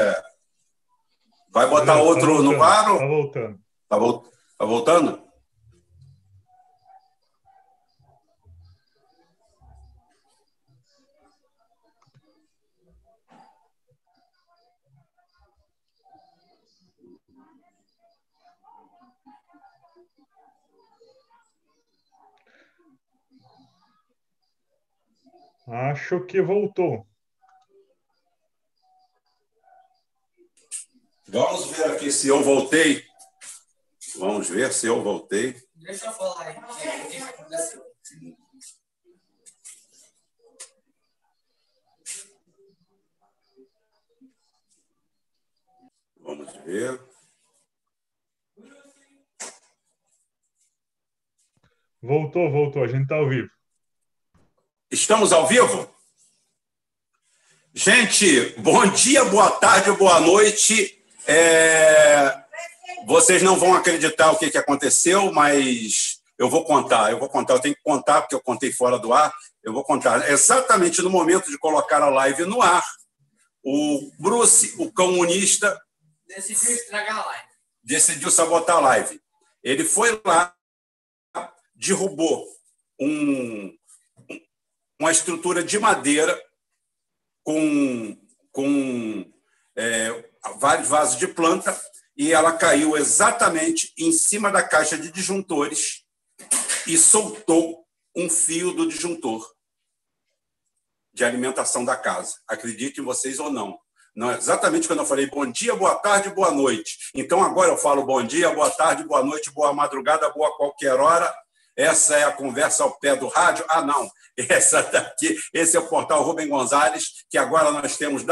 É... Vai botar Tá outro voltando, no quadro? Tá voltando. Tá, vol- tá voltando? Acho que voltou. Vamos ver aqui se eu voltei. Vamos ver se eu voltei. Deixa eu falar aí. Vamos ver. Voltou, voltou. A gente está ao vivo. Estamos ao vivo? Gente, bom dia, boa tarde, boa noite. É, Vocês não vão acreditar o que, que aconteceu, mas eu vou contar. Eu vou contar. Eu tenho que contar porque eu contei fora do ar. Eu vou contar. Exatamente no momento de colocar a live no ar, o Bruce, o comunista, Decidiu estragar a live. decidiu sabotar a live. Ele foi lá, derrubou um, uma estrutura de madeira com, com é, vários vasos de planta e ela caiu exatamente em cima da caixa de disjuntores e soltou um fio do disjuntor de alimentação da casa. Acreditem vocês ou não. Não, exatamente quando eu falei bom dia, boa tarde, boa noite. Então agora eu falo bom dia, boa tarde, boa noite, boa madrugada, boa qualquer hora. Essa é a conversa ao pé do rádio. Ah, não. Essa daqui, esse é o portal Rubem Gonzalez, que agora nós temos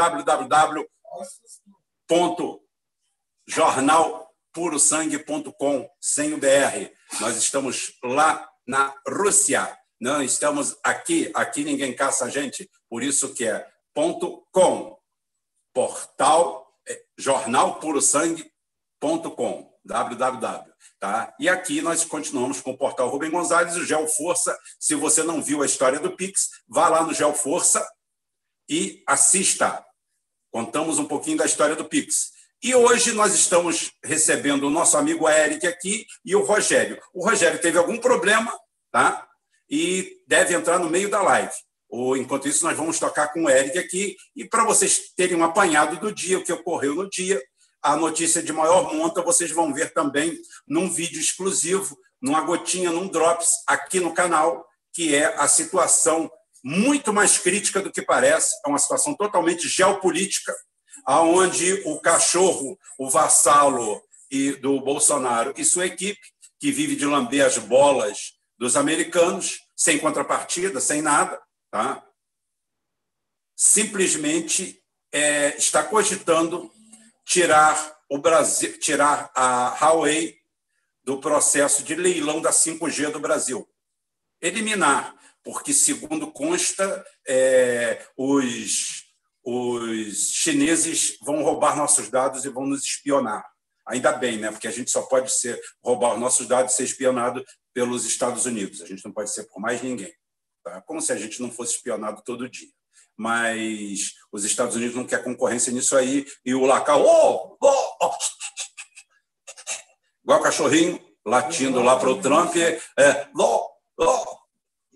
www.jornalpurosangue.com, sem o BR. Nós estamos lá na Rússia. Não estamos aqui, aqui ninguém caça a gente, por isso que é ponto .com portal é, jornalpurosangue.com, www. Tá? E aqui nós continuamos com o portal Rubem Gonzalez, o Geoforça. Se você não viu a história do Pix, vá lá no Geoforça e assista. Contamos um pouquinho da história do Pix. E hoje nós estamos recebendo o nosso amigo Eric aqui e o Rogério. O Rogério teve algum problema, tá? E deve entrar no meio da live. Ou, enquanto isso, nós vamos tocar com o Eric aqui. E para vocês terem um apanhado do dia, o que ocorreu no dia, a notícia de maior monta vocês vão ver também num vídeo exclusivo, numa gotinha, num Drops, aqui no canal, que é a situação muito mais crítica do que parece. É uma situação totalmente geopolítica, aonde o cachorro, o vassalo e do Bolsonaro e sua equipe, que vive de lamber as bolas dos americanos, sem contrapartida, sem nada, tá? simplesmente é, está cogitando tirar o Brasil, tirar a Huawei do processo de leilão da 5G do Brasil, eliminar, porque segundo consta, é, os os chineses vão roubar nossos dados e vão nos espionar. Ainda bem, né? Porque a gente só pode ser roubar os nossos dados e ser espionado pelos Estados Unidos. A gente não pode ser por mais ninguém. Tá? Como se a gente não fosse espionado todo dia. Mas os Estados Unidos não quer concorrência nisso aí e o Lacau, oh, oh, oh. igual cachorrinho latindo lá para o Trump, é, oh, oh.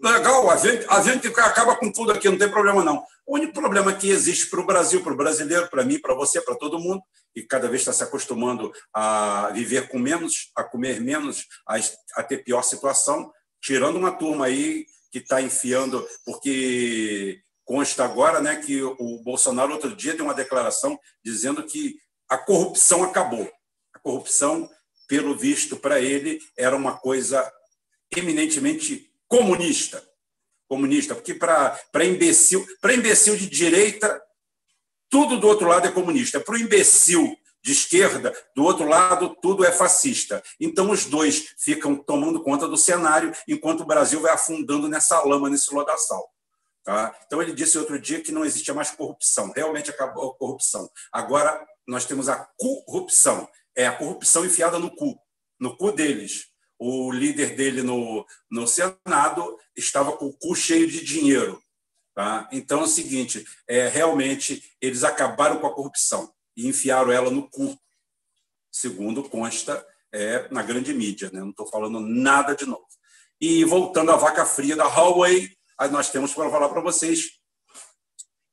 Legal, a gente, a gente acaba com tudo aqui, não tem problema não. O único problema que existe para o Brasil, para o brasileiro, para mim, para você, para todo mundo, e cada vez está se acostumando a viver com menos, a comer menos, a, a ter pior situação, tirando uma turma aí que está enfiando, porque consta agora né, que o Bolsonaro, outro dia, deu uma declaração dizendo que a corrupção acabou. A corrupção, pelo visto, para ele, era uma coisa eminentemente comunista comunista, porque para imbecil, para imbecil de direita, tudo do outro lado é comunista. Para o imbecil de esquerda, do outro lado, tudo é fascista. Então, os dois ficam tomando conta do cenário, enquanto o Brasil vai afundando nessa lama, nesse lodaçal. Tá? Então, ele disse outro dia que não existia mais corrupção. Realmente acabou a corrupção. Agora, nós temos a corrupção. É a corrupção enfiada no cu, no cu deles o líder dele no, no Senado estava com o cu cheio de dinheiro. Tá? Então é o seguinte: é, realmente eles acabaram com a corrupção. e enfiaram ela no cu, segundo consta é, na grande mídia. Né? Não estou falando nada de novo. E voltando à vaca fria da Huawei, nós temos para falar para vocês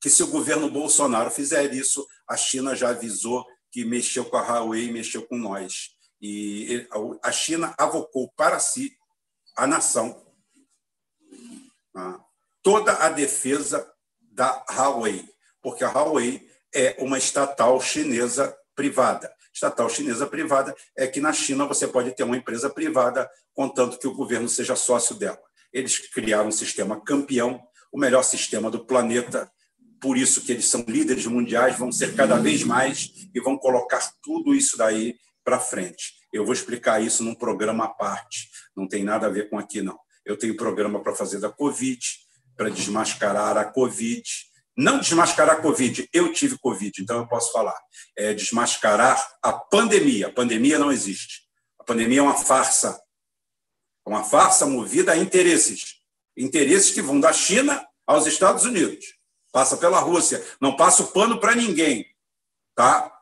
que se o governo Bolsonaro fizer isso, a China já avisou que mexeu com a Huawei mexeu com nós. E a China avocou para si a nação toda a defesa da Huawei, porque a Huawei é uma estatal chinesa privada. Estatal chinesa privada é que na China você pode ter uma empresa privada, contanto que o governo seja sócio dela. Eles criaram um sistema campeão, o melhor sistema do planeta, por isso que eles são líderes mundiais, vão ser cada vez mais e vão colocar tudo isso daí para frente. Eu vou explicar isso num programa à parte, não tem nada a ver com aqui, não. Eu tenho programa para fazer da Covid, para desmascarar a Covid. Não desmascarar a Covid, eu tive Covid, então eu posso falar. É desmascarar a pandemia. A pandemia não existe. A pandemia é uma farsa. Uma farsa movida a interesses. Interesses que vão da China aos Estados Unidos. Passa pela Rússia. Não passa o pano para ninguém. Tá?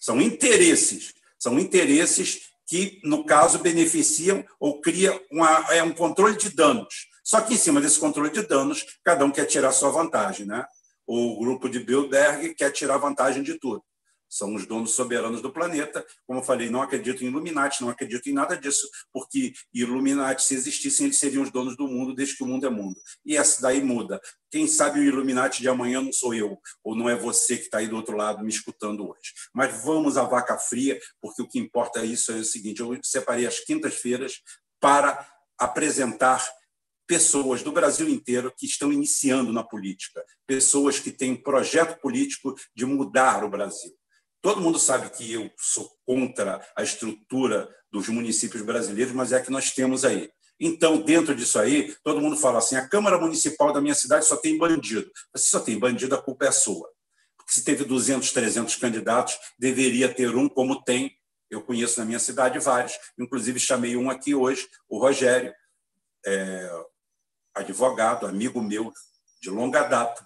São interesses. São interesses que, no caso, beneficiam ou criam uma, é um controle de danos. Só que, em cima desse controle de danos, cada um quer tirar sua vantagem. Né? O grupo de Bilderberg quer tirar vantagem de tudo. São os donos soberanos do planeta. Como eu falei, não acredito em Illuminati, não acredito em nada disso, porque Illuminati, se existissem, eles seriam os donos do mundo desde que o mundo é mundo. E essa daí muda. Quem sabe o Illuminati de amanhã não sou eu, ou não é você que está aí do outro lado me escutando hoje. Mas vamos à vaca fria, porque o que importa é isso é o seguinte: eu separei as quintas-feiras para apresentar pessoas do Brasil inteiro que estão iniciando na política, pessoas que têm um projeto político de mudar o Brasil. Todo mundo sabe que eu sou contra a estrutura dos municípios brasileiros, mas é que nós temos aí. Então, dentro disso aí, todo mundo fala assim: a Câmara Municipal da minha cidade só tem bandido. Se só tem bandido, a culpa é sua. Porque se teve 200, 300 candidatos, deveria ter um como tem. Eu conheço na minha cidade vários, inclusive chamei um aqui hoje, o Rogério, é, advogado, amigo meu de longa data,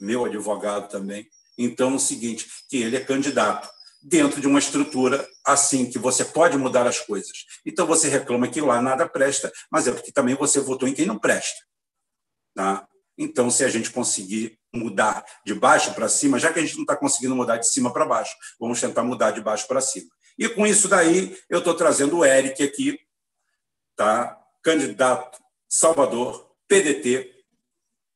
meu advogado também. Então, é o seguinte, que ele é candidato dentro de uma estrutura assim que você pode mudar as coisas. Então você reclama que lá nada presta, mas é porque também você votou em quem não presta. Tá? Então, se a gente conseguir mudar de baixo para cima, já que a gente não está conseguindo mudar de cima para baixo, vamos tentar mudar de baixo para cima. E com isso daí, eu estou trazendo o Eric aqui, tá? candidato Salvador, PDT,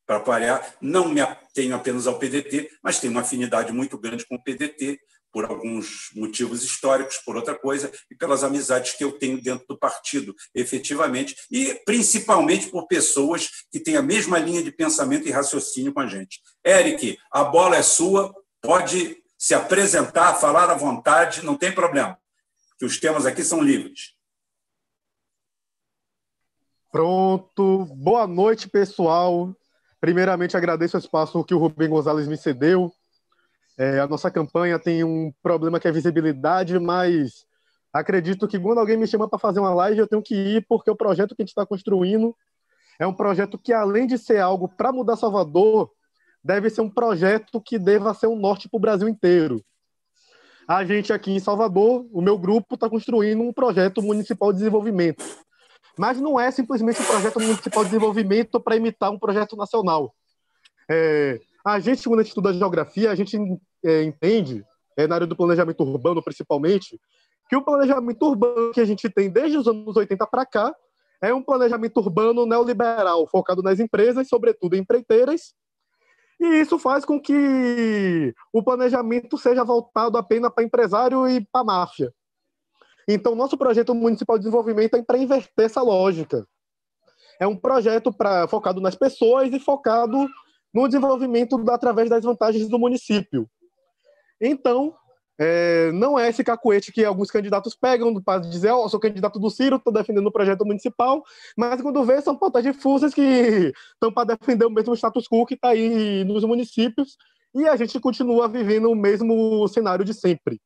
para parear, não me atenho apenas ao PDT, mas tenho uma afinidade muito grande com o PDT, por alguns motivos históricos, por outra coisa, e pelas amizades que eu tenho dentro do partido, efetivamente, e principalmente por pessoas que têm a mesma linha de pensamento e raciocínio com a gente. Eric, a bola é sua, pode se apresentar, falar à vontade, não tem problema, que os temas aqui são livres. Pronto. Boa noite, pessoal. Primeiramente, agradeço o espaço que o Rubem Gonzalez me cedeu. É, a nossa campanha tem um problema que é visibilidade, mas acredito que quando alguém me chama para fazer uma live, eu tenho que ir, porque o projeto que a gente está construindo é um projeto que, além de ser algo para mudar Salvador, deve ser um projeto que deva ser um norte para o Brasil inteiro. A gente aqui em Salvador, o meu grupo está construindo um projeto municipal de desenvolvimento mas não é simplesmente um projeto municipal de desenvolvimento para imitar um projeto nacional. É, a gente, quando a gente estuda geografia, a gente é, entende, é, na área do planejamento urbano principalmente, que o planejamento urbano que a gente tem desde os anos 80 para cá é um planejamento urbano neoliberal, focado nas empresas, sobretudo empreiteiras, e isso faz com que o planejamento seja voltado apenas para empresário e para máfia. Então, nosso projeto municipal de desenvolvimento é para inverter essa lógica. É um projeto pra, focado nas pessoas e focado no desenvolvimento através das vantagens do município. Então, é, não é esse cacuete que alguns candidatos pegam para dizer, ó, oh, sou candidato do Ciro, estou defendendo o projeto municipal, mas quando vê, são pautas difusas que estão para defender o mesmo status quo que está aí nos municípios, e a gente continua vivendo o mesmo cenário de sempre.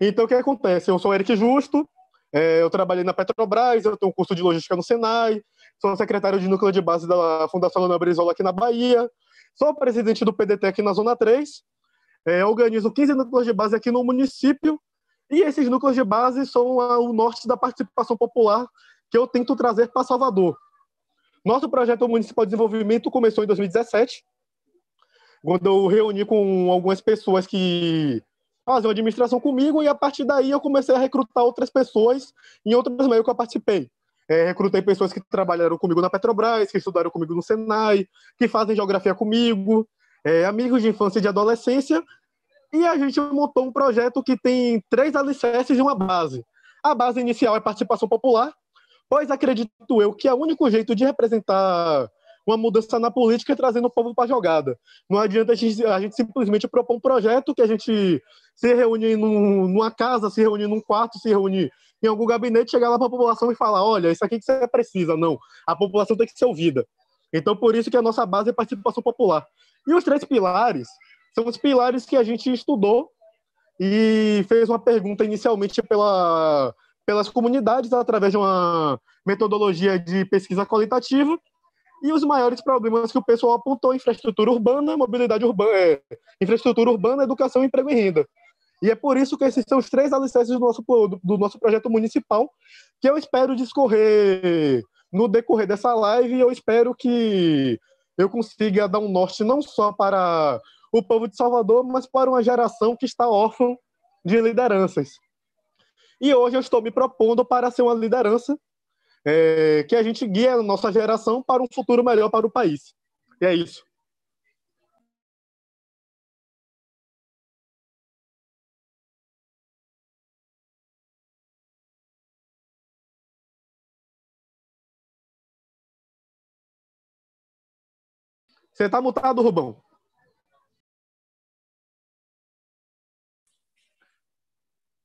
Então, o que acontece? Eu sou Eric Justo, é, eu trabalhei na Petrobras, eu tenho um curso de logística no Senai, sou secretário de núcleo de base da Fundação Ana Brizola aqui na Bahia, sou presidente do PDT aqui na Zona 3. É, organizo 15 núcleos de base aqui no município e esses núcleos de base são a, o norte da participação popular que eu tento trazer para Salvador. Nosso projeto municipal de desenvolvimento começou em 2017, quando eu reuni com algumas pessoas que faziam administração comigo e a partir daí eu comecei a recrutar outras pessoas em outros meios que eu participei. É, recrutei pessoas que trabalharam comigo na Petrobras, que estudaram comigo no Senai, que fazem geografia comigo, é, amigos de infância e de adolescência, e a gente montou um projeto que tem três alicerces e uma base. A base inicial é participação popular, pois acredito eu que é o único jeito de representar uma mudança na política é trazendo o povo para a jogada. Não adianta a gente, a gente, simplesmente propor um projeto que a gente se reúne num, numa casa, se reúne num quarto, se reúne em algum gabinete, chegar lá para a população e falar: olha, isso aqui que você precisa. Não. A população tem que ser ouvida. Então, por isso que a nossa base é participação popular. E os três pilares são os pilares que a gente estudou e fez uma pergunta inicialmente pela, pelas comunidades através de uma metodologia de pesquisa qualitativa e os maiores problemas que o pessoal apontou infraestrutura urbana, mobilidade urbana, é, infraestrutura urbana, educação, emprego e renda. E é por isso que esses são os três alicerces do nosso, do nosso projeto municipal, que eu espero discorrer no decorrer dessa live, eu espero que eu consiga dar um norte não só para o povo de Salvador, mas para uma geração que está órfã de lideranças. E hoje eu estou me propondo para ser uma liderança é, que a gente guia a nossa geração para um futuro melhor para o país. E é isso. Você está mutado, Rubão.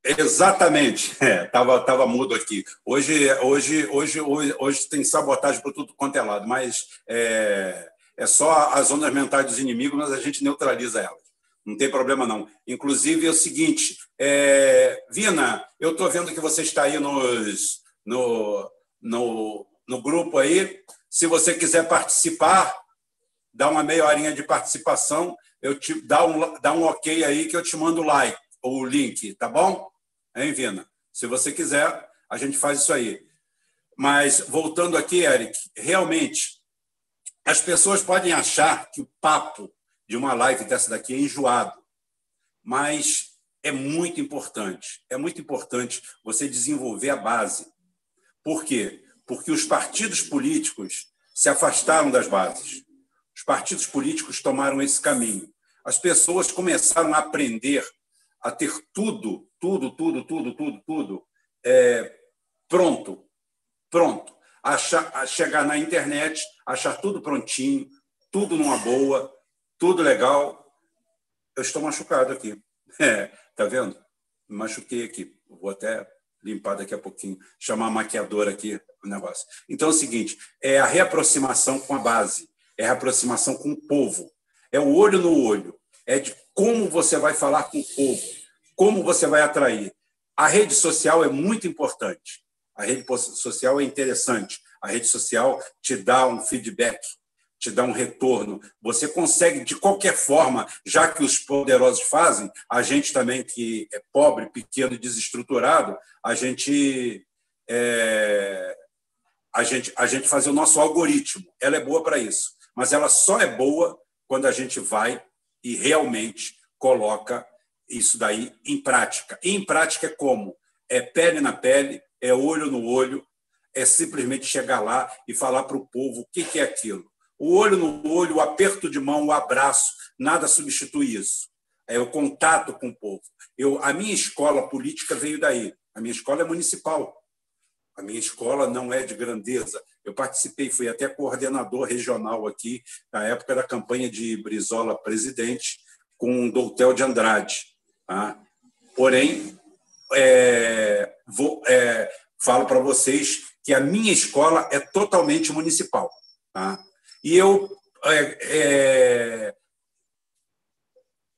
Exatamente, é, tava, tava mudo aqui. Hoje, hoje, hoje, hoje, hoje tem sabotagem por tudo quanto é lado, mas é, é só as ondas mentais dos inimigos, mas a gente neutraliza elas. Não tem problema não. Inclusive é o seguinte, é, Vina, eu estou vendo que você está aí nos, no, no, no grupo aí. Se você quiser participar, dá uma meia horinha de participação, eu te dá um, dá um ok aí que eu te mando o like, o link, tá bom? Hein, Vina? Se você quiser, a gente faz isso aí. Mas, voltando aqui, Eric, realmente, as pessoas podem achar que o papo de uma live dessa daqui é enjoado, mas é muito importante. É muito importante você desenvolver a base. Por quê? Porque os partidos políticos se afastaram das bases. Os partidos políticos tomaram esse caminho. As pessoas começaram a aprender a ter tudo tudo, tudo, tudo, tudo, tudo é, pronto, pronto. Achar, a chegar na internet, achar tudo prontinho, tudo numa boa, tudo legal. Eu estou machucado aqui. É, tá vendo? Machuquei aqui. Vou até limpar daqui a pouquinho, chamar a maquiadora aqui o negócio. Então é o seguinte, é a reaproximação com a base, é a reaproximação com o povo, é o olho no olho, é de como você vai falar com o povo como você vai atrair? A rede social é muito importante. A rede social é interessante. A rede social te dá um feedback, te dá um retorno. Você consegue, de qualquer forma, já que os poderosos fazem, a gente também, que é pobre, pequeno desestruturado, a gente, é, a gente, a gente fazer o nosso algoritmo. Ela é boa para isso. Mas ela só é boa quando a gente vai e realmente coloca isso daí em prática. E em prática é como? É pele na pele, é olho no olho, é simplesmente chegar lá e falar para o povo o que é aquilo. O olho no olho, o aperto de mão, o abraço, nada substitui isso. É o contato com o povo. Eu, a minha escola política veio daí. A minha escola é municipal. A minha escola não é de grandeza. Eu participei, fui até coordenador regional aqui, na época da campanha de Brizola presidente, com Doutel de Andrade. Tá? Porém, é, vou, é, falo para vocês que a minha escola é totalmente municipal. Tá? E eu, é, é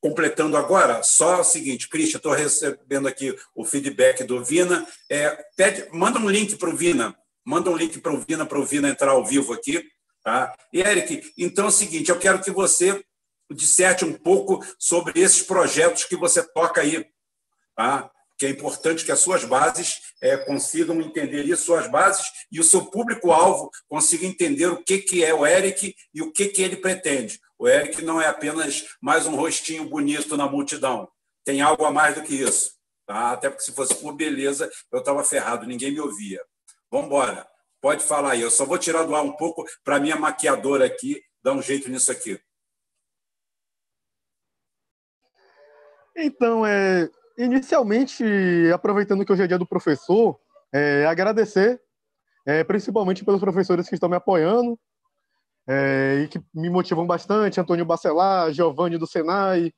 completando agora, só o seguinte, Cristian, estou recebendo aqui o feedback do Vina. É, pede, manda um link para o Vina, manda um link para o Vina, para o Vina entrar ao vivo aqui. Tá? E, Eric, então é o seguinte, eu quero que você disserte um pouco sobre esses projetos que você toca aí, tá? que é importante que as suas bases é, consigam entender isso, suas bases, e o seu público-alvo consiga entender o que, que é o Eric e o que, que ele pretende. O Eric não é apenas mais um rostinho bonito na multidão, tem algo a mais do que isso. Tá? Até porque se fosse por beleza, eu estava ferrado, ninguém me ouvia. Vamos embora, pode falar aí. Eu só vou tirar do ar um pouco para minha maquiadora aqui dar um jeito nisso aqui. Então, é, inicialmente, aproveitando que hoje é dia do professor, é, agradecer, é, principalmente pelos professores que estão me apoiando é, e que me motivam bastante, Antônio Bacelar, Giovanni do Senai,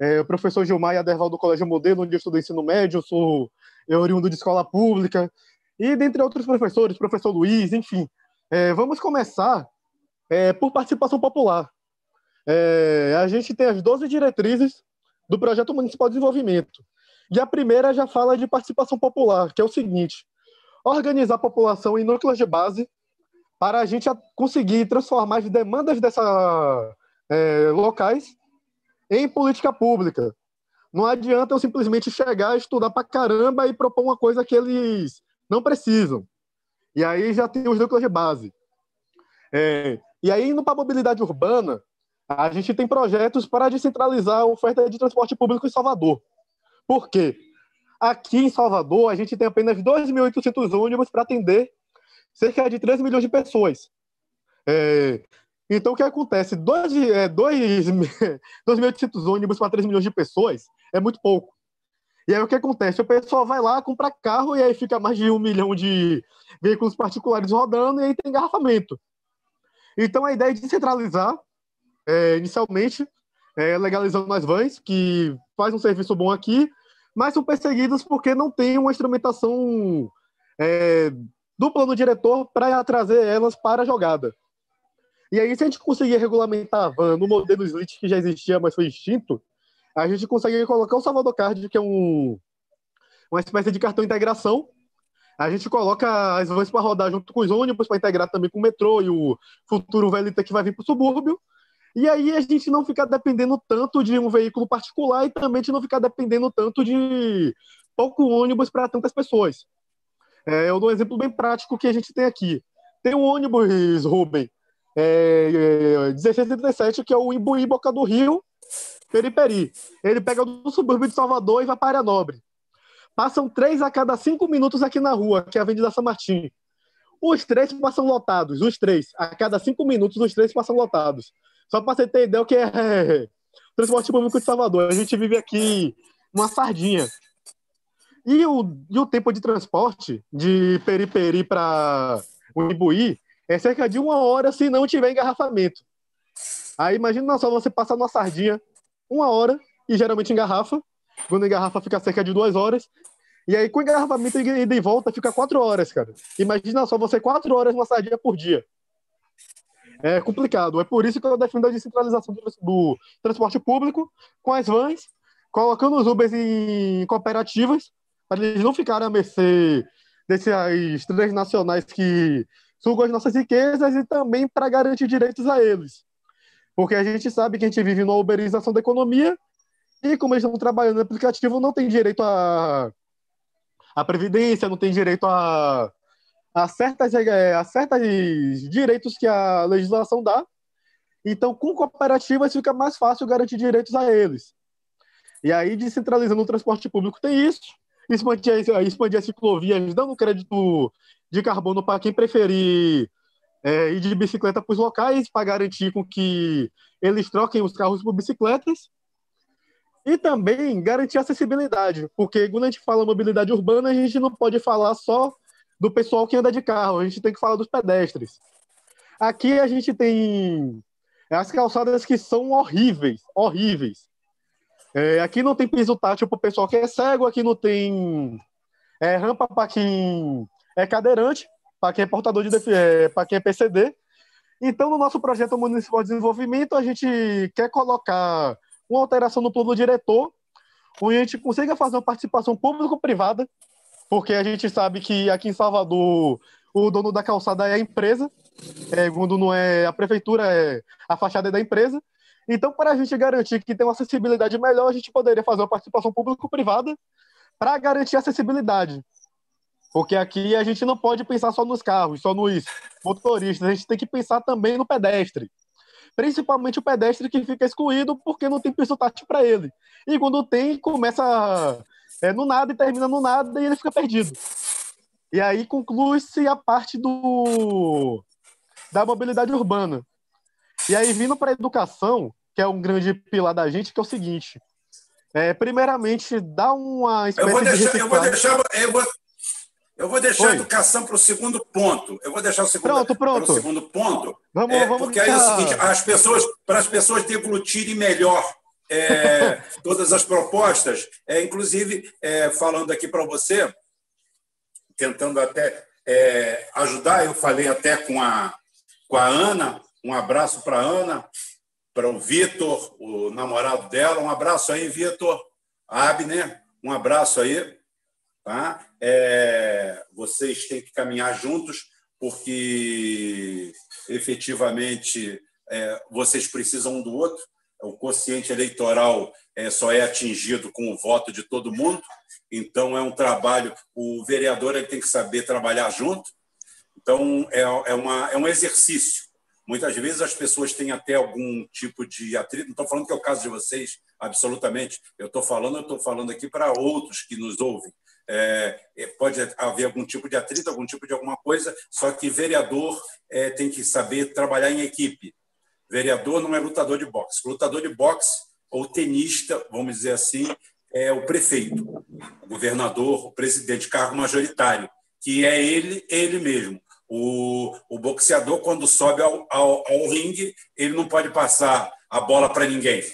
é, o professor Gilmar Aderval do Colégio Modelo, onde eu estudo ensino médio, sou oriundo de escola pública, e dentre outros professores, professor Luiz, enfim. É, vamos começar é, por participação popular. É, a gente tem as 12 diretrizes do Projeto Municipal de Desenvolvimento. E a primeira já fala de participação popular, que é o seguinte: organizar a população em núcleos de base para a gente conseguir transformar as demandas dessas é, locais em política pública. Não adianta eu simplesmente chegar, estudar para caramba e propor uma coisa que eles não precisam. E aí já tem os núcleos de base. É, e aí, indo para a mobilidade urbana, a gente tem projetos para descentralizar a oferta de transporte público em Salvador. Por quê? Aqui em Salvador, a gente tem apenas 2.800 ônibus para atender cerca de 3 milhões de pessoas. É, então, o que acontece? 2.800 é, ônibus para 3 milhões de pessoas é muito pouco. E aí, o que acontece? O pessoal vai lá, compra carro, e aí fica mais de um milhão de veículos particulares rodando, e aí tem engarrafamento. Então, a ideia é descentralizar, é, inicialmente, é, legalizando as vans, que faz um serviço bom aqui, mas são perseguidos porque não tem uma instrumentação é, do plano diretor para trazer elas para a jogada. E aí, se a gente conseguir regulamentar a van no modelo Slit que já existia, mas foi extinto, a gente consegue colocar o Salvador Card, que é um, uma espécie de cartão de integração. A gente coloca as vans para rodar junto com os ônibus, para integrar também com o metrô e o futuro VLT que vai vir para o subúrbio. E aí a gente não ficar dependendo tanto de um veículo particular e também de não ficar dependendo tanto de pouco ônibus para tantas pessoas. É, eu dou um exemplo bem prático que a gente tem aqui. Tem um ônibus, Rubem, é, é, 1637, que é o Imbuí Boca do Rio, Periperi. Ele pega do subúrbio de Salvador e vai para a nobre. Passam três a cada cinco minutos aqui na rua, que é a Avenida São Martim. Os três passam lotados, os três. A cada cinco minutos, os três passam lotados. Só para você ter ideia o que é transporte público de Salvador. A gente vive aqui uma sardinha. E o, e o tempo de transporte de Periperi para o Ibuí é cerca de uma hora se não tiver engarrafamento. Aí imagina só você passar numa sardinha uma hora e geralmente engarrafa. Quando engarrafa fica cerca de duas horas. E aí com engarrafamento e de volta fica quatro horas, cara. Imagina só você quatro horas numa sardinha por dia é complicado. É por isso que eu defendo a descentralização do transporte público com as vans, colocando os Ubers em cooperativas, para eles não ficarem à mercê desses três nacionais que sugam as nossas riquezas e também para garantir direitos a eles. Porque a gente sabe que a gente vive numa uberização da economia e, como eles estão trabalhando no aplicativo, não tem direito a, a previdência, não tem direito a a certas, é, a certos direitos que a legislação dá. Então, com cooperativas fica mais fácil garantir direitos a eles. E aí, descentralizando o transporte público, tem isso. Expandir, expandir as ciclovias, dando crédito de carbono para quem preferir é, ir de bicicleta para os locais, para garantir com que eles troquem os carros por bicicletas. E também garantir acessibilidade, porque quando a gente fala mobilidade urbana, a gente não pode falar só do pessoal que anda de carro, a gente tem que falar dos pedestres. Aqui a gente tem as calçadas que são horríveis, horríveis. É, aqui não tem piso tátil para o pessoal que é cego, aqui não tem é, rampa para quem é cadeirante, para quem é portador de é, para quem é PCD. Então, no nosso projeto municipal de desenvolvimento, a gente quer colocar uma alteração no plano diretor, onde a gente consiga fazer uma participação público-privada porque a gente sabe que aqui em Salvador o dono da calçada é a empresa, é, quando não é a prefeitura, é a fachada é da empresa. Então, para a gente garantir que tem uma acessibilidade melhor, a gente poderia fazer uma participação público-privada para garantir acessibilidade. Porque aqui a gente não pode pensar só nos carros, só nos motoristas, a gente tem que pensar também no pedestre. Principalmente o pedestre que fica excluído porque não tem piso tátil para ele. E quando tem, começa é, no nada e termina no nada e ele fica perdido. E aí conclui-se a parte do da mobilidade urbana. E aí, vindo para a educação, que é um grande pilar da gente, que é o seguinte: é, primeiramente, dá uma espécie eu vou deixar, de eu vou deixar, eu vou, eu vou deixar a educação para o segundo ponto. Eu vou deixar o segundo, pronto, pronto. Para o segundo ponto. Vamos, é, vamos porque aí é o seguinte: as pessoas, para as pessoas deglutirem melhor é, todas as propostas, é, inclusive é, falando aqui para você, tentando até é, ajudar, eu falei até com a, com a Ana, um abraço para Ana, para o Vitor, o namorado dela. Um abraço aí, Vitor. Abner, um abraço aí. Tá? É, vocês têm que caminhar juntos, porque efetivamente é, vocês precisam um do outro. O quociente eleitoral é, só é atingido com o voto de todo mundo. Então, é um trabalho. O vereador ele tem que saber trabalhar junto. Então, é, é, uma, é um exercício Muitas vezes as pessoas têm até algum tipo de atrito. Não estou falando que é o caso de vocês, absolutamente. Eu estou falando, eu estou falando aqui para outros que nos ouvem. É, é, pode haver algum tipo de atrito, algum tipo de alguma coisa, só que vereador é, tem que saber trabalhar em equipe. Vereador não é lutador de boxe. Lutador de boxe ou tenista, vamos dizer assim, é o prefeito, o governador, o presidente, cargo majoritário, que é ele, ele mesmo. O, o boxeador, quando sobe ao, ao, ao ringue, ele não pode passar a bola para ninguém.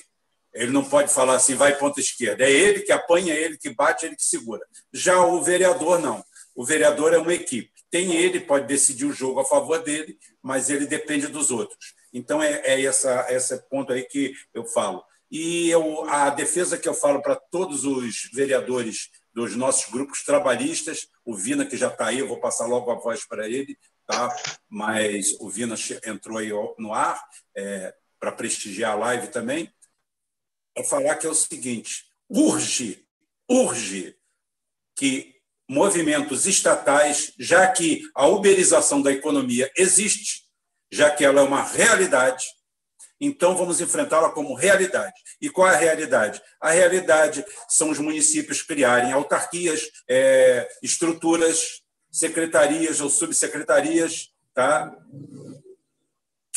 Ele não pode falar assim, vai ponta esquerda. É ele que apanha, é ele que bate, é ele que segura. Já o vereador, não. O vereador é uma equipe. Tem ele, pode decidir o jogo a favor dele, mas ele depende dos outros. Então, é, é essa, esse ponto aí que eu falo. E eu, a defesa que eu falo para todos os vereadores dos nossos grupos trabalhistas. O Vina, que já está aí, eu vou passar logo a voz para ele, tá? mas o Vina entrou aí no ar é, para prestigiar a live também. É falar que é o seguinte: urge, urge que movimentos estatais, já que a uberização da economia existe, já que ela é uma realidade, então, vamos enfrentá-la como realidade. E qual é a realidade? A realidade são os municípios criarem autarquias, é, estruturas, secretarias ou subsecretarias, tá?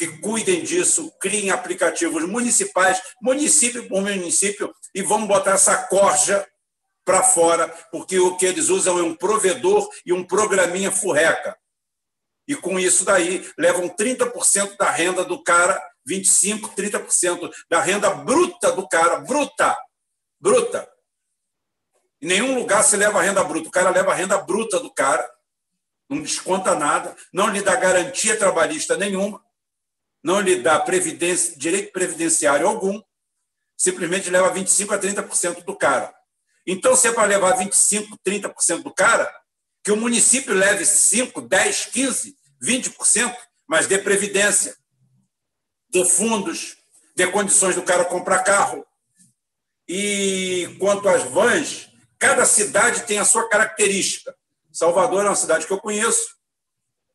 que cuidem disso, criem aplicativos municipais, município por município, e vamos botar essa corja para fora, porque o que eles usam é um provedor e um programinha furreca. E com isso daí, levam 30% da renda do cara 25%, 30% da renda bruta do cara, bruta, bruta. Em nenhum lugar se leva a renda bruta, o cara leva a renda bruta do cara, não desconta nada, não lhe dá garantia trabalhista nenhuma, não lhe dá previdência, direito previdenciário algum, simplesmente leva 25% a 30% do cara. Então, se é para levar 25%, 30% do cara, que o município leve 5%, 10%, 15%, 20%, mas dê previdência, de fundos, de condições do cara comprar carro. E quanto às vans, cada cidade tem a sua característica. Salvador é uma cidade que eu conheço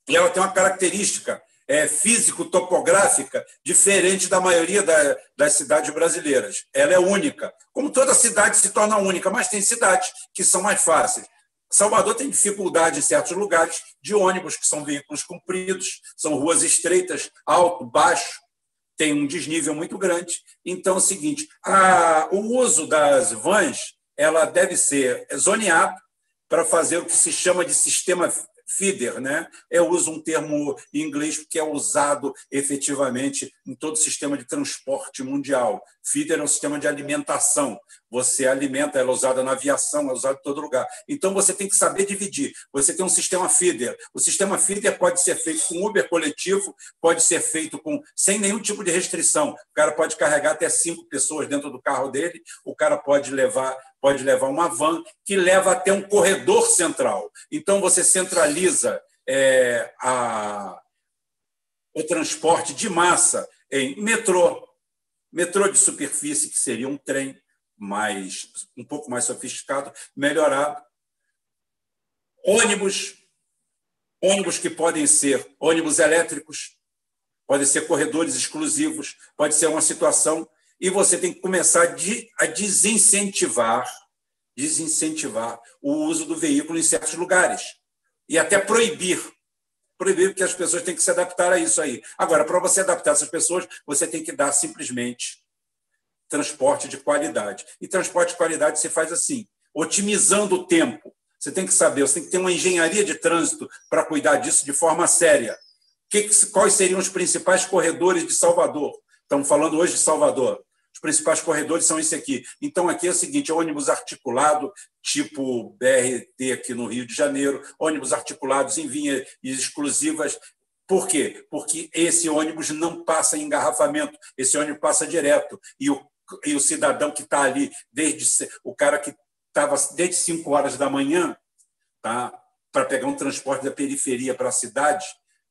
e ela tem uma característica é, físico-topográfica diferente da maioria da, das cidades brasileiras. Ela é única. Como toda cidade se torna única, mas tem cidades que são mais fáceis. Salvador tem dificuldade em certos lugares de ônibus, que são veículos compridos, são ruas estreitas, alto, baixo tem um desnível muito grande. Então, é o seguinte, a, o uso das vans ela deve ser zoneado para fazer o que se chama de sistema feeder, né? Eu uso um termo em inglês que é usado efetivamente em todo o sistema de transporte mundial. Feeder é um sistema de alimentação. Você alimenta, ela é usada na aviação, é usada em todo lugar. Então você tem que saber dividir. Você tem um sistema feeder. O sistema feeder pode ser feito com Uber coletivo, pode ser feito com sem nenhum tipo de restrição. O cara pode carregar até cinco pessoas dentro do carro dele. O cara pode levar pode levar uma van que leva até um corredor central. Então, você centraliza é, a, o transporte de massa em metrô, Metrô de superfície, que seria um trem mais um pouco mais sofisticado, melhorado. Ônibus, ônibus que podem ser ônibus elétricos, podem ser corredores exclusivos, pode ser uma situação e você tem que começar a desincentivar, desincentivar o uso do veículo em certos lugares e até proibir proibir porque as pessoas têm que se adaptar a isso aí. Agora, para você adaptar essas pessoas, você tem que dar simplesmente transporte de qualidade. E transporte de qualidade se faz assim, otimizando o tempo. Você tem que saber, você tem que ter uma engenharia de trânsito para cuidar disso de forma séria. Que, quais seriam os principais corredores de Salvador? Estamos falando hoje de Salvador. Os principais corredores são esse aqui. Então, aqui é o seguinte: ônibus articulado, tipo BRT aqui no Rio de Janeiro, ônibus articulados em vinhas exclusivas. Por quê? Porque esse ônibus não passa em engarrafamento, esse ônibus passa direto. E o, e o cidadão que está ali, desde o cara que estava desde 5 horas da manhã, tá? para pegar um transporte da periferia para a cidade,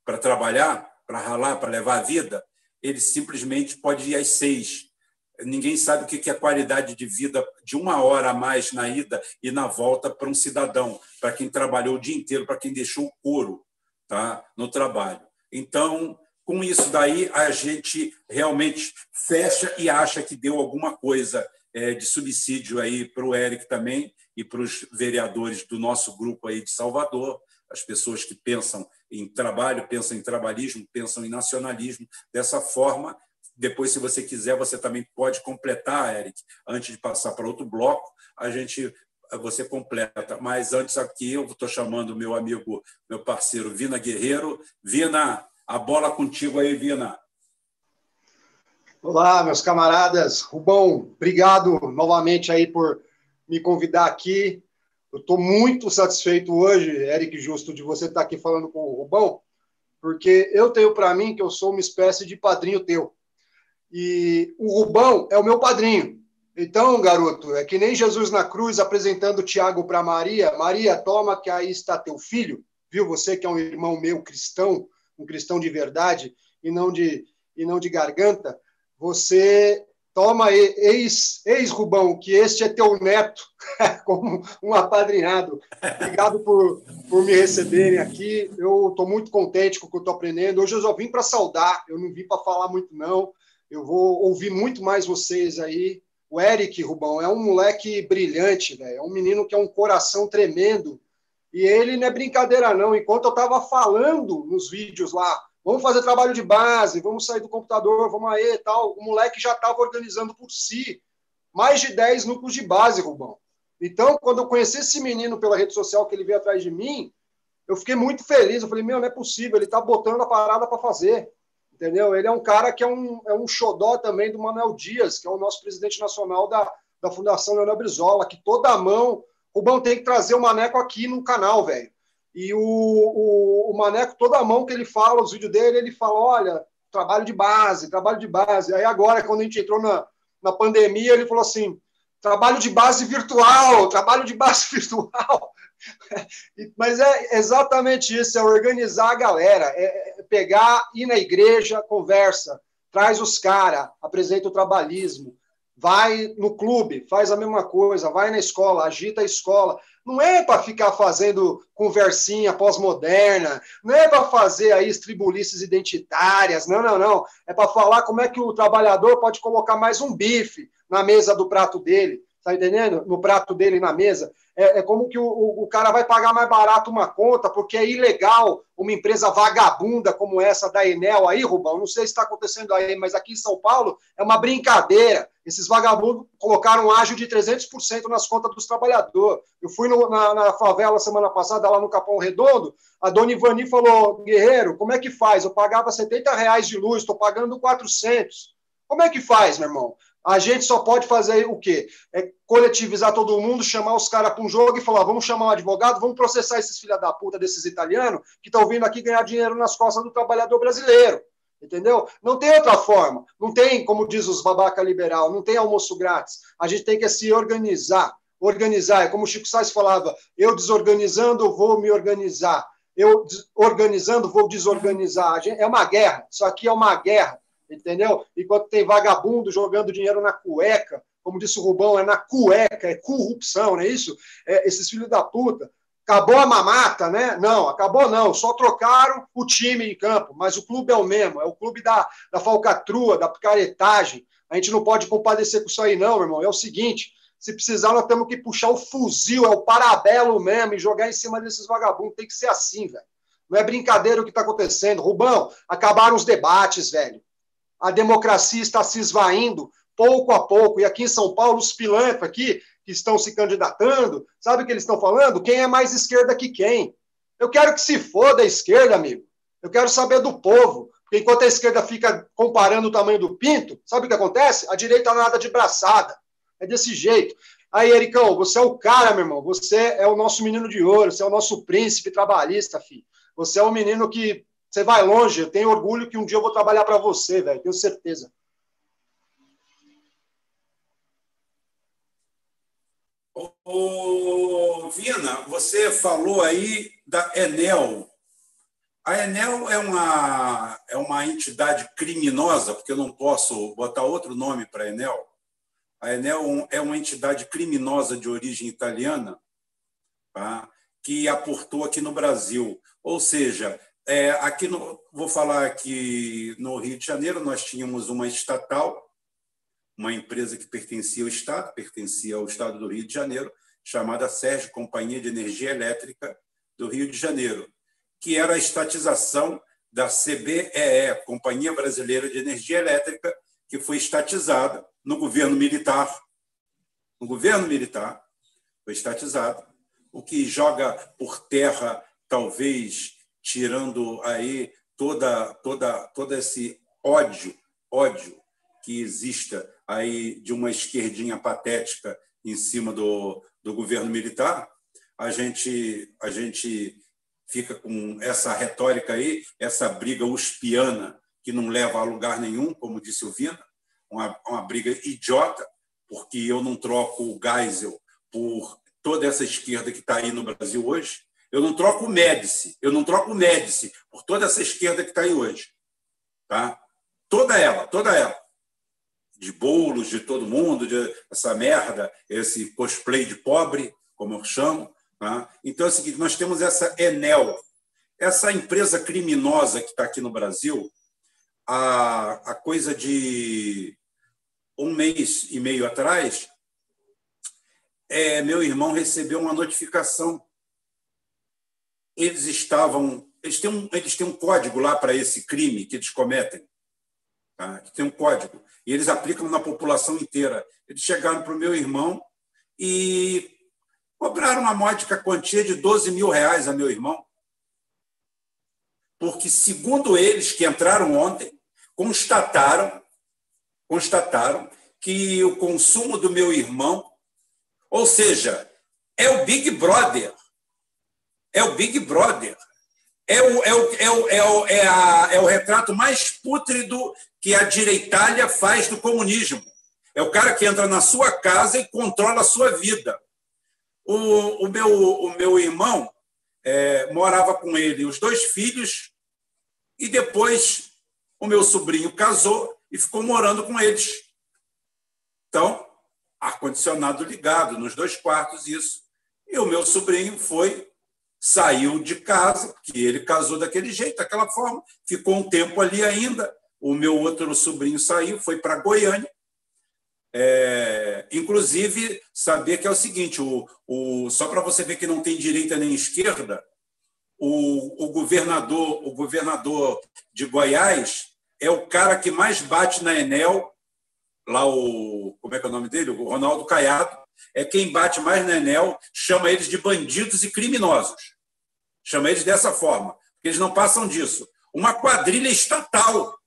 para trabalhar, para ralar, para levar a vida, ele simplesmente pode ir às seis ninguém sabe o que é qualidade de vida de uma hora a mais na ida e na volta para um cidadão, para quem trabalhou o dia inteiro, para quem deixou o couro tá, no trabalho. Então, com isso daí, a gente realmente fecha e acha que deu alguma coisa é, de subsídio aí para o Eric também e para os vereadores do nosso grupo aí de Salvador, as pessoas que pensam em trabalho, pensam em trabalhismo, pensam em nacionalismo. Dessa forma, depois, se você quiser, você também pode completar, Eric, antes de passar para outro bloco, a gente você completa. Mas antes aqui eu estou chamando meu amigo, meu parceiro Vina Guerreiro. Vina, a bola contigo aí, Vina. Olá, meus camaradas. Rubão, obrigado novamente aí por me convidar aqui. Eu estou muito satisfeito hoje, Eric Justo, de você estar aqui falando com o Rubão, porque eu tenho para mim que eu sou uma espécie de padrinho teu. E o Rubão é o meu padrinho. Então, garoto, é que nem Jesus na cruz apresentando Tiago para Maria. Maria, toma que aí está teu filho. Viu? Você que é um irmão meu cristão, um cristão de verdade e não de, e não de garganta. Você toma, ex, ex Rubão, que este é teu neto, como um apadrinhado. Obrigado por, por me receberem aqui. Eu estou muito contente com o que eu estou aprendendo. Hoje eu só vim para saudar, eu não vim para falar muito, não. Eu vou ouvir muito mais vocês aí. O Eric Rubão é um moleque brilhante, velho. É um menino que é um coração tremendo. E ele não é brincadeira, não. Enquanto eu estava falando nos vídeos lá, vamos fazer trabalho de base, vamos sair do computador, vamos aí tal, o moleque já estava organizando por si mais de 10 núcleos de base, Rubão. Então, quando eu conheci esse menino pela rede social, que ele veio atrás de mim, eu fiquei muito feliz. Eu falei, meu, não é possível, ele está botando a parada para fazer entendeu? Ele é um cara que é um, é um xodó também do Manuel Dias, que é o nosso presidente nacional da, da Fundação Leonel Brizola, que toda a mão, o Bão tem que trazer o Maneco aqui no canal, velho. E o, o, o, Maneco, toda a mão que ele fala, os vídeos dele, ele fala, olha, trabalho de base, trabalho de base. Aí agora, quando a gente entrou na, na pandemia, ele falou assim, trabalho de base virtual, trabalho de base virtual. Mas é exatamente isso, é organizar a galera, é pegar, ir na igreja, conversa, traz os caras, apresenta o trabalhismo, vai no clube, faz a mesma coisa, vai na escola, agita a escola. Não é para ficar fazendo conversinha pós-moderna, não é para fazer aí estribulices identitárias, não, não, não. É para falar como é que o trabalhador pode colocar mais um bife na mesa do prato dele, tá entendendo? No prato dele na mesa é, é como que o, o, cara vai pagar mais barato uma conta, porque é ilegal uma empresa vagabunda como essa da Enel aí, Rubão. Não sei se está acontecendo aí, mas aqui em São Paulo é uma brincadeira. Esses vagabundos colocaram um ágio de 300% nas contas dos trabalhadores. Eu fui no, na, na, favela semana passada, lá no Capão Redondo, a dona Ivani falou, Guerreiro, como é que faz? Eu pagava 70 reais de luz, estou pagando 400. Como é que faz, meu irmão? A gente só pode fazer o quê? É coletivizar todo mundo, chamar os caras para um jogo e falar: vamos chamar um advogado, vamos processar esses filha da puta desses italianos que estão vindo aqui ganhar dinheiro nas costas do trabalhador brasileiro. Entendeu? Não tem outra forma. Não tem, como diz os babaca liberal, não tem almoço grátis. A gente tem que se organizar. Organizar. É como o Chico Sainz falava: eu desorganizando, vou me organizar. Eu organizando, vou desorganizar. É uma guerra. Isso aqui é uma guerra entendeu? Enquanto tem vagabundo jogando dinheiro na cueca, como disse o Rubão, é na cueca, é corrupção, não é isso? É, esses filhos da puta. Acabou a mamata, né? Não, acabou não. Só trocaram o time em campo, mas o clube é o mesmo. É o clube da, da falcatrua, da picaretagem. A gente não pode compadecer com isso aí, não, meu irmão. É o seguinte: se precisar, nós temos que puxar o fuzil, é o parabelo mesmo, e jogar em cima desses vagabundos. Tem que ser assim, velho. Não é brincadeira o que está acontecendo. Rubão, acabaram os debates, velho. A democracia está se esvaindo pouco a pouco. E aqui em São Paulo, os pilantras aqui, que estão se candidatando, sabe o que eles estão falando? Quem é mais esquerda que quem? Eu quero que se foda a esquerda, amigo. Eu quero saber do povo. Porque enquanto a esquerda fica comparando o tamanho do pinto, sabe o que acontece? A direita nada de braçada. É desse jeito. Aí, Ericão, você é o cara, meu irmão. Você é o nosso menino de ouro, você é o nosso príncipe trabalhista, filho. Você é um menino que você vai longe. Eu tenho orgulho que um dia eu vou trabalhar para você, velho. Tenho certeza. Ô, Vina, você falou aí da Enel. A Enel é uma, é uma entidade criminosa, porque eu não posso botar outro nome para a Enel. A Enel é uma entidade criminosa de origem italiana tá? que aportou aqui no Brasil. Ou seja, é, aqui no, vou falar aqui no Rio de Janeiro, nós tínhamos uma estatal uma empresa que pertencia ao Estado, pertencia ao Estado do Rio de Janeiro, chamada Sérgio Companhia de Energia Elétrica do Rio de Janeiro, que era a estatização da CBEE, Companhia Brasileira de Energia Elétrica, que foi estatizada no governo militar. No governo militar, foi estatizada, o que joga por terra, talvez, tirando aí toda, toda, todo esse ódio, ódio que exista aí de uma esquerdinha patética em cima do, do governo militar, a gente, a gente fica com essa retórica aí, essa briga uspiana que não leva a lugar nenhum, como disse o Vina, uma, uma briga idiota, porque eu não troco o Geisel por toda essa esquerda que está aí no Brasil hoje. Eu não troco o Médici, eu não troco o Médici por toda essa esquerda que está aí hoje. Tá? Toda ela, toda ela de bolos de todo mundo, de essa merda, esse cosplay de pobre, como eu chamo. Tá? Então é o seguinte: nós temos essa Enel, essa empresa criminosa que está aqui no Brasil, a, a coisa de um mês e meio atrás, é, meu irmão recebeu uma notificação. Eles estavam. Eles têm um, eles têm um código lá para esse crime que eles cometem. Tá? Tem um código e eles aplicam na população inteira. Eles chegaram para o meu irmão e cobraram uma módica quantia de 12 mil reais a meu irmão, porque, segundo eles, que entraram ontem, constataram, constataram que o consumo do meu irmão, ou seja, é o Big Brother, é o Big Brother, é o, é o, é o, é o, é a, é o retrato mais pútrido que a direitalha faz do comunismo. É o cara que entra na sua casa e controla a sua vida. O, o, meu, o meu irmão é, morava com ele, os dois filhos, e depois o meu sobrinho casou e ficou morando com eles. Então, ar-condicionado ligado nos dois quartos, isso. E o meu sobrinho foi, saiu de casa, porque ele casou daquele jeito, daquela forma, ficou um tempo ali ainda, o meu outro sobrinho saiu, foi para Goiânia. É, inclusive, saber que é o seguinte: o, o, só para você ver que não tem direita nem esquerda, o, o, governador, o governador de Goiás é o cara que mais bate na Enel, lá o. Como é que é o nome dele? O Ronaldo Caiado. É quem bate mais na Enel, chama eles de bandidos e criminosos. Chama eles dessa forma, porque eles não passam disso. Uma quadrilha estatal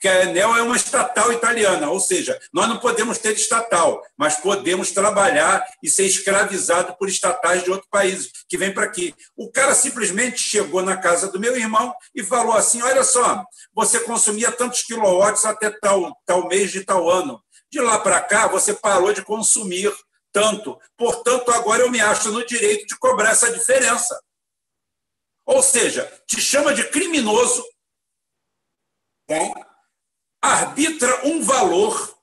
porque a Enel é uma estatal italiana, ou seja, nós não podemos ter estatal, mas podemos trabalhar e ser escravizado por estatais de outros países que vêm para aqui. O cara simplesmente chegou na casa do meu irmão e falou assim: olha só, você consumia tantos quilowatts até tal, tal mês de tal ano. De lá para cá, você parou de consumir tanto. Portanto, agora eu me acho no direito de cobrar essa diferença. Ou seja, te chama de criminoso. Arbitra um valor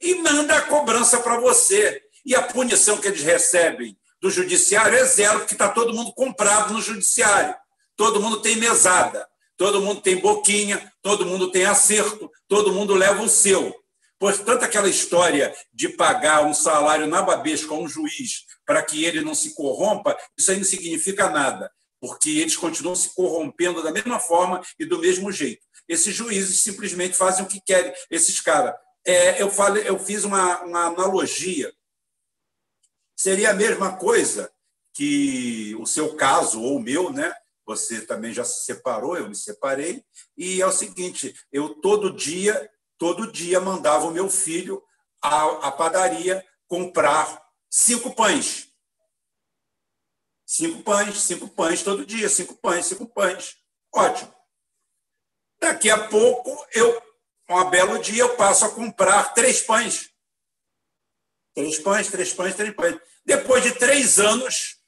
e manda a cobrança para você. E a punição que eles recebem do judiciário é zero, porque está todo mundo comprado no judiciário. Todo mundo tem mesada, todo mundo tem boquinha, todo mundo tem acerto, todo mundo leva o seu. Portanto, aquela história de pagar um salário na babesca a um juiz para que ele não se corrompa, isso aí não significa nada, porque eles continuam se corrompendo da mesma forma e do mesmo jeito. Esses juízes simplesmente fazem o que querem. Esses caras. É, eu, falei, eu fiz uma, uma analogia. Seria a mesma coisa que o seu caso, ou o meu, né? Você também já se separou, eu me separei. E é o seguinte: eu todo dia, todo dia mandava o meu filho à, à padaria comprar cinco pães. Cinco pães, cinco pães todo dia, cinco pães, cinco pães. Ótimo. Daqui a pouco, eu, um belo dia, eu passo a comprar três pães. Três pães, três pães, três pães. Depois de três anos,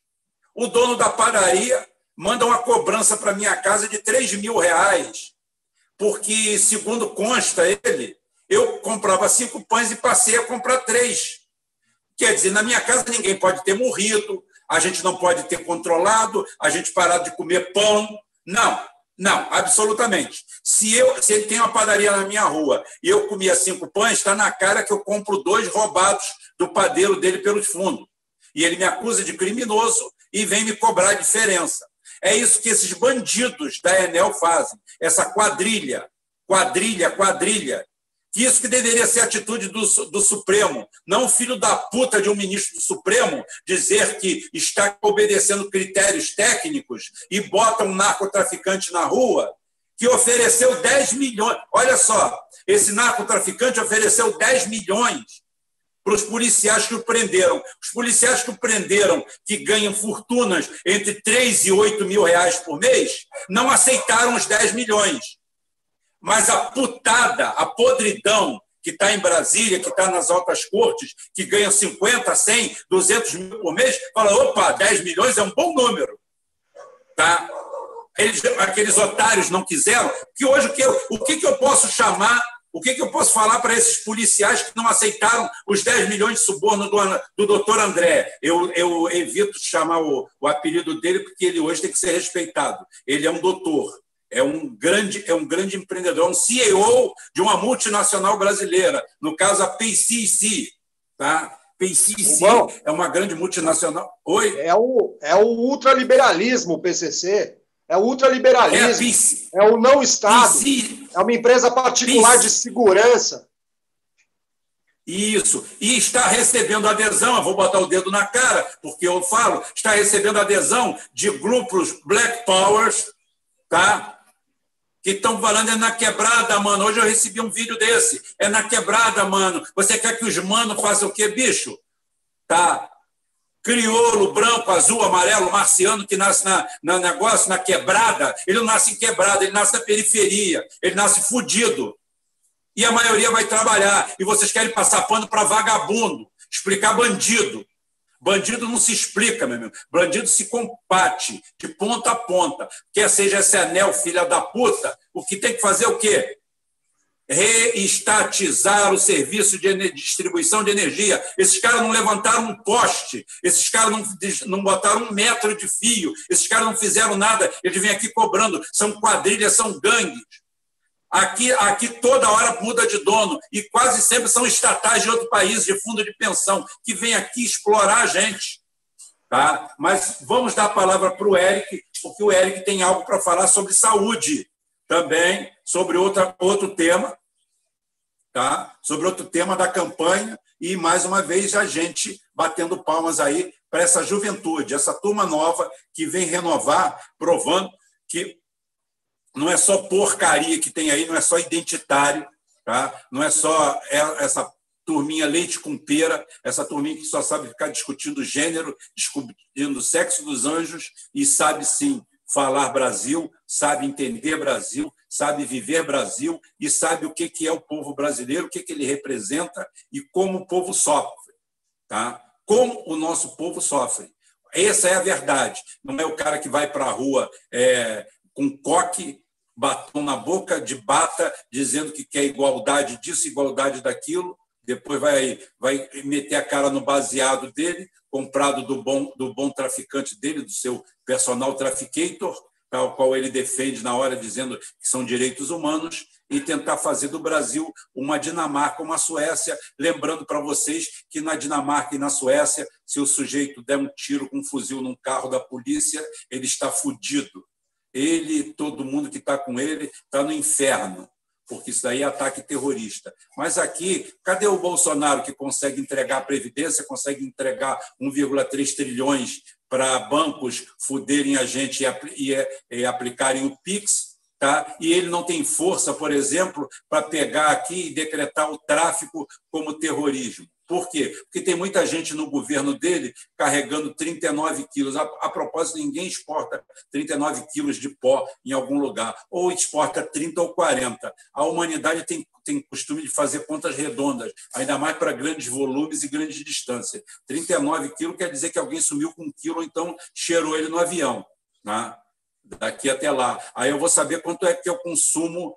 o dono da padaria manda uma cobrança para minha casa de três mil reais, porque, segundo consta ele, eu comprava cinco pães e passei a comprar três. Quer dizer, na minha casa ninguém pode ter morrido, a gente não pode ter controlado, a gente parar de comer pão. Não, não, absolutamente. Se, eu, se ele tem uma padaria na minha rua e eu comia cinco pães, está na cara que eu compro dois roubados do padeiro dele pelos fundos. E ele me acusa de criminoso e vem me cobrar a diferença. É isso que esses bandidos da Enel fazem, essa quadrilha, quadrilha, quadrilha, isso que deveria ser a atitude do, do Supremo, não filho da puta de um ministro do Supremo dizer que está obedecendo critérios técnicos e bota um narcotraficante na rua que ofereceu 10 milhões. Olha só, esse narcotraficante ofereceu 10 milhões para os policiais que o prenderam. Os policiais que o prenderam, que ganham fortunas entre 3 e 8 mil reais por mês, não aceitaram os 10 milhões. Mas a putada, a podridão que está em Brasília, que está nas altas cortes, que ganha 50, 100, 200 mil por mês, fala: opa, 10 milhões é um bom número. Tá? Eles, aqueles otários não quiseram, que hoje o que, eu, o que, que eu posso chamar, o que, que eu posso falar para esses policiais que não aceitaram os 10 milhões de suborno do, do doutor André? Eu, eu evito chamar o, o apelido dele, porque ele hoje tem que ser respeitado. Ele é um doutor é um grande, é um grande empreendedor, é um CEO de uma multinacional brasileira, no caso a PCC, tá? PCC Bom, é uma grande multinacional. Oi? É o, é o ultraliberalismo, o PCC. É o ultraliberalismo. É, é o não Estado. PC, é uma empresa particular PC, de segurança. Isso. E está recebendo adesão, eu vou botar o dedo na cara, porque eu falo, está recebendo adesão de grupos Black Powers, tá? Que estão falando é na quebrada, mano. Hoje eu recebi um vídeo desse. É na quebrada, mano. Você quer que os manos façam o quê, bicho? Tá. Crioulo, branco, azul, amarelo, marciano, que nasce na, na negócio, na quebrada, ele não nasce em quebrada, ele nasce na periferia, ele nasce fudido. E a maioria vai trabalhar. E vocês querem passar pano para vagabundo, explicar bandido. Bandido não se explica, meu amigo. Bandido se combate de ponta a ponta. Quer seja esse anel, filha da puta, o que tem que fazer é o quê? Reestatizar o serviço de distribuição de energia. Esses caras não levantaram um poste, esses caras não, não botaram um metro de fio, esses caras não fizeram nada, eles vêm aqui cobrando. São quadrilhas, são gangues. Aqui, aqui toda hora muda de dono e quase sempre são estatais de outro país, de fundo de pensão, que vem aqui explorar a gente. Tá? Mas vamos dar a palavra para o Eric, porque o Eric tem algo para falar sobre saúde também, sobre outra, outro tema, tá? sobre outro tema da campanha, e mais uma vez a gente batendo palmas aí para essa juventude, essa turma nova que vem renovar, provando que não é só porcaria que tem aí, não é só identitário, tá? não é só essa turminha leite com pera, essa turminha que só sabe ficar discutindo gênero, discutindo sexo dos anjos e sabe sim falar Brasil, sabe entender Brasil, sabe viver Brasil e sabe o que é o povo brasileiro, o que ele representa e como o povo sofre. Tá? Como o nosso povo sofre. Essa é a verdade. Não é o cara que vai para a rua é, com coque, batom na boca de bata, dizendo que quer igualdade disso, igualdade daquilo, depois vai, vai meter a cara no baseado dele, comprado do bom, do bom traficante dele, do seu personal traficator, tal qual ele defende na hora, dizendo que são direitos humanos, e tentar fazer do Brasil uma Dinamarca, uma Suécia. Lembrando para vocês que na Dinamarca e na Suécia, se o sujeito der um tiro com um fuzil num carro da polícia, ele está fudido. Ele, todo mundo que está com ele, está no inferno, porque isso daí é ataque terrorista. Mas aqui, cadê o Bolsonaro que consegue entregar a Previdência, consegue entregar 1,3 trilhões para bancos fuderem a gente e, e aplicarem o PIX? Tá? E ele não tem força, por exemplo, para pegar aqui e decretar o tráfico como terrorismo. Por quê? Porque tem muita gente no governo dele carregando 39 quilos. A, a propósito, ninguém exporta 39 quilos de pó em algum lugar, ou exporta 30 ou 40. A humanidade tem, tem costume de fazer contas redondas, ainda mais para grandes volumes e grandes distâncias. 39 quilos quer dizer que alguém sumiu com um quilo, ou então cheirou ele no avião. Né? daqui até lá. Aí eu vou saber quanto é que o consumo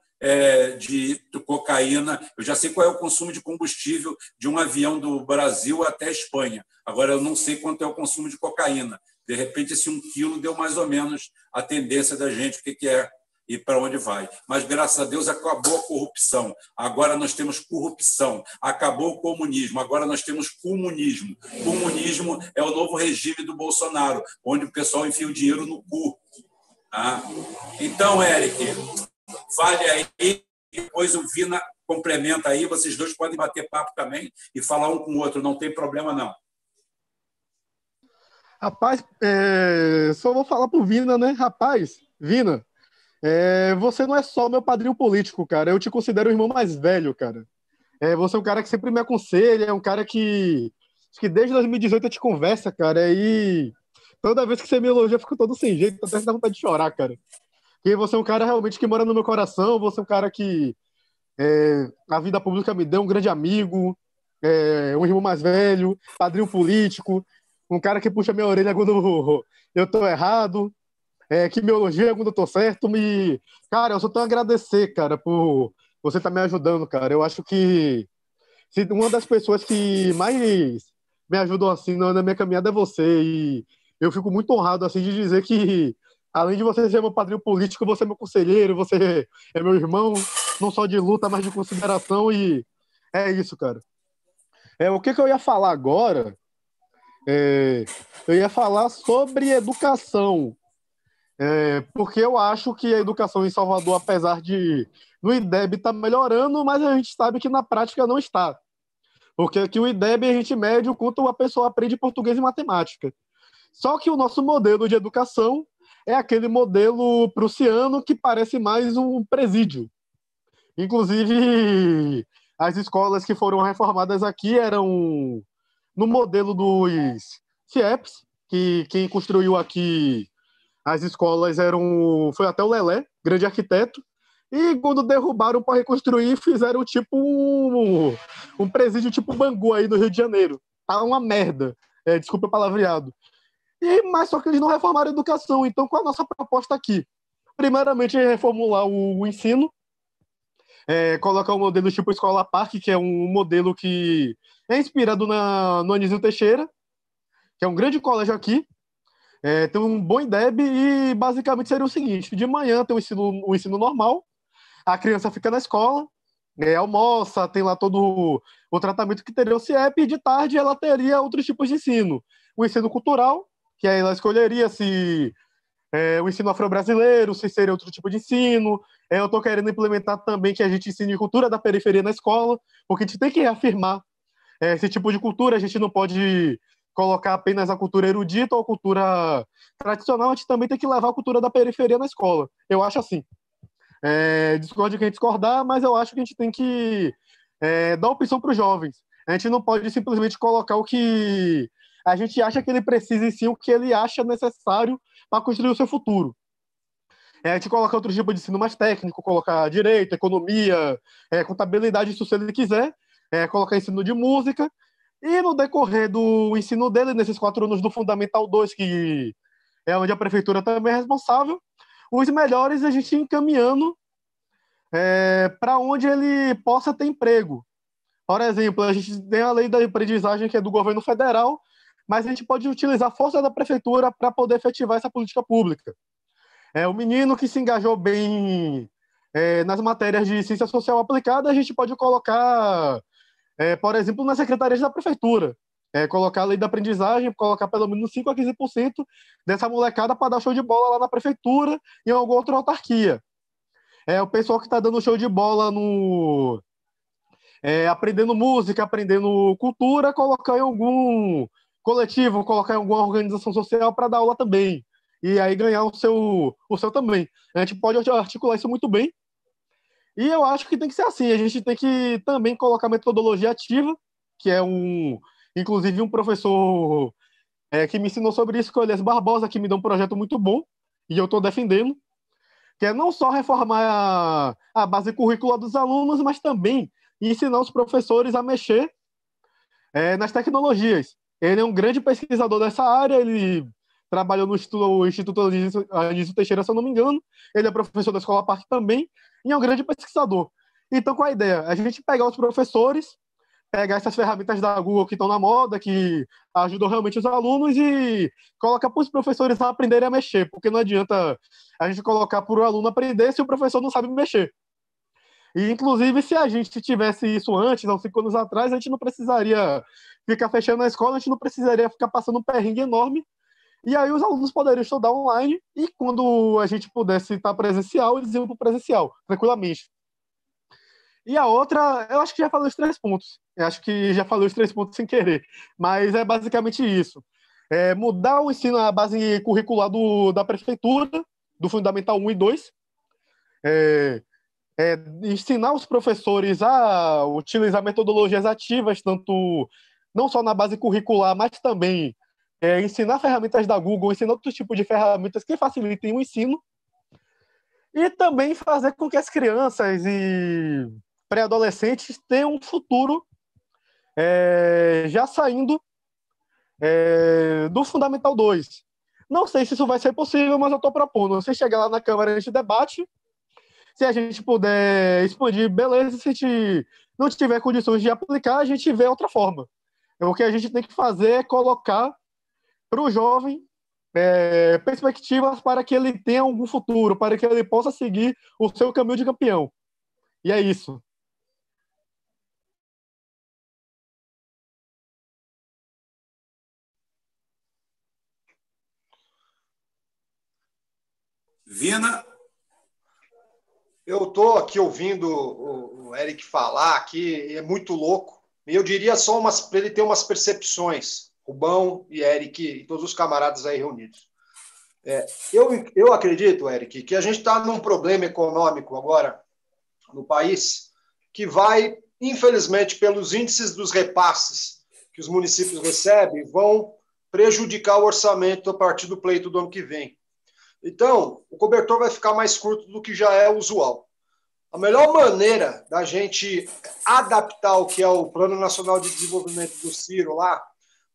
de, de cocaína. Eu já sei qual é o consumo de combustível de um avião do Brasil até a Espanha. Agora eu não sei quanto é o consumo de cocaína. De repente, esse um quilo deu mais ou menos a tendência da gente, o que, é e para onde vai. Mas, graças a Deus, acabou a corrupção. Agora nós temos corrupção. Acabou o comunismo. Agora nós temos comunismo. Comunismo é o novo regime do Bolsonaro, onde o pessoal enfia o dinheiro no cu. Tá? Então, Eric, fale aí, depois o Vina complementa aí, vocês dois podem bater papo também e falar um com o outro, não tem problema não. Rapaz, é... só vou falar pro Vina, né? Rapaz, Vina, é... você não é só meu padrinho político, cara. Eu te considero o irmão mais velho, cara. É... Você é um cara que sempre me aconselha, é um cara que, que desde 2018 eu te conversa, cara, e Toda vez que você me elogia, eu fico todo sem jeito, até dá vontade de chorar, cara. Porque você é um cara realmente que mora no meu coração, você é um cara que é, a vida pública me deu um grande amigo, é, um irmão mais velho, padrinho político, um cara que puxa minha orelha quando eu tô errado, é, que me elogia quando eu tô certo. Me... Cara, eu só tenho a agradecer, cara, por você estar tá me ajudando, cara. Eu acho que se uma das pessoas que mais me ajudou assim na minha caminhada é você. E eu fico muito honrado assim de dizer que além de você ser meu padrinho político, você é meu conselheiro, você é meu irmão, não só de luta, mas de consideração e é isso, cara. É o que, que eu ia falar agora? É, eu ia falar sobre educação, é, porque eu acho que a educação em Salvador, apesar de no IDEB estar tá melhorando, mas a gente sabe que na prática não está. Porque aqui o IDEB a gente mede o quanto a pessoa aprende português e matemática. Só que o nosso modelo de educação é aquele modelo prussiano que parece mais um presídio. Inclusive, as escolas que foram reformadas aqui eram no modelo dos CIEPs, que quem construiu aqui as escolas eram foi até o Lelé, grande arquiteto, e quando derrubaram para reconstruir, fizeram tipo um, um presídio tipo Bangu aí no Rio de Janeiro. Tá uma merda. É, desculpa o palavreado. E, mas só que eles não reformaram a educação. Então, qual a nossa proposta aqui? Primeiramente, reformular o, o ensino, é, colocar um modelo tipo Escola Parque, que é um modelo que é inspirado na, no Anísio Teixeira, que é um grande colégio aqui, é, tem um bom IDEB e basicamente seria o seguinte: de manhã tem o ensino, o ensino normal, a criança fica na escola, é, almoça, tem lá todo o, o tratamento que teria o CIEP, e de tarde ela teria outros tipos de ensino. O ensino cultural, que aí ela escolheria se é, o ensino afro-brasileiro, se seria outro tipo de ensino. É, eu estou querendo implementar também que a gente ensine cultura da periferia na escola, porque a gente tem que reafirmar é, esse tipo de cultura. A gente não pode colocar apenas a cultura erudita ou a cultura tradicional, a gente também tem que levar a cultura da periferia na escola. Eu acho assim. É, discordo quem discordar, mas eu acho que a gente tem que é, dar opção para os jovens. A gente não pode simplesmente colocar o que a gente acha que ele precisa em si o que ele acha necessário para construir o seu futuro. É, a gente coloca outro tipo de ensino mais técnico, colocar direito, economia, é, contabilidade, isso se ele quiser, é, colocar ensino de música, e no decorrer do ensino dele, nesses quatro anos do Fundamental 2, que é onde a prefeitura também é responsável, os melhores a gente encaminhando é, para onde ele possa ter emprego. Por exemplo, a gente tem a lei da aprendizagem que é do governo federal, mas a gente pode utilizar a força da prefeitura para poder efetivar essa política pública. É, o menino que se engajou bem é, nas matérias de ciência social aplicada, a gente pode colocar, é, por exemplo, nas secretarias da prefeitura. É, colocar a lei da aprendizagem, colocar pelo menos 5 a 15% dessa molecada para dar show de bola lá na prefeitura e em alguma outra autarquia. É, o pessoal que está dando show de bola no. É, aprendendo música, aprendendo cultura, colocar em algum coletivo, colocar em alguma organização social para dar aula também. E aí ganhar o seu, o seu também. A gente pode articular isso muito bem. E eu acho que tem que ser assim. A gente tem que também colocar metodologia ativa, que é um. Inclusive, um professor é, que me ensinou sobre isso, que é o Elias Barbosa, que me deu um projeto muito bom, e eu estou defendendo, que é não só reformar a, a base curricular dos alunos, mas também ensinar os professores a mexer é, nas tecnologias. Ele é um grande pesquisador dessa área, ele trabalhou no Instituto, Instituto Anísio Teixeira, se eu não me engano, ele é professor da Escola Parque também, e é um grande pesquisador. Então, qual a ideia? A gente pegar os professores, pegar essas ferramentas da Google que estão na moda, que ajudam realmente os alunos, e colocar para os professores aprenderem a mexer, porque não adianta a gente colocar para o aluno aprender se o professor não sabe mexer. E, inclusive, se a gente tivesse isso antes, há uns cinco anos atrás, a gente não precisaria ficar fechando a escola, a gente não precisaria ficar passando um perrengue enorme. E aí os alunos poderiam estudar online e quando a gente pudesse estar presencial, eles iam para o presencial, tranquilamente. E a outra, eu acho que já falei os três pontos. Eu acho que já falei os três pontos sem querer. Mas é basicamente isso. É mudar o ensino, a base curricular do, da prefeitura, do Fundamental 1 e 2. É, é, ensinar os professores a utilizar metodologias ativas, tanto não só na base curricular, mas também é, ensinar ferramentas da Google, ensinar outros tipos de ferramentas que facilitem o ensino, e também fazer com que as crianças e pré-adolescentes tenham um futuro é, já saindo é, do Fundamental 2. Não sei se isso vai ser possível, mas eu estou propondo. Você chegar lá na Câmara, a gente debate, se a gente puder expandir, beleza. Se a gente não tiver condições de aplicar, a gente vê outra forma. O que a gente tem que fazer é colocar para o jovem é, perspectivas para que ele tenha algum futuro, para que ele possa seguir o seu caminho de campeão. E é isso. Vina, eu estou aqui ouvindo o, o, Eric falar aqui, é muito louco. E eu diria só para ele ter umas percepções, Rubão e Eric e todos os camaradas aí reunidos. É, eu, eu acredito, Eric, que a gente está num problema econômico agora no país que vai, infelizmente, pelos índices dos repasses que os municípios recebem, vão prejudicar o orçamento a partir do pleito do ano que vem. Então, o cobertor vai ficar mais curto do que já é usual. A melhor maneira da gente adaptar o que é o Plano Nacional de Desenvolvimento do Ciro lá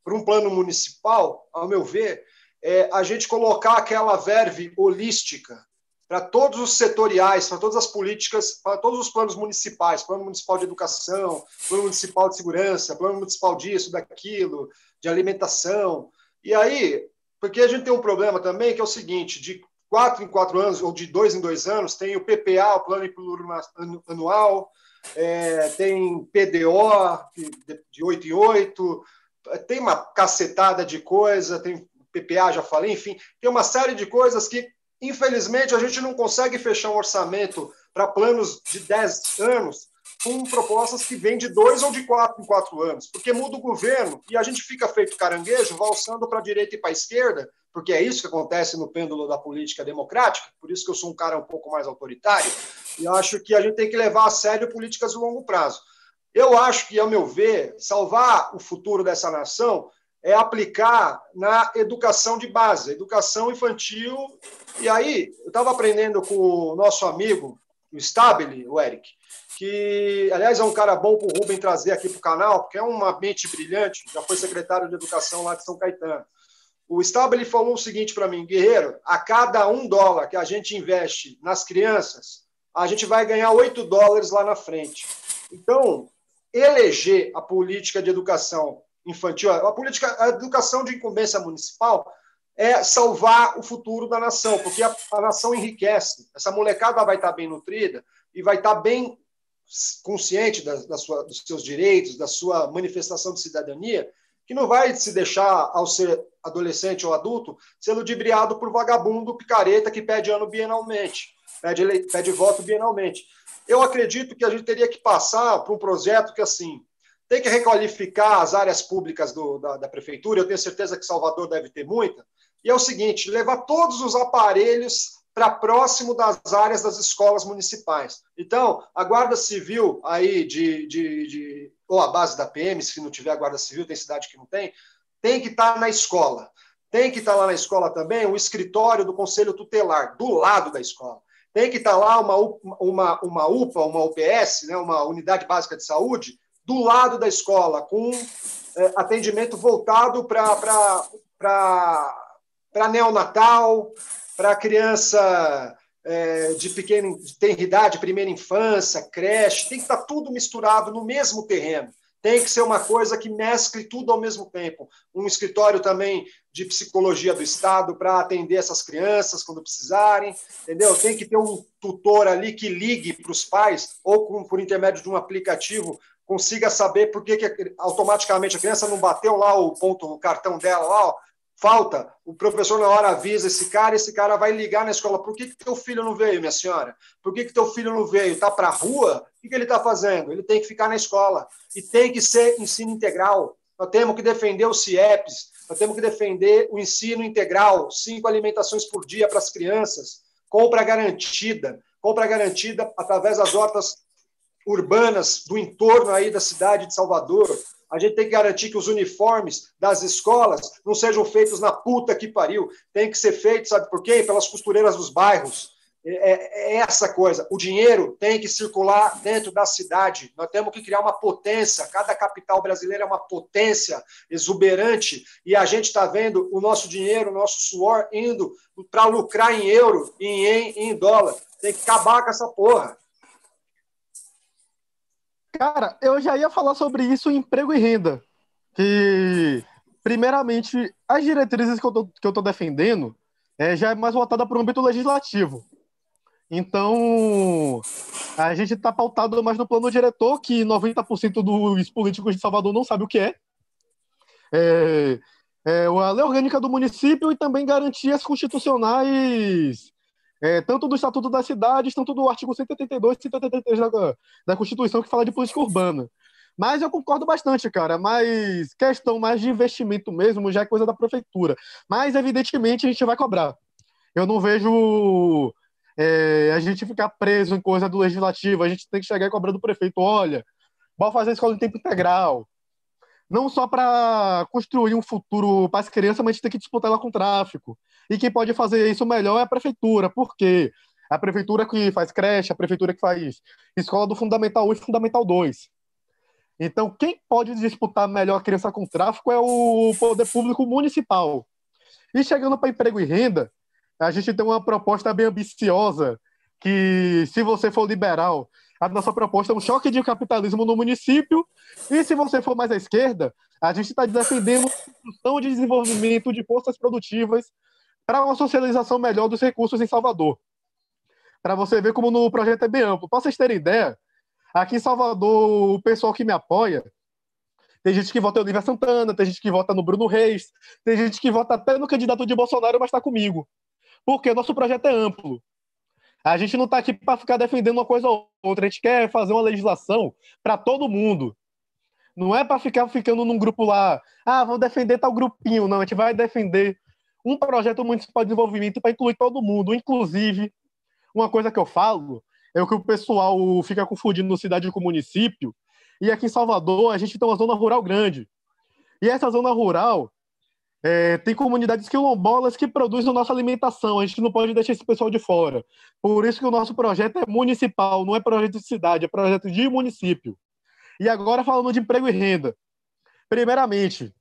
para um plano municipal, ao meu ver, é a gente colocar aquela verve holística para todos os setoriais, para todas as políticas, para todos os planos municipais, plano municipal de educação, plano municipal de segurança, plano municipal disso, daquilo, de alimentação. E aí, porque a gente tem um problema também que é o seguinte: de quatro em quatro anos, ou de dois em dois anos, tem o PPA, o Plano Plurianual, é, tem PDO de oito em oito, tem uma cacetada de coisa, tem PPA, já falei, enfim, tem uma série de coisas que, infelizmente, a gente não consegue fechar um orçamento para planos de 10 anos com propostas que vêm de dois ou de quatro em quatro anos, porque muda o governo e a gente fica feito caranguejo, valsando para a direita e para a esquerda, porque é isso que acontece no pêndulo da política democrática, por isso que eu sou um cara um pouco mais autoritário, e acho que a gente tem que levar a sério políticas de longo prazo. Eu acho que, ao meu ver, salvar o futuro dessa nação é aplicar na educação de base, educação infantil. E aí, eu estava aprendendo com o nosso amigo, o Stabile, o Eric, que, aliás, é um cara bom para o Rubem trazer aqui para o canal, porque é uma mente brilhante, já foi secretário de Educação lá de São Caetano. O Stable ele falou o seguinte para mim, Guerreiro, a cada um dólar que a gente investe nas crianças, a gente vai ganhar oito dólares lá na frente. Então, eleger a política de educação infantil, a política, a educação de incumbência municipal é salvar o futuro da nação, porque a, a nação enriquece. Essa molecada vai estar bem nutrida e vai estar bem consciente da, da sua, dos seus direitos, da sua manifestação de cidadania, que não vai se deixar, ao ser adolescente ou adulto, ser ludibriado por vagabundo picareta que pede ano bienalmente, pede, pede voto bienalmente. Eu acredito que a gente teria que passar por um projeto que, assim, tem que requalificar as áreas públicas do, da, da prefeitura, eu tenho certeza que Salvador deve ter muita, e é o seguinte, levar todos os aparelhos para próximo das áreas das escolas municipais. Então, a Guarda Civil aí de, de, de, ou a base da PM, se não tiver a Guarda Civil, tem cidade que não tem, tem que estar tá na escola. Tem que estar tá lá na escola também o escritório do Conselho Tutelar, do lado da escola. Tem que estar tá lá uma, uma, uma UPA, uma UPS, né, uma Unidade Básica de Saúde, do lado da escola, com é, atendimento voltado para neonatal, para criança é, de pequena de idade, primeira infância, creche, tem que estar tá tudo misturado no mesmo terreno. Tem que ser uma coisa que mescle tudo ao mesmo tempo. Um escritório também de psicologia do Estado para atender essas crianças quando precisarem, entendeu? Tem que ter um tutor ali que ligue para os pais, ou com, por intermédio de um aplicativo, consiga saber por que, que automaticamente a criança não bateu lá o ponto, o cartão dela lá, ó, falta, o professor na hora avisa esse cara, esse cara vai ligar na escola, por que, que teu filho não veio, minha senhora? Por que, que teu filho não veio? Está para a rua? O que, que ele está fazendo? Ele tem que ficar na escola. E tem que ser ensino integral. Nós temos que defender os CIEPs, nós temos que defender o ensino integral, cinco alimentações por dia para as crianças, compra garantida, compra garantida através das hortas urbanas do entorno aí da cidade de Salvador, a gente tem que garantir que os uniformes das escolas não sejam feitos na puta que pariu. Tem que ser feito, sabe por quê? Pelas costureiras dos bairros. É, é, é essa coisa. O dinheiro tem que circular dentro da cidade. Nós temos que criar uma potência. Cada capital brasileira é uma potência exuberante. E a gente está vendo o nosso dinheiro, o nosso suor indo para lucrar em euro e em, em dólar. Tem que acabar com essa porra. Cara, eu já ia falar sobre isso em emprego e renda. Que, primeiramente, as diretrizes que eu tô, que eu tô defendendo é, já é mais voltada para o âmbito legislativo. Então, a gente está pautado mais no plano diretor, que 90% dos políticos de Salvador não sabe o que é. É, é a lei orgânica do município e também garantias constitucionais é, tanto do Estatuto das Cidades, tanto do artigo 182 e 183 da, da Constituição, que fala de política urbana. Mas eu concordo bastante, cara. Mas questão mais de investimento mesmo já é coisa da prefeitura. Mas, evidentemente, a gente vai cobrar. Eu não vejo é, a gente ficar preso em coisa do legislativo. A gente tem que chegar e cobrar do prefeito: olha, bora fazer a escola em tempo integral. Não só para construir um futuro para as crianças, mas a gente tem que disputar ela com o tráfico. E quem pode fazer isso melhor é a prefeitura, porque a prefeitura que faz creche, a prefeitura que faz escola do Fundamental 1 e Fundamental 2. Então, quem pode disputar melhor a criança com tráfico é o poder público municipal. E chegando para emprego e renda, a gente tem uma proposta bem ambiciosa, que se você for liberal, a nossa proposta é um choque de capitalismo no município, e se você for mais à esquerda, a gente está defendendo a construção de desenvolvimento de forças produtivas para uma socialização melhor dos recursos em Salvador. Para você ver como no projeto é bem amplo. Para vocês terem ideia, aqui em Salvador, o pessoal que me apoia, tem gente que vota em Olivia Santana, tem gente que vota no Bruno Reis, tem gente que vota até no candidato de Bolsonaro, mas está comigo. Porque nosso projeto é amplo. A gente não está aqui para ficar defendendo uma coisa ou outra, a gente quer fazer uma legislação para todo mundo. Não é para ficar ficando num grupo lá, ah, vamos defender tal grupinho. Não, a gente vai defender um projeto municipal de desenvolvimento para incluir todo mundo. Inclusive, uma coisa que eu falo é o que o pessoal fica confundindo cidade com município. E aqui em Salvador, a gente tem uma zona rural grande. E essa zona rural é, tem comunidades quilombolas que produzem a nossa alimentação. A gente não pode deixar esse pessoal de fora. Por isso que o nosso projeto é municipal, não é projeto de cidade, é projeto de município. E agora falando de emprego e renda. Primeiramente,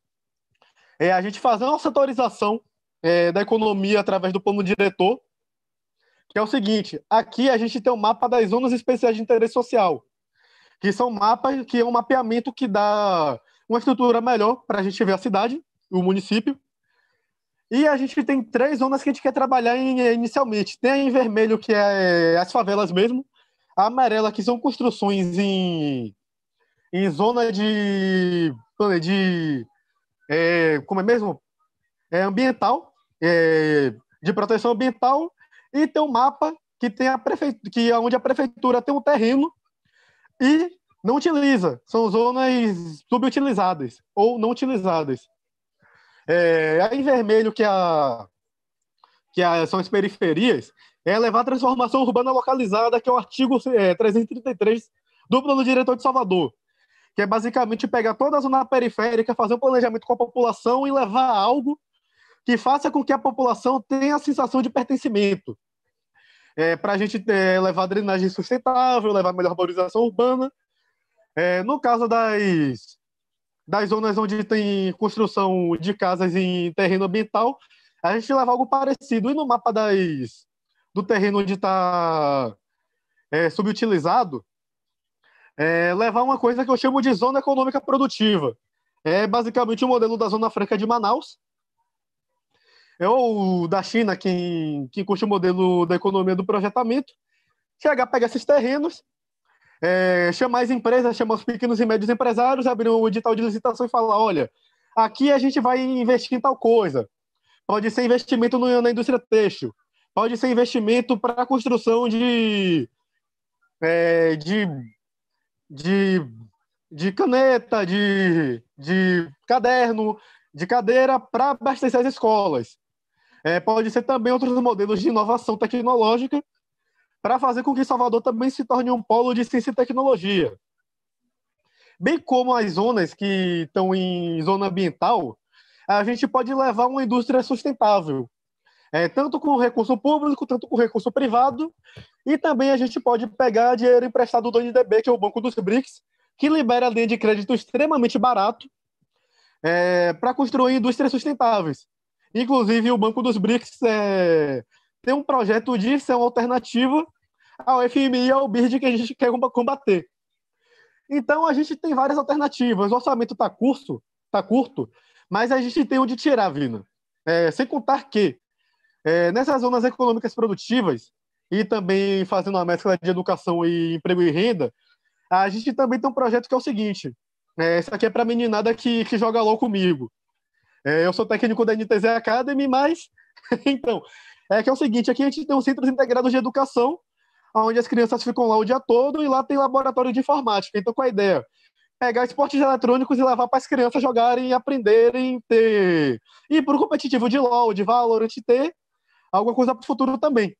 é a gente fazer uma setorização é, da economia através do plano diretor, que é o seguinte: aqui a gente tem o um mapa das zonas especiais de interesse social, que são mapas que é um mapeamento que dá uma estrutura melhor para a gente ver a cidade, o município. E a gente tem três zonas que a gente quer trabalhar inicialmente. Tem em vermelho, que é as favelas mesmo, a amarela, que são construções em, em zona de. de é, como é mesmo? É ambiental, é, de proteção ambiental, e tem um mapa que tem a prefeitura, que é onde a prefeitura tem um terreno e não utiliza. São zonas subutilizadas ou não utilizadas. É, em vermelho, que, a, que a, são as periferias, é levar a transformação urbana localizada, que é o artigo é, 333 do Plano Diretor de Salvador, que é basicamente pegar toda a zona periférica, fazer um planejamento com a população e levar algo que faça com que a população tenha a sensação de pertencimento. É, para a gente é, levar drenagem sustentável, levar melhor valorização urbana. É, no caso das, das zonas onde tem construção de casas em terreno ambiental, a gente leva algo parecido. E no mapa das, do terreno onde está é, subutilizado, é, levar uma coisa que eu chamo de zona econômica produtiva. É basicamente o modelo da Zona Franca de Manaus, é o da China, quem, quem curte o modelo da economia do projetamento, chegar, pegar esses terrenos, é, chamar as empresas, chamar os pequenos e médios empresários, abrir um edital de licitação e falar: olha, aqui a gente vai investir em tal coisa. Pode ser investimento no, na indústria têxtil, pode ser investimento para a construção de, é, de, de, de caneta, de, de caderno, de cadeira para abastecer as escolas. É, pode ser também outros modelos de inovação tecnológica para fazer com que Salvador também se torne um polo de ciência e tecnologia. Bem como as zonas que estão em zona ambiental, a gente pode levar uma indústria sustentável, é, tanto com recurso público, tanto com recurso privado, e também a gente pode pegar dinheiro emprestado do NDB, que é o Banco dos BRICS, que libera linha de crédito extremamente barato é, para construir indústrias sustentáveis. Inclusive, o Banco dos BRICS é, tem um projeto de ser uma alternativa ao FMI e ao BIRD que a gente quer combater. Então, a gente tem várias alternativas. O orçamento está curto, tá curto, mas a gente tem onde tirar, Vina. É, sem contar que, é, nessas zonas econômicas produtivas, e também fazendo uma mescla de educação e emprego e renda, a gente também tem um projeto que é o seguinte: é, esse aqui é para a meninada que, que joga LOL comigo. É, eu sou técnico da NTZ Academy, mas. então, é que é o seguinte: aqui a gente tem um centros integrados de educação, onde as crianças ficam lá o dia todo e lá tem laboratório de informática. Então, qual a ideia? Pegar esportes eletrônicos e levar para as crianças jogarem aprenderem, ter. E para o competitivo de LOL, de Valorant, ter alguma coisa para o futuro também.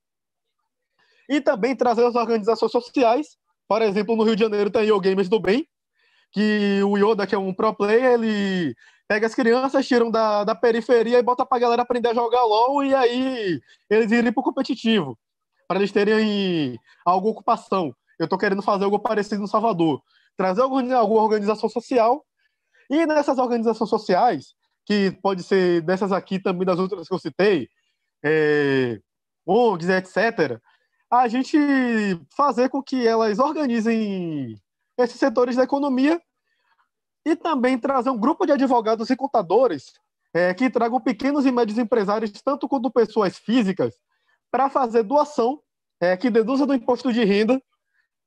E também trazer as organizações sociais. Por exemplo, no Rio de Janeiro tem o Gamers do Bem, que o Yoda, que é um pro player, ele pega as crianças, tiram da, da periferia e bota pra galera aprender a jogar LOL e aí eles irem pro competitivo, para eles terem alguma ocupação. Eu tô querendo fazer algo parecido no Salvador. Trazer alguma organização social e nessas organizações sociais, que pode ser dessas aqui também, das outras que eu citei, é, ONGs, etc., a gente fazer com que elas organizem esses setores da economia e também trazer um grupo de advogados e contadores é, que tragam pequenos e médios empresários, tanto quanto pessoas físicas, para fazer doação é, que deduza do imposto de renda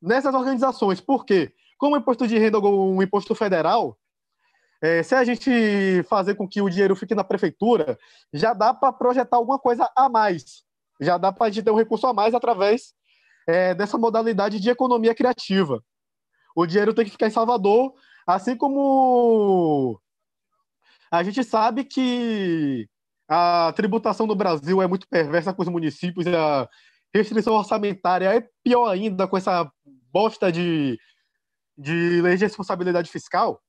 nessas organizações. Por quê? Como o imposto de renda é um imposto federal, é, se a gente fazer com que o dinheiro fique na prefeitura, já dá para projetar alguma coisa a mais. Já dá para a gente ter um recurso a mais através é, dessa modalidade de economia criativa. O dinheiro tem que ficar em Salvador Assim como a gente sabe que a tributação no Brasil é muito perversa com os municípios a restrição orçamentária é pior ainda com essa bosta de, de lei de responsabilidade fiscal,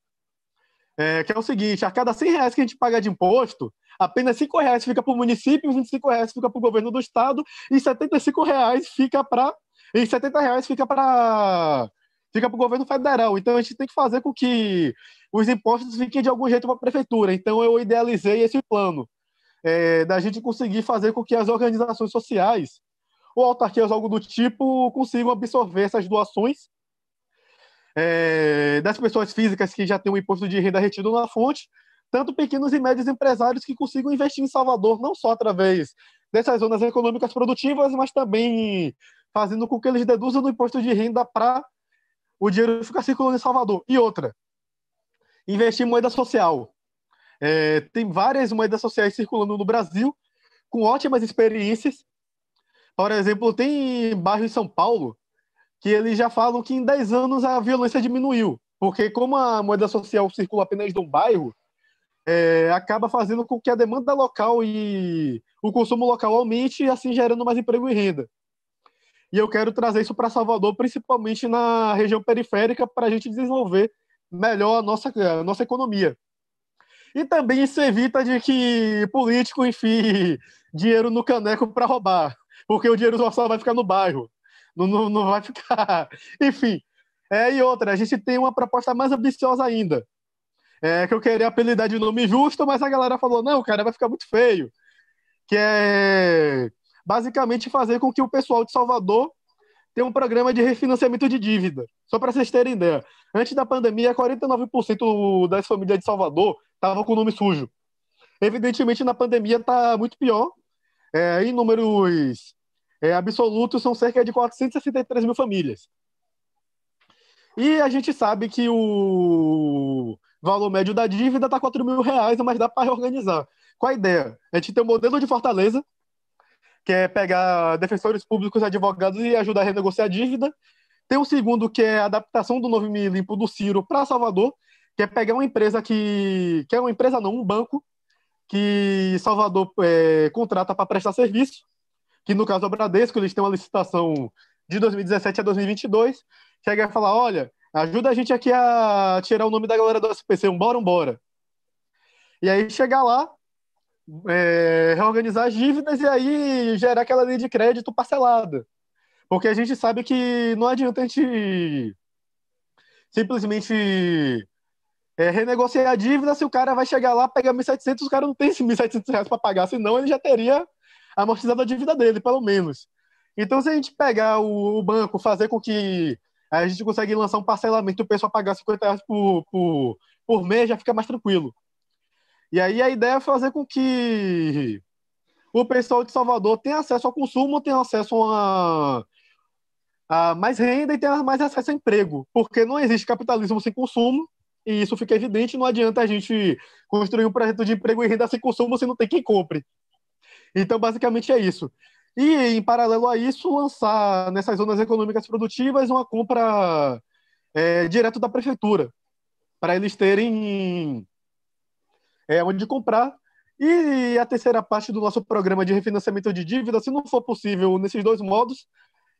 é, que é o seguinte, a cada 100 reais que a gente paga de imposto, apenas 5 reais fica para o município, 25 reais fica para o governo do estado e 75 reais fica para e 70 reais fica para fica para o governo federal. Então a gente tem que fazer com que os impostos fiquem de algum jeito para a prefeitura. Então eu idealizei esse plano é, da gente conseguir fazer com que as organizações sociais ou autarquias, algo do tipo, consigam absorver essas doações é, das pessoas físicas que já têm o um imposto de renda retido na fonte, tanto pequenos e médios empresários que consigam investir em Salvador, não só através dessas zonas econômicas produtivas, mas também fazendo com que eles deduzam do imposto de renda para o dinheiro ficar circulando em Salvador. E outra, investir em moeda social. É, tem várias moedas sociais circulando no Brasil, com ótimas experiências. Por exemplo, tem bairro em São Paulo que eles já falam que em 10 anos a violência diminuiu. Porque como a moeda social circula apenas de um bairro, é, acaba fazendo com que a demanda local e o consumo local aumente, assim gerando mais emprego e renda. E eu quero trazer isso para Salvador, principalmente na região periférica, para a gente desenvolver melhor a nossa, a nossa economia. E também isso evita de que político enfie dinheiro no caneco para roubar, porque o dinheiro só vai ficar no bairro, não, não, não vai ficar. Enfim. É, e outra, a gente tem uma proposta mais ambiciosa ainda. É, que eu queria apelidar de nome justo, mas a galera falou: não, cara, vai ficar muito feio. Que é basicamente fazer com que o pessoal de Salvador tenha um programa de refinanciamento de dívida. Só para vocês terem ideia. Antes da pandemia, 49% das famílias de Salvador estavam com o nome sujo. Evidentemente, na pandemia está muito pior. É, em números é, absolutos, são cerca de 463 mil famílias. E a gente sabe que o valor médio da dívida está 4 mil reais, mas dá para reorganizar. Qual a ideia? A gente tem um modelo de Fortaleza, que é pegar defensores públicos, advogados e ajudar a renegociar a dívida. Tem o segundo, que é a adaptação do novo limpo do Ciro para Salvador, que é pegar uma empresa que. que é uma empresa não, um banco, que Salvador é, contrata para prestar serviço, que no caso é o Bradesco, eles têm uma licitação de 2017 a 2022, chega a falar, olha, ajuda a gente aqui a tirar o nome da galera do SPC, um bora, um bora. E aí chegar lá, é, reorganizar as dívidas e aí gerar aquela linha de crédito parcelada. Porque a gente sabe que não adianta a gente simplesmente é, renegociar a dívida se o cara vai chegar lá, pegar 1.700, o cara não tem esses 1.700 reais para pagar, senão ele já teria amortizado a dívida dele, pelo menos. Então, se a gente pegar o, o banco, fazer com que a gente consiga lançar um parcelamento o pessoal pagar 50 reais por, por, por mês, já fica mais tranquilo. E aí a ideia é fazer com que o pessoal de Salvador tenha acesso ao consumo, tenha acesso a, a mais renda e tenha mais acesso a emprego, porque não existe capitalismo sem consumo, e isso fica evidente, não adianta a gente construir um projeto de emprego e renda sem consumo se não tem quem compre. Então, basicamente é isso. E, em paralelo a isso, lançar nessas zonas econômicas produtivas uma compra é, direto da prefeitura, para eles terem é, onde comprar. E a terceira parte do nosso programa de refinanciamento de dívida, se não for possível nesses dois modos,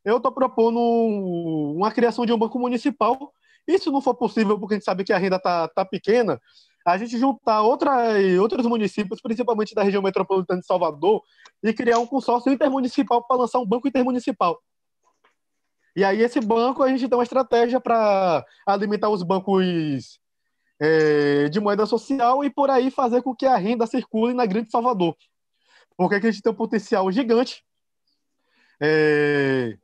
eu estou propondo uma criação de um banco municipal. E se não for possível, porque a gente sabe que a renda está tá pequena, a gente juntar outra, outros municípios, principalmente da região metropolitana de Salvador, e criar um consórcio intermunicipal para lançar um banco intermunicipal. E aí, esse banco, a gente tem uma estratégia para alimentar os bancos é, de moeda social e por aí fazer com que a renda circule na Grande Salvador. Porque aqui a gente tem um potencial gigante. É,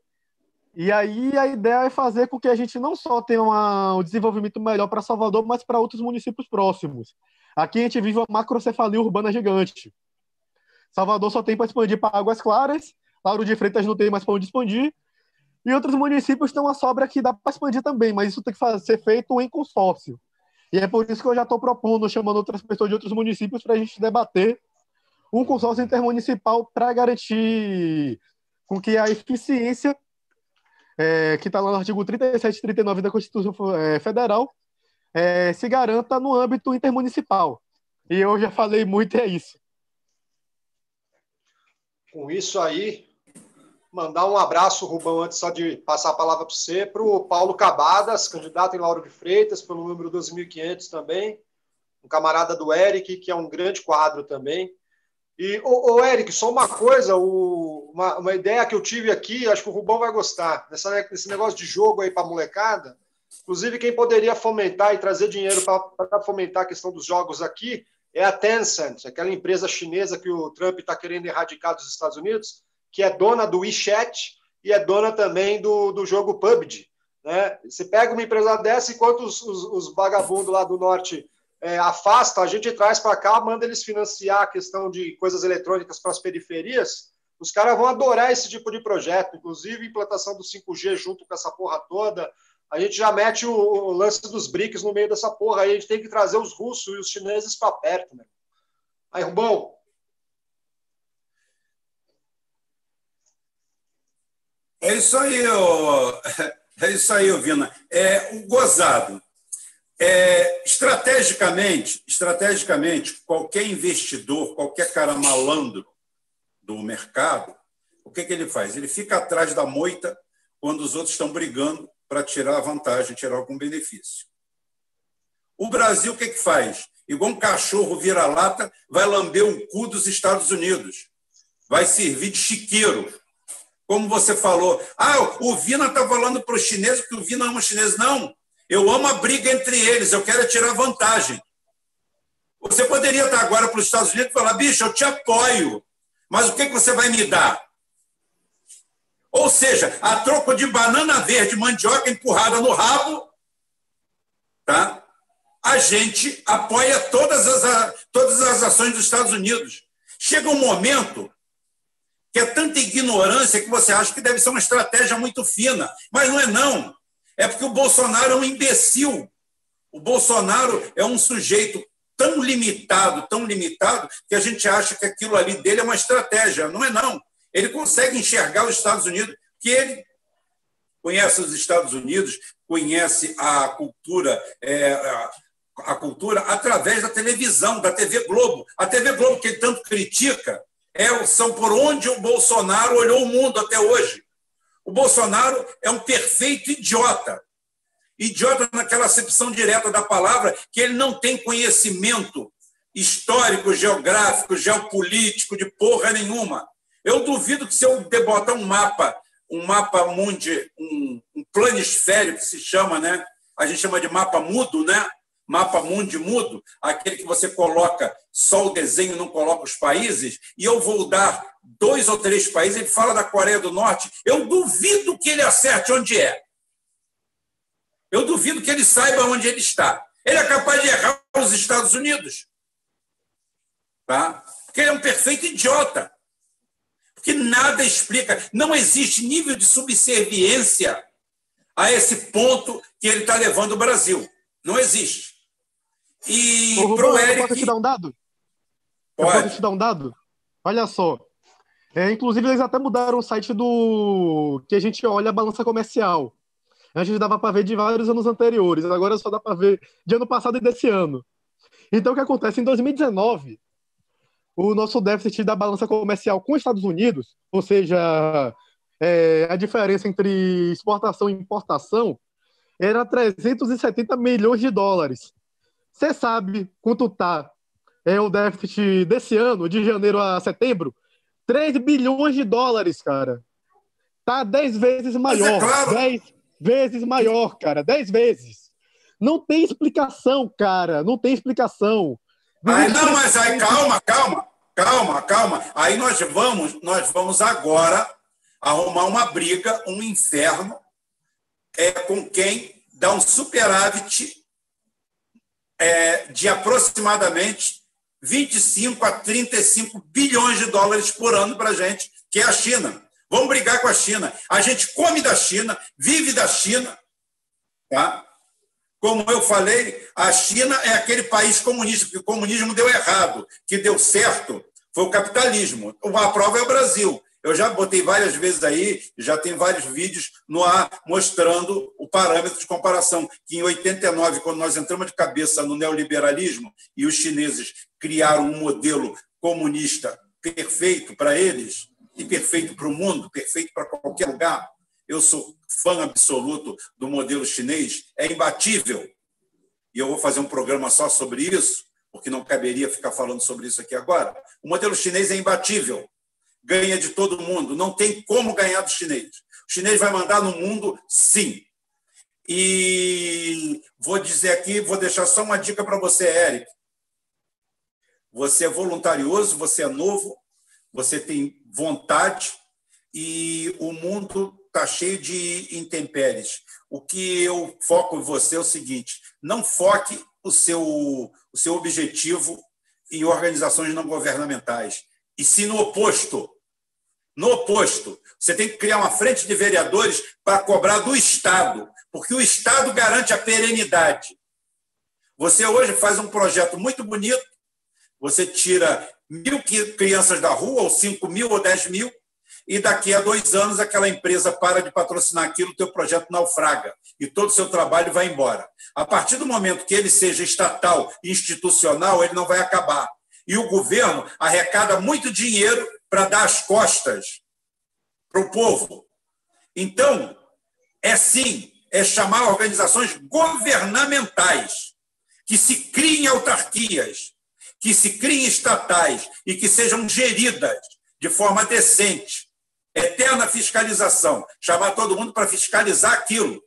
e aí a ideia é fazer com que a gente não só tenha uma, um desenvolvimento melhor para Salvador, mas para outros municípios próximos. Aqui a gente vive uma macrocefalia urbana gigante. Salvador só tem para expandir para Águas Claras, Lauro de Freitas não tem mais para onde expandir, e outros municípios têm uma sobra que dá para expandir também, mas isso tem que ser feito em consórcio. E é por isso que eu já estou propondo, chamando outras pessoas de outros municípios para a gente debater um consórcio intermunicipal para garantir com que a eficiência é, que está lá no artigo 37 e 39 da Constituição é, Federal é, se garanta no âmbito intermunicipal. E eu já falei muito, é isso. Com isso aí, mandar um abraço, Rubão, antes só de passar a palavra para você, para o Paulo Cabadas, candidato em Lauro de Freitas, pelo número 12.500 também, um camarada do Eric, que é um grande quadro também. E, ô, Eric, só uma coisa, o, uma, uma, ideia que eu tive aqui, acho que o Rubão vai gostar, desse negócio de jogo aí para molecada, Inclusive, quem poderia fomentar e trazer dinheiro para fomentar a questão dos jogos aqui é a Tencent, aquela empresa chinesa que o Trump está querendo erradicar dos Estados Unidos, que é dona do WeChat e é dona também do, do jogo PUBG. Né? Você pega uma empresa dessa, enquanto os, os, os vagabundos lá do norte é, afastam, a gente traz para cá, manda eles financiar a questão de coisas eletrônicas para as periferias. Os caras vão adorar esse tipo de projeto, inclusive implantação do 5G junto com essa porra toda, a gente já mete o, o, lance dos BRICS no meio dessa porra. Aí a gente tem que trazer os russos e os chineses para perto, né? Aí, Rubão. É isso aí, ô... é isso aí, Vina. É, o gozado. É, estrategicamente, estrategicamente, qualquer investidor, qualquer cara malandro do mercado, o que, que ele faz? Ele fica atrás da moita quando os outros estão brigando para tirar a vantagem, tirar algum benefício. O Brasil o que, que faz? Igual um cachorro vira-lata, vai lamber o cu dos Estados Unidos. Vai servir de chiqueiro. Como você falou, ah, o Vina está falando para os chineses que o Vina ama os chineses. Não, eu amo a briga entre eles, eu quero tirar vantagem. Você poderia estar agora para os Estados Unidos e falar, bicho, eu te apoio, mas o que, você vai me dar? Ou seja, a troco de banana verde, mandioca empurrada no rabo, tá? a gente apoia todas as, todas as ações dos Estados Unidos. Chega um momento que é tanta ignorância que você acha que deve ser uma estratégia muito fina. Mas não é não. É porque o Bolsonaro é um imbecil. O Bolsonaro é um sujeito tão limitado, tão limitado, que a gente acha que aquilo ali dele é uma estratégia. Não é não. Ele consegue enxergar os Estados Unidos, que ele conhece os Estados Unidos, conhece a cultura, é, a cultura através da televisão, da TV Globo. A TV Globo, que ele tanto critica, é, são por onde o Bolsonaro olhou o mundo até hoje. O Bolsonaro é um perfeito idiota. Idiota naquela acepção direta da palavra, que ele não tem conhecimento histórico, geográfico, geopolítico, de porra nenhuma. Eu duvido que se eu botar um mapa, um mapa mundi, um, um planisfério que se chama, né? A gente chama de mapa mudo, né? Mapa mundi mudo, aquele que você coloca só o desenho, não coloca os países, e eu vou dar dois ou três países, ele fala da Coreia do Norte, eu duvido que ele acerte onde é. Eu duvido que ele saiba onde ele está. Ele é capaz de errar os Estados Unidos. Tá? Porque ele é um perfeito idiota que nada explica. Não existe nível de subserviência a esse ponto que ele está levando o Brasil. Não existe. E para o Eric. Posso te dar um dado? Pode. Eu posso te dar um dado? Olha só. É, inclusive, eles até mudaram o site do. que a gente olha a balança comercial. A gente dava para ver de vários anos anteriores, agora só dá para ver de ano passado e desse ano. Então, o que acontece? Em 2019, o nosso déficit da balança comercial com os Estados Unidos, ou seja, é, a diferença entre exportação e importação, era 370 milhões de dólares. Você sabe quanto está é, o déficit desse ano, de janeiro a setembro? 3 bilhões de dólares, cara. Tá 10 vezes maior. É claro. 10 vezes maior, cara. 10 vezes. Não tem explicação, cara. Não tem explicação. Aí, não, mas aí, calma, calma, calma, calma. Aí nós vamos, nós vamos agora arrumar uma briga, um inferno, é, com quem dá um superávit é, de aproximadamente 25 a 35 bilhões de dólares por ano para a gente, que é a China. Vamos brigar com a China. A gente come da China, vive da China, tá? Como eu falei, a China é aquele país comunista, porque o comunismo deu errado, que deu certo foi o capitalismo. A prova é o Brasil. Eu já botei várias vezes aí, já tem vários vídeos no ar mostrando o parâmetro de comparação, que em 89, quando nós entramos de cabeça no neoliberalismo e os chineses criaram um modelo comunista perfeito para eles e perfeito para o mundo, perfeito para qualquer lugar, eu sou fã absoluto do modelo chinês, é imbatível. E eu vou fazer um programa só sobre isso, porque não caberia ficar falando sobre isso aqui agora. O modelo chinês é imbatível, ganha de todo mundo, não tem como ganhar do chinês. O chinês vai mandar no mundo, sim. E vou dizer aqui, vou deixar só uma dica para você, Eric. Você é voluntarioso, você é novo, você tem vontade e o mundo está cheio de intempéries. O que eu foco em você é o seguinte: não foque o seu, o seu objetivo em organizações não governamentais, e sim no oposto. No oposto, você tem que criar uma frente de vereadores para cobrar do Estado, porque o Estado garante a perenidade. Você hoje faz um projeto muito bonito, você tira mil crianças da rua, ou cinco mil, ou dez mil, e daqui a dois anos aquela empresa para de patrocinar aquilo, o teu projeto naufraga e todo o seu trabalho vai embora. A partir do momento que ele seja estatal, institucional, ele não vai acabar. E o governo arrecada muito dinheiro para dar as costas para o povo. Então, é sim, é chamar organizações governamentais que se criem autarquias, que se criem estatais e que sejam geridas de forma decente. Eterna fiscalização, chamar todo mundo para fiscalizar aquilo.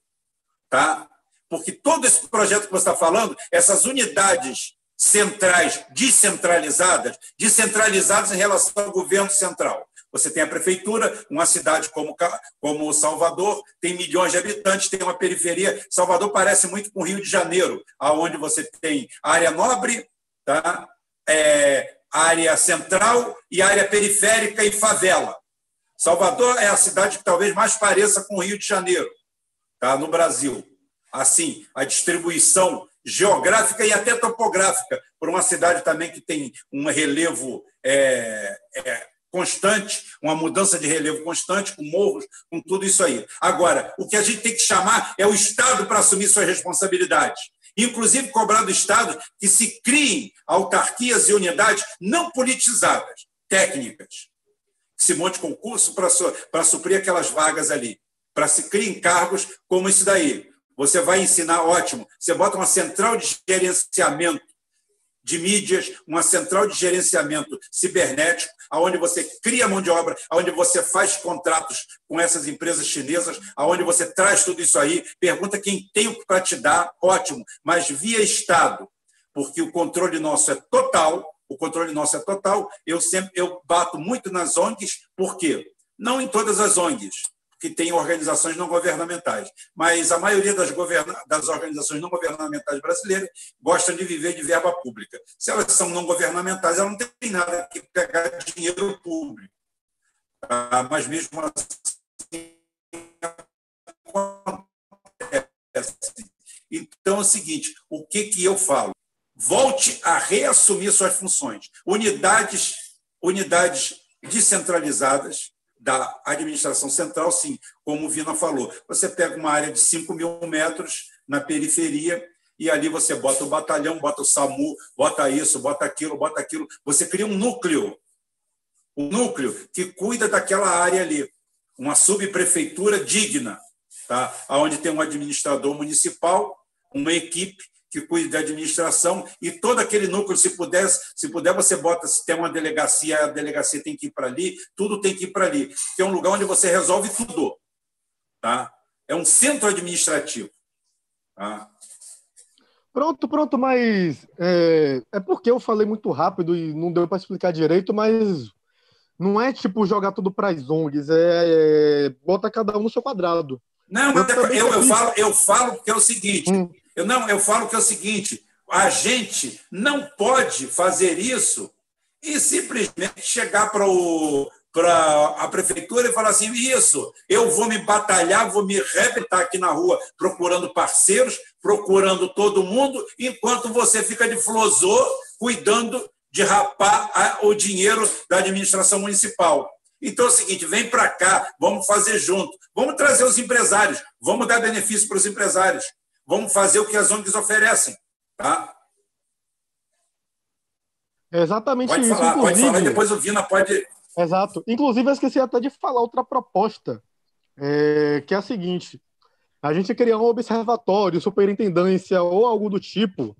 Tá? Porque todo esse projeto que você está falando, essas unidades centrais descentralizadas, descentralizadas em relação ao governo central. Você tem a prefeitura, uma cidade como, como Salvador, tem milhões de habitantes, tem uma periferia. Salvador parece muito com o Rio de Janeiro, aonde você tem área nobre, tá? É, área central e área periférica e favela. Salvador é a cidade que talvez mais pareça com o Rio de Janeiro, tá? no Brasil. Assim, a distribuição geográfica e até topográfica, por uma cidade também que tem um relevo é, é, constante, uma mudança de relevo constante, com morros, com tudo isso aí. Agora, o que a gente tem que chamar é o Estado para assumir suas responsabilidades. Inclusive cobrar do Estado que se criem autarquias e unidades não politizadas, técnicas. Que se monte concurso para, para suprir aquelas vagas ali. Para se criem cargos como esse daí. Você vai ensinar, ótimo. Você bota uma central de gerenciamento de mídias, uma central de gerenciamento cibernético, aonde você cria mão de obra, aonde você faz contratos com essas empresas chinesas, aonde você traz tudo isso aí, pergunta quem tem o para te dar, ótimo, mas via Estado, porque o controle nosso é total, o controle nosso é total. Eu sempre eu bato muito nas ONGs, por quê? Não em todas as ONGs, que tem organizações não governamentais. Mas a maioria das, das, organizações não governamentais brasileiras gostam de viver de verba pública. Se elas são não governamentais, elas não têm nada que pegar dinheiro público. Ah, mas mesmo assim, acontece. Então é o seguinte: o que, que eu falo? Volte a reassumir suas funções. Unidades, unidades descentralizadas, da administração central, sim, como o Vina falou. Você pega uma área de 5 mil metros na periferia e ali você bota o batalhão, bota o SAMU, bota isso, bota aquilo, bota aquilo. Você cria um núcleo, um núcleo que cuida daquela área ali, uma subprefeitura digna, tá? onde tem um administrador municipal, uma equipe que cuide da administração e todo aquele núcleo, se puder, se puder você bota, se tem uma delegacia, a delegacia tem que ir para ali, tudo tem que ir para ali, que é um lugar onde você resolve tudo, tá? É um centro administrativo, tá? Pronto, pronto, mas é, é porque eu falei muito rápido e não deu para explicar direito, mas não é tipo jogar tudo para as ONGs, é, é bota cada um no seu quadrado. Não, eu, eu, eu, eu falo, eu falo porque é o seguinte, hum. Eu não, eu falo que é o seguinte: a gente não pode fazer isso e simplesmente chegar para o para a prefeitura e falar assim: isso, eu vou me batalhar, vou me rebentar aqui na rua procurando parceiros, procurando todo mundo, enquanto você fica de flosô cuidando de rapar o dinheiro da administração municipal. Então é o seguinte: vem para cá, vamos fazer junto, vamos trazer os empresários, vamos dar benefício para os empresários. Vamos fazer o que as ONGs oferecem. Tá? É exatamente pode isso. Falar, pode falar, depois o Vina pode. Exato. Inclusive, eu esqueci até de falar outra proposta, é, que é a seguinte: a gente criar um observatório, superintendência ou algo do tipo,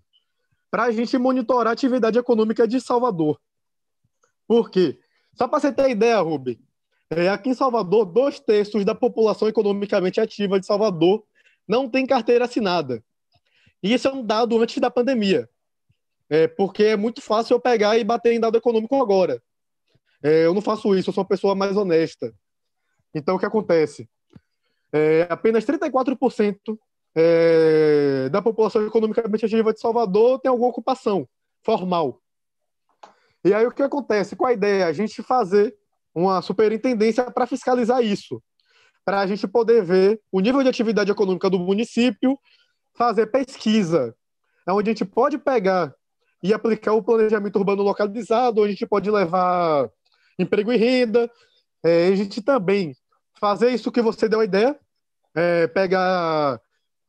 para a gente monitorar a atividade econômica de Salvador. Por quê? Só para você ter ideia, Rubi, é, aqui em Salvador, dois terços da população economicamente ativa de Salvador não têm carteira assinada. E isso é um dado antes da pandemia. É, porque é muito fácil eu pegar e bater em dado econômico agora. É, eu não faço isso, eu sou uma pessoa mais honesta. Então, o que acontece? É, apenas 34% é, da população economicamente ativa de Salvador tem alguma ocupação formal. E aí, o que acontece? Qual a ideia? A gente fazer uma superintendência para fiscalizar isso, para a gente poder ver o nível de atividade econômica do município, fazer pesquisa, é onde a gente pode pegar e aplicar o planejamento urbano localizado, onde a gente pode levar emprego e renda. É, a gente também fazer isso que você deu a ideia, é, pegar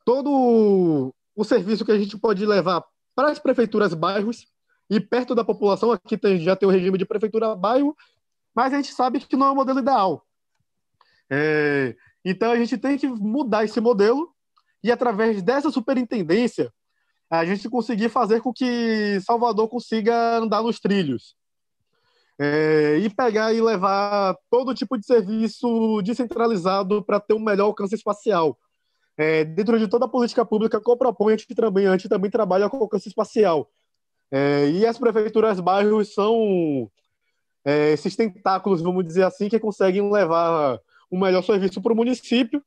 todo o serviço que a gente pode levar para as prefeituras bairros e perto da população. Aqui tem, já tem o regime de prefeitura bairro, mas a gente sabe que não é o modelo ideal. É, então a gente tem que mudar esse modelo e através dessa superintendência a gente conseguir fazer com que Salvador consiga andar nos trilhos. É, e pegar e levar todo tipo de serviço descentralizado para ter um melhor alcance espacial. É, dentro de toda a política pública que eu proponho, a gente também, a gente também trabalha com alcance espacial. É, e as prefeituras bairros são é, esses tentáculos, vamos dizer assim, que conseguem levar um melhor serviço para o município.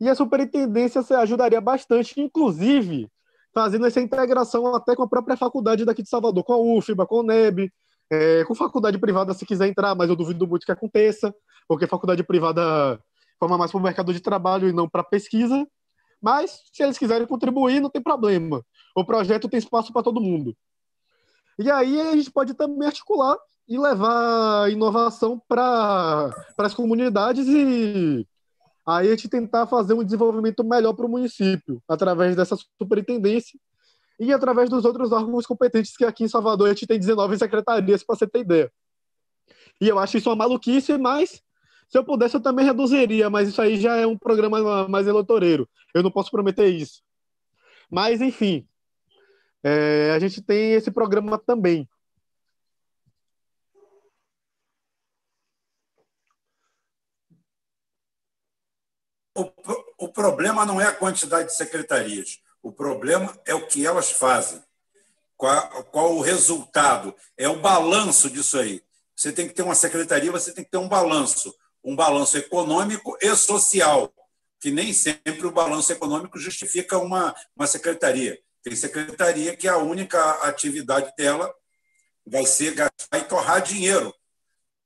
E a superintendência ajudaria bastante, inclusive fazendo essa integração até com a própria faculdade daqui de Salvador, com a UFBA, com o NEB, é, com faculdade privada se quiser entrar, mas eu duvido muito que aconteça, porque faculdade privada forma mais para o mercado de trabalho e não para pesquisa. Mas se eles quiserem contribuir, não tem problema. O projeto tem espaço para todo mundo. E aí a gente pode também articular e levar inovação para as comunidades e aí a gente tentar fazer um desenvolvimento melhor para o município, através dessa superintendência e através dos outros órgãos competentes que aqui em Salvador a gente tem 19 secretarias, para você ter ideia. E eu acho isso uma maluquice, mas se eu pudesse eu também reduziria, mas isso aí já é um programa mais eleitoreiro. Eu não posso prometer isso. Mas, enfim, é, a gente tem esse programa também. O, o problema não é a quantidade de secretarias. O problema é o que elas fazem. Qual, qual o resultado? É o balanço disso aí. Você tem que ter uma secretaria, você tem que ter um balanço. Um balanço econômico e social, que nem sempre o balanço econômico justifica uma, uma secretaria. Tem secretaria que a única atividade dela vai ser gastar e torrar dinheiro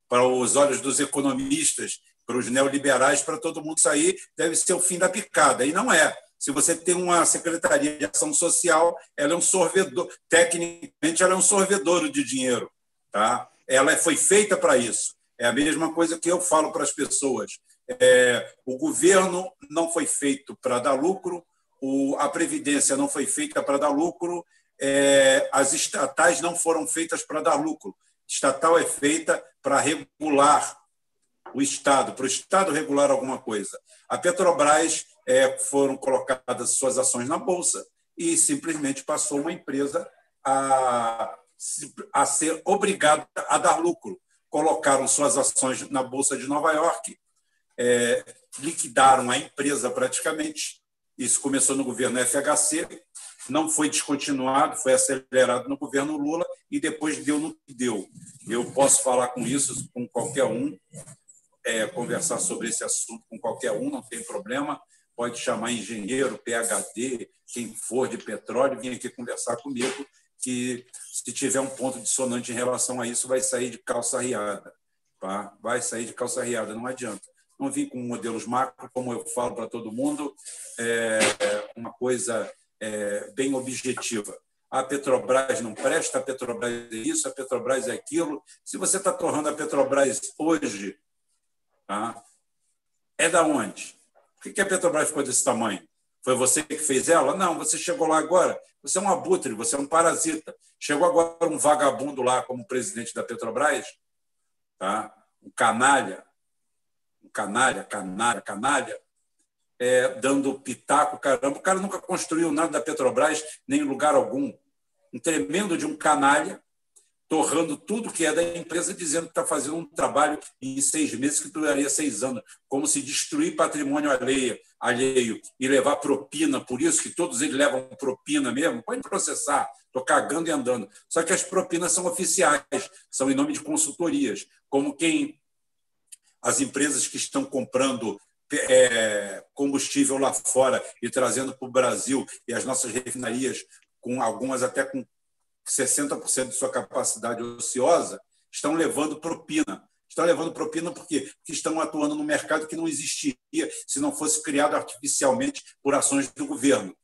para os olhos dos economistas para os neoliberais, para todo mundo sair, deve ser o fim da picada. E não é. Se você tem uma Secretaria de Ação Social, ela é um sorvedor, tecnicamente, ela é um sorvedor de dinheiro. Tá? Ela foi feita para isso. É a mesma coisa que eu falo para as pessoas. É, o governo não foi feito para dar lucro, o, a Previdência não foi feita para dar lucro, é, as estatais não foram feitas para dar lucro. Estatal é feita para regular o Estado, para o Estado regular alguma coisa. A Petrobras é, foram colocadas suas ações na Bolsa e simplesmente passou uma empresa a, a ser obrigada a dar lucro. Colocaram suas ações na Bolsa de Nova York, é, liquidaram a empresa praticamente. Isso começou no governo FHC, não foi descontinuado, foi acelerado no governo Lula e depois deu no que deu. Eu posso falar com isso com qualquer um, é, conversar sobre esse assunto com qualquer um, não tem problema. Pode chamar engenheiro, PhD, quem for de petróleo, vir aqui conversar comigo, que se tiver um ponto dissonante em relação a isso, vai sair de calça riada. Tá? Vai sair de calça riada, não adianta. Não vim com modelos macro, como eu falo para todo mundo, é uma coisa é, bem objetiva. A Petrobras não presta, a Petrobras é isso, a Petrobras é aquilo. Se você está torrando a Petrobras hoje Tá? É da onde? Por que a Petrobras ficou desse tamanho? Foi você que fez ela? Não, você chegou lá agora. Você é um abutre, você é um parasita. Chegou agora um vagabundo lá como presidente da Petrobras, tá? um canalha, um canalha, canalha, canalha, é, dando pitaco, caramba. O cara nunca construiu nada da Petrobras, nem em lugar algum. Um tremendo de um canalha, torrando tudo que é da empresa, dizendo que está fazendo um trabalho em seis meses que duraria seis anos, como se destruir patrimônio alheio, alheio e levar propina, por isso que todos eles levam propina mesmo, pode processar, estou cagando e andando. Só que as propinas são oficiais, são em nome de consultorias, como quem as empresas que estão comprando é, combustível lá fora e trazendo para o Brasil e as nossas refinarias, com algumas até com 60% de sua capacidade ociosa, estão levando propina. Estão levando propina por quê? Porque estão atuando no mercado que não existiria se não fosse criado artificialmente por ações do governo.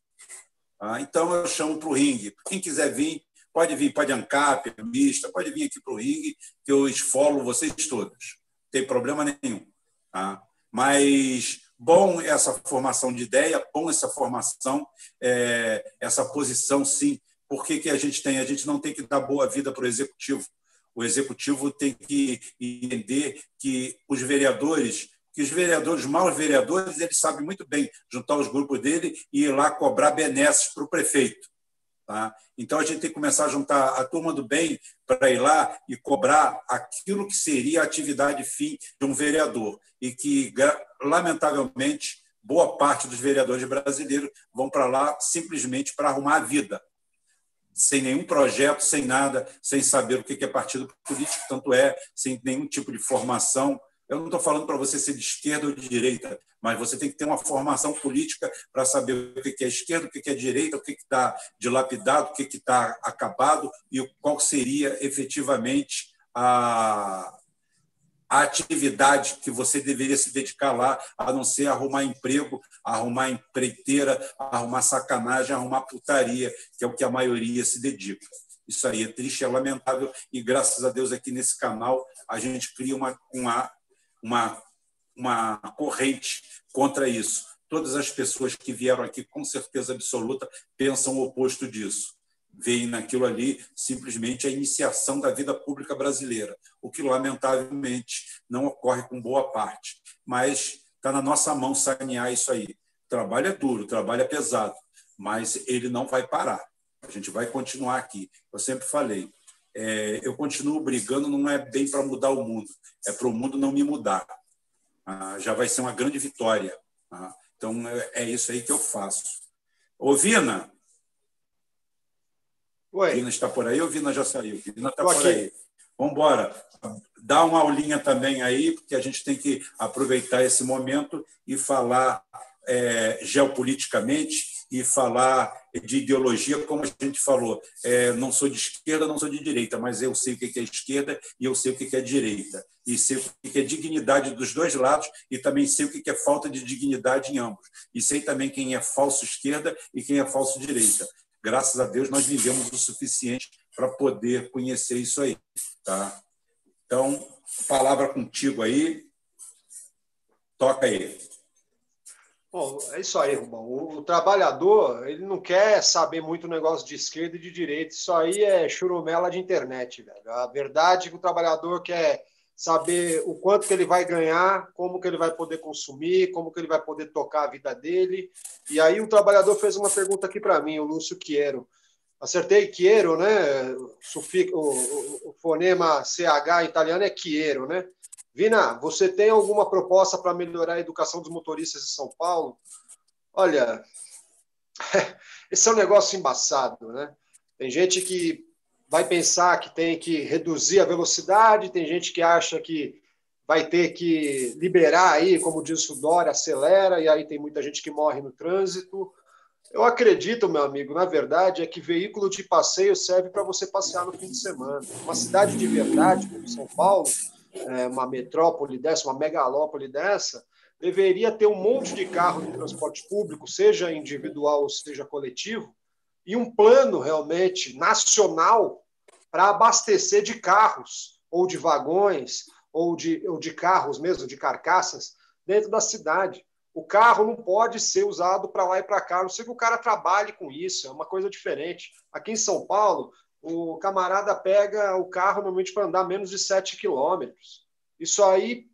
Ah, então, eu chamo para o ringue. Quem quiser vir, pode vir, pode ANCAP, mista, pode vir aqui para o ringue, que eu esfolo vocês todos. Não tem problema nenhum. Tá? Mas bom essa formação de ideia, bom essa formação, é, essa posição, sim, por que, que a gente tem? A gente não tem que dar boa vida para o executivo. O executivo tem que entender que os vereadores, que os vereadores, maus vereadores, eles sabem muito bem juntar os grupos dele e ir lá cobrar benesses para o prefeito. Tá? Então a gente tem que começar a juntar a turma do bem para ir lá e cobrar aquilo que seria a atividade fim de um vereador. E que, lamentavelmente, boa parte dos vereadores brasileiros vão para lá simplesmente para arrumar a vida sem nenhum projeto, sem nada, sem saber o que é partido político, tanto é, sem nenhum tipo de formação. Eu não estou falando para você ser de esquerda ou de direita, mas você tem que ter uma formação política para saber o que é esquerda, o que é direita, o que está dilapidado, o que está acabado e qual seria efetivamente a, a atividade que você deveria se dedicar lá, a não ser arrumar emprego, arrumar empreiteira, arrumar sacanagem, arrumar putaria, que é o que a maioria se dedica. Isso aí é triste, é lamentável, e graças a Deus aqui nesse canal a gente cria uma, uma, uma, uma corrente contra isso. Todas as pessoas que vieram aqui, com certeza absoluta, pensam o oposto disso veem naquilo ali simplesmente a iniciação da vida pública brasileira, o que, lamentavelmente, não ocorre com boa parte. Mas está na nossa mão sanear isso aí. Trabalho é duro, trabalho é pesado, mas ele não vai parar. A gente vai continuar aqui. Eu sempre falei, é, eu continuo brigando, não é bem para mudar o mundo, é para o mundo não me mudar. Ah, já vai ser uma grande vitória. Ah, então, é, é isso aí que eu faço. Ô, Vina, Oi. Vina está por aí ou Vina já saiu? Vina está por aqui. aí. Vamos embora. Dá uma aulinha também aí, porque a gente tem que aproveitar esse momento e falar é, geopoliticamente e falar de ideologia, como a gente falou. É, não sou de esquerda, não sou de direita, mas eu sei o que é esquerda e eu sei o que é direita. E sei o que é dignidade dos dois lados e também sei o que é falta de dignidade em ambos. E sei também quem é falso esquerda e quem é falso direita graças a Deus, nós vivemos o suficiente para poder conhecer isso aí. Tá? Então, palavra contigo aí. Toca aí. Bom, é isso aí, Rubão. O, trabalhador, ele não quer saber muito negócio de esquerda e de direita. Isso aí é churumela de internet, velho. A verdade é que o trabalhador quer saber o quanto que ele vai ganhar, como que ele vai poder consumir, como que ele vai poder tocar a vida dele. E aí o trabalhador fez uma pergunta aqui para mim, o Lúcio Quiero. Acertei Quiero, né? O, o, o fonema CH italiano é Quiero, né? Vina, você tem alguma proposta para melhorar a educação dos motoristas de São Paulo? Olha, esse é um negócio embaçado, né? Tem gente que vai pensar que tem que reduzir a velocidade, tem gente que acha que vai ter que liberar aí, como diz o Dória, acelera, e aí tem muita gente que morre no trânsito. Eu acredito, meu amigo, na verdade, é que veículo de passeio serve para você passear no fim de semana. Uma cidade de verdade, como São Paulo, é, uma metrópole dessa, uma megalópole dessa, deveria ter um monte de carro de transporte público, seja individual ou seja coletivo, e um plano realmente nacional para abastecer de carros ou de vagões ou de, ou de carros mesmo, de carcaças, dentro da cidade. O carro não pode ser usado para lá e para cá, não sei que o cara trabalhe com isso, é uma coisa diferente. Aqui em São Paulo, o camarada pega o carro normalmente para andar menos de 7 quilômetros. Isso aí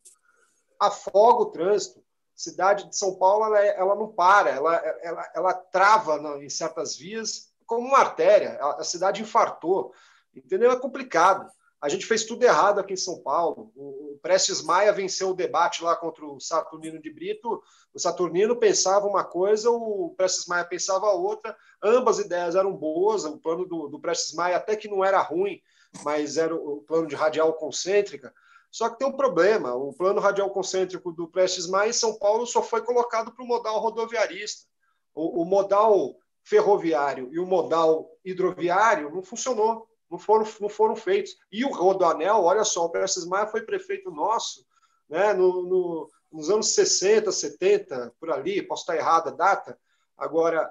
afoga o trânsito cidade de São Paulo ela, é, ela não para, ela, ela, ela trava em certas vias como uma artéria. A, cidade infartou. Entendeu? É complicado. A gente fez tudo errado aqui em São Paulo. O Prestes Maia venceu o debate lá contra o Saturnino de Brito. O Saturnino pensava uma coisa, o Prestes Maia pensava outra. Ambas ideias eram boas. O plano do, do Prestes Maia até que não era ruim, mas era o plano de radial concêntrica. Só que tem um problema: o plano radial concêntrico do Prestes Maia em São Paulo só foi colocado para o modal rodoviarista. O, o modal ferroviário e o modal hidroviário não funcionou não foram, não foram feitos. E o Rodoanel, olha só, o Prestes Maia foi prefeito nosso né, no, no, nos anos 60, 70, por ali, posso estar errada a data. Agora,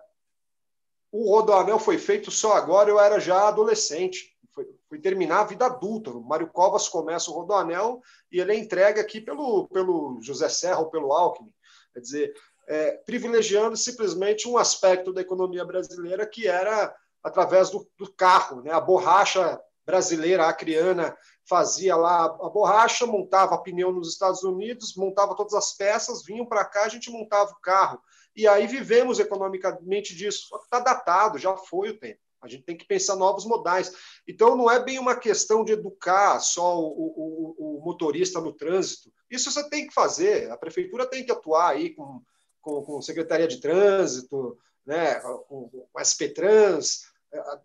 o Rodoanel foi feito só agora, eu era já adolescente. Foi, foi terminar a vida adulta. O Mário Covas começa o Rodoanel e ele é entregue aqui pelo, pelo José Serra ou pelo Alckmin. Quer dizer, é, privilegiando simplesmente um aspecto da economia brasileira que era através do, do carro. Né? A borracha brasileira, acriana, fazia lá a borracha, montava pneu nos Estados Unidos, montava todas as peças, vinham para cá, a gente montava o carro. E aí vivemos economicamente disso. Só que está datado, já foi o tempo. A gente tem que pensar novos modais. Então, não é bem uma questão de educar só o, o, o motorista no trânsito. Isso você tem que fazer. A prefeitura tem que atuar aí com, com, com Secretaria de Trânsito, né, com, com SP Trans,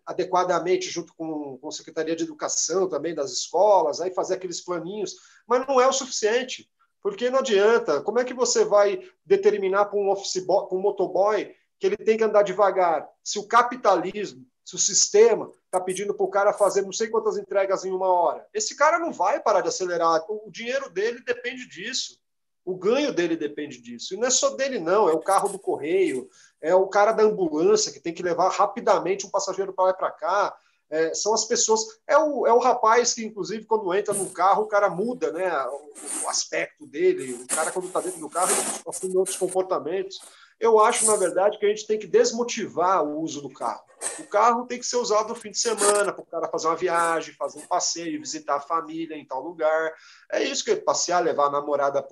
adequadamente junto com, com a Secretaria de Educação também das escolas, aí fazer aqueles planinhos, mas não é o suficiente, porque não adianta. Como é que você vai determinar para um office boy, um motoboy que ele tem que andar devagar? Se o capitalismo, se o sistema está pedindo para o cara fazer não sei quantas entregas em uma hora, esse cara não vai parar de acelerar. O dinheiro dele depende disso. O ganho dele depende disso. E não é só dele, não. É o carro do correio, é o cara da ambulância que tem que levar rapidamente um passageiro para lá e para cá. É, são as pessoas. É o, é o rapaz que, inclusive, quando entra no carro, o cara muda né, o, o aspecto dele. O cara, quando está dentro do carro, assume outros comportamentos. Eu acho, na verdade, que a gente tem que desmotivar o uso do carro. O carro tem que ser usado no fim de semana, para o cara fazer uma viagem, fazer um passeio, visitar a família em tal lugar. É isso que é passear, levar a namorada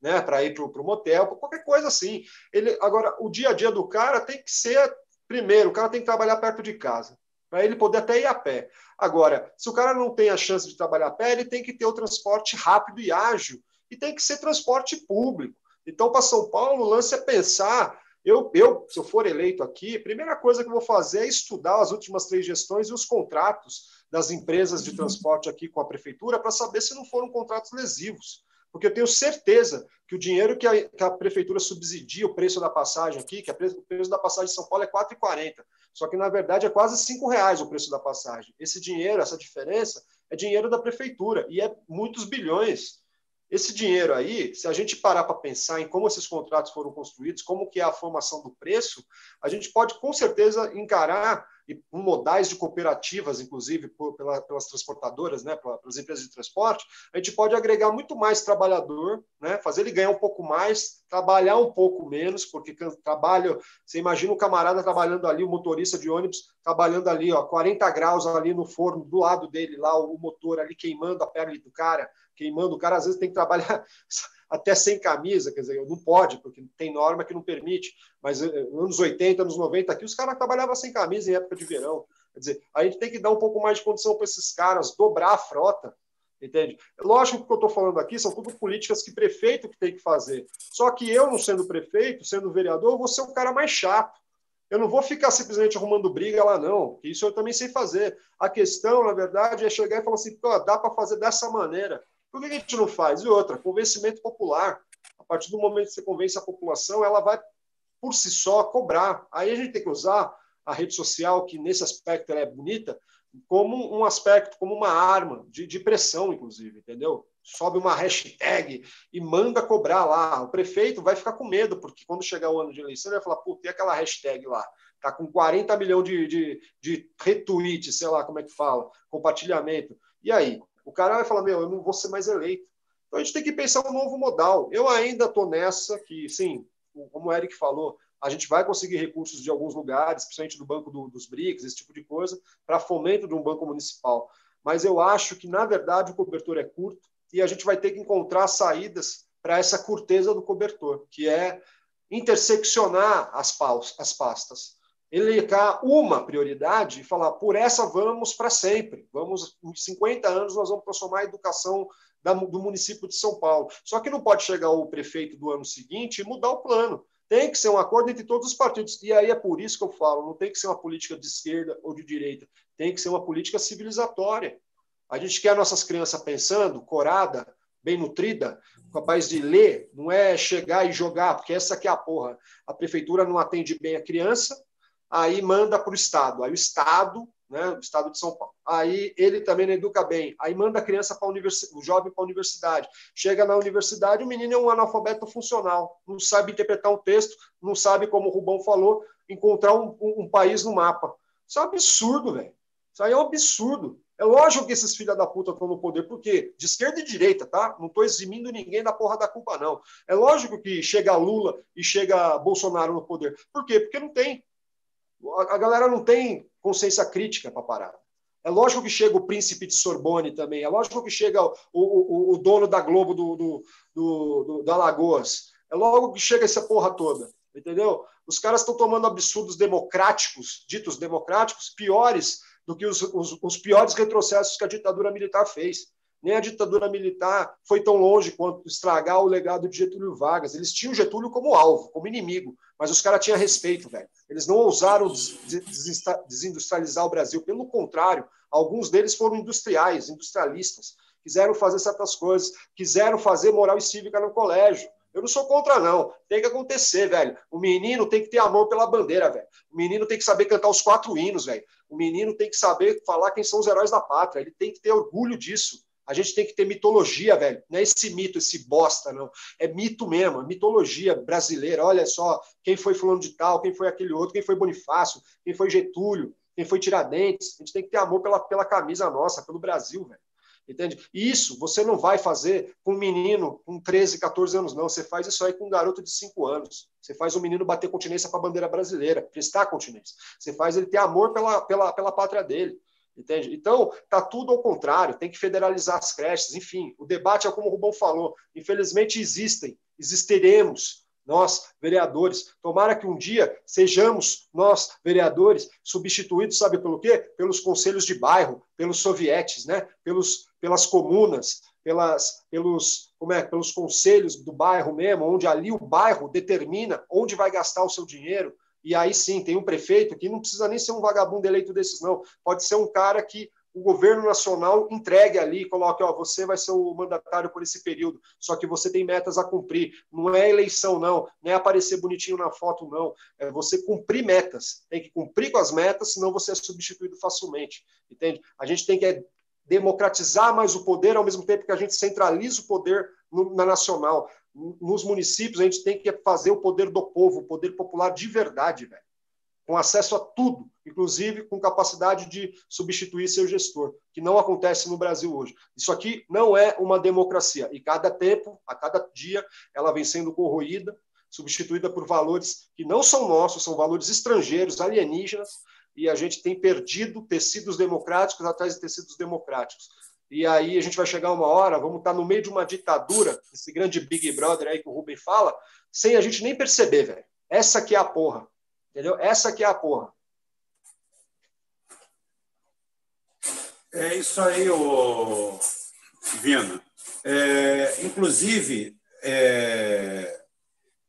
né, para ir para o motel, qualquer coisa assim. Ele, agora, o dia a dia do cara tem que ser, primeiro, o cara tem que trabalhar perto de casa, para ele poder até ir a pé. Agora, se o cara não tem a chance de trabalhar a pé, ele tem que ter o transporte rápido e ágil, e tem que ser transporte público. Então, para São Paulo, o lance é pensar. Eu, eu, se eu for eleito aqui, a primeira coisa que eu vou fazer é estudar as últimas três gestões e os contratos das empresas de transporte aqui com a prefeitura para saber se não foram contratos lesivos. Porque eu tenho certeza que o dinheiro que a, que a prefeitura subsidia o preço da passagem aqui, que a, o preço da passagem de São Paulo é R$ 4,40. Só que, na verdade, é quase R$ reais o preço da passagem. Esse dinheiro, essa diferença, é dinheiro da prefeitura e é muitos bilhões. Esse dinheiro aí, se a gente parar para pensar em como esses contratos foram construídos, como que é a formação do preço, a gente pode com certeza encarar um modais de cooperativas, inclusive por, pela, pelas transportadoras, né, pelas empresas de transporte, a gente pode agregar muito mais trabalhador, né, fazer ele ganhar um pouco mais, trabalhar um pouco menos, porque trabalho, você imagina o camarada trabalhando ali, o motorista de ônibus trabalhando ali, ó, 40 graus ali no forno, do lado dele lá, o motor ali queimando a pele do cara, queimando o cara, às vezes tem que trabalhar até sem camisa, quer dizer, não pode, porque tem norma que não permite, mas eh, anos 80, anos 90 aqui, os caras trabalhavam sem camisa em época de verão. Quer dizer, a gente tem que dar um pouco mais de condição para esses caras, dobrar a frota, entende? Lógico que o que eu estou falando aqui são tudo políticas que prefeito que tem que fazer. Só que eu, não sendo prefeito, sendo vereador, eu vou ser o cara mais chato. Eu não vou ficar simplesmente arrumando briga lá, não. Isso eu também sei fazer. A questão, na verdade, é chegar e falar assim: dá para fazer dessa maneira. Por que a gente não faz? E outra, convencimento popular. A partir do momento que você convence a população, ela vai, por si só, cobrar. Aí a gente tem que usar a rede social, que nesse aspecto ela é bonita, como um aspecto, como uma arma de, de pressão, inclusive, entendeu? Sobe uma hashtag e manda cobrar lá. O prefeito vai ficar com medo, porque quando chegar o ano de eleição, ele vai falar, pô, tem aquela hashtag lá, tá com 40 milhões de, de, de retweets, sei lá como é que fala, compartilhamento. E aí? O cara vai falar, meu, eu não vou ser mais eleito. Então a gente tem que pensar um novo modal. Eu ainda estou nessa que, sim, como o Eric falou, a gente vai conseguir recursos de alguns lugares, principalmente do Banco do, dos BRICS, esse tipo de coisa, para fomento de um banco municipal. Mas eu acho que, na verdade, o cobertor é curto e a gente vai ter que encontrar saídas para essa curteza do cobertor, que é interseccionar as, paus, as pastas. Elencar uma prioridade e falar, por essa vamos para sempre. Vamos, em 50 anos, nós vamos transformar a educação da, do município de São Paulo. Só que não pode chegar o prefeito do ano seguinte e mudar o plano. Tem que ser um acordo entre todos os partidos. E aí é por isso que eu falo: não tem que ser uma política de esquerda ou de direita, tem que ser uma política civilizatória. A gente quer nossas crianças pensando, corada, bem nutrida, capaz de ler, não é chegar e jogar, porque essa aqui é a porra. A prefeitura não atende bem a criança, aí manda para o Estado. Aí o Estado, né, o Estado de São Paulo, aí ele também não educa bem. Aí manda a criança para o jovem para a universidade. Chega na universidade, o menino é um analfabeto funcional, não sabe interpretar um texto, não sabe, como o Rubão falou, encontrar um, um, um país no mapa. Isso é um absurdo, velho. Isso aí é um absurdo. É lógico que esses filha da puta estão no poder, porque de esquerda e direita, tá? Não estou eximindo ninguém da porra da culpa, não. É lógico que chega Lula e chega Bolsonaro no poder. Por quê? Porque não tem. A galera não tem consciência crítica para parar. É lógico que chega o príncipe de Sorbonne também. É lógico que chega o, o, o dono da Globo do, do, do, do, da Lagoas. É logo que chega essa porra toda. Entendeu? Os caras estão tomando absurdos democráticos, ditos democráticos, piores do que os, os, os piores retrocessos que a ditadura militar fez. Nem a ditadura militar foi tão longe quanto estragar o legado de Getúlio Vargas. Eles tinham Getúlio como alvo, como inimigo, mas os caras tinham respeito, velho. Eles não ousaram desindustrializar o Brasil. Pelo contrário, alguns deles foram industriais, industrialistas. Quiseram fazer certas coisas, quiseram fazer moral e cívica no colégio. Eu não sou contra, não. Tem que acontecer, velho. O menino tem que ter amor pela bandeira, velho. O menino tem que saber cantar os quatro hinos, velho. O menino tem que saber falar quem são os heróis da pátria. Ele tem que ter orgulho disso. A gente tem que ter mitologia, velho. Não é esse mito, esse bosta, não. É mito mesmo, é mitologia brasileira. Olha só, quem foi fulano de tal, quem foi aquele outro, quem foi Bonifácio, quem foi Getúlio, quem foi Tiradentes. A gente tem que ter amor pela, pela camisa nossa, pelo Brasil, velho. Entende? Isso você não vai fazer com um menino com 13, 14 anos, não. Você faz isso aí com um garoto de 5 anos. Você faz o menino bater continência para a bandeira brasileira, prestar continência. Você faz ele ter amor pela, pela, pela pátria dele. Entende? Então, tá tudo ao contrário, tem que federalizar as creches, enfim, o debate é como o Rubão falou, infelizmente existem, existiremos nós, vereadores. Tomara que um dia sejamos nós, vereadores, substituídos, sabe pelo quê? Pelos conselhos de bairro, pelos sovietes, né? pelos, pelas comunas, pelas, pelos, como é, pelos conselhos do bairro mesmo, onde ali o bairro determina onde vai gastar o seu dinheiro. E aí sim, tem um prefeito que não precisa nem ser um vagabundo eleito desses, não. Pode ser um cara que o governo nacional entregue ali, coloque, ó, você vai ser o mandatário por esse período, só que você tem metas a cumprir. Não é eleição, não, não é aparecer bonitinho na foto, não. É você cumprir metas. Tem que cumprir com as metas, senão você é substituído facilmente. Entende? A gente tem que é, democratizar mais o poder, ao mesmo tempo que a gente centraliza o poder no, na nacional. Nos municípios, a gente tem que fazer o poder do povo, o poder popular de verdade, velho com acesso a tudo, inclusive com capacidade de substituir seu gestor, que não acontece no Brasil hoje. Isso aqui não é uma democracia, e cada tempo, a cada dia, ela vem sendo corroída, substituída por valores que não são nossos, são valores estrangeiros, alienígenas, e a gente tem perdido tecidos democráticos atrás de tecidos democráticos. E aí a gente vai chegar uma hora, vamos estar no meio de uma ditadura, esse grande Big Brother aí que o Rubem fala, sem a gente nem perceber, velho. Essa que é a porra. Entendeu? Essa que é a porra. É isso aí, ô Vina. É, inclusive, é,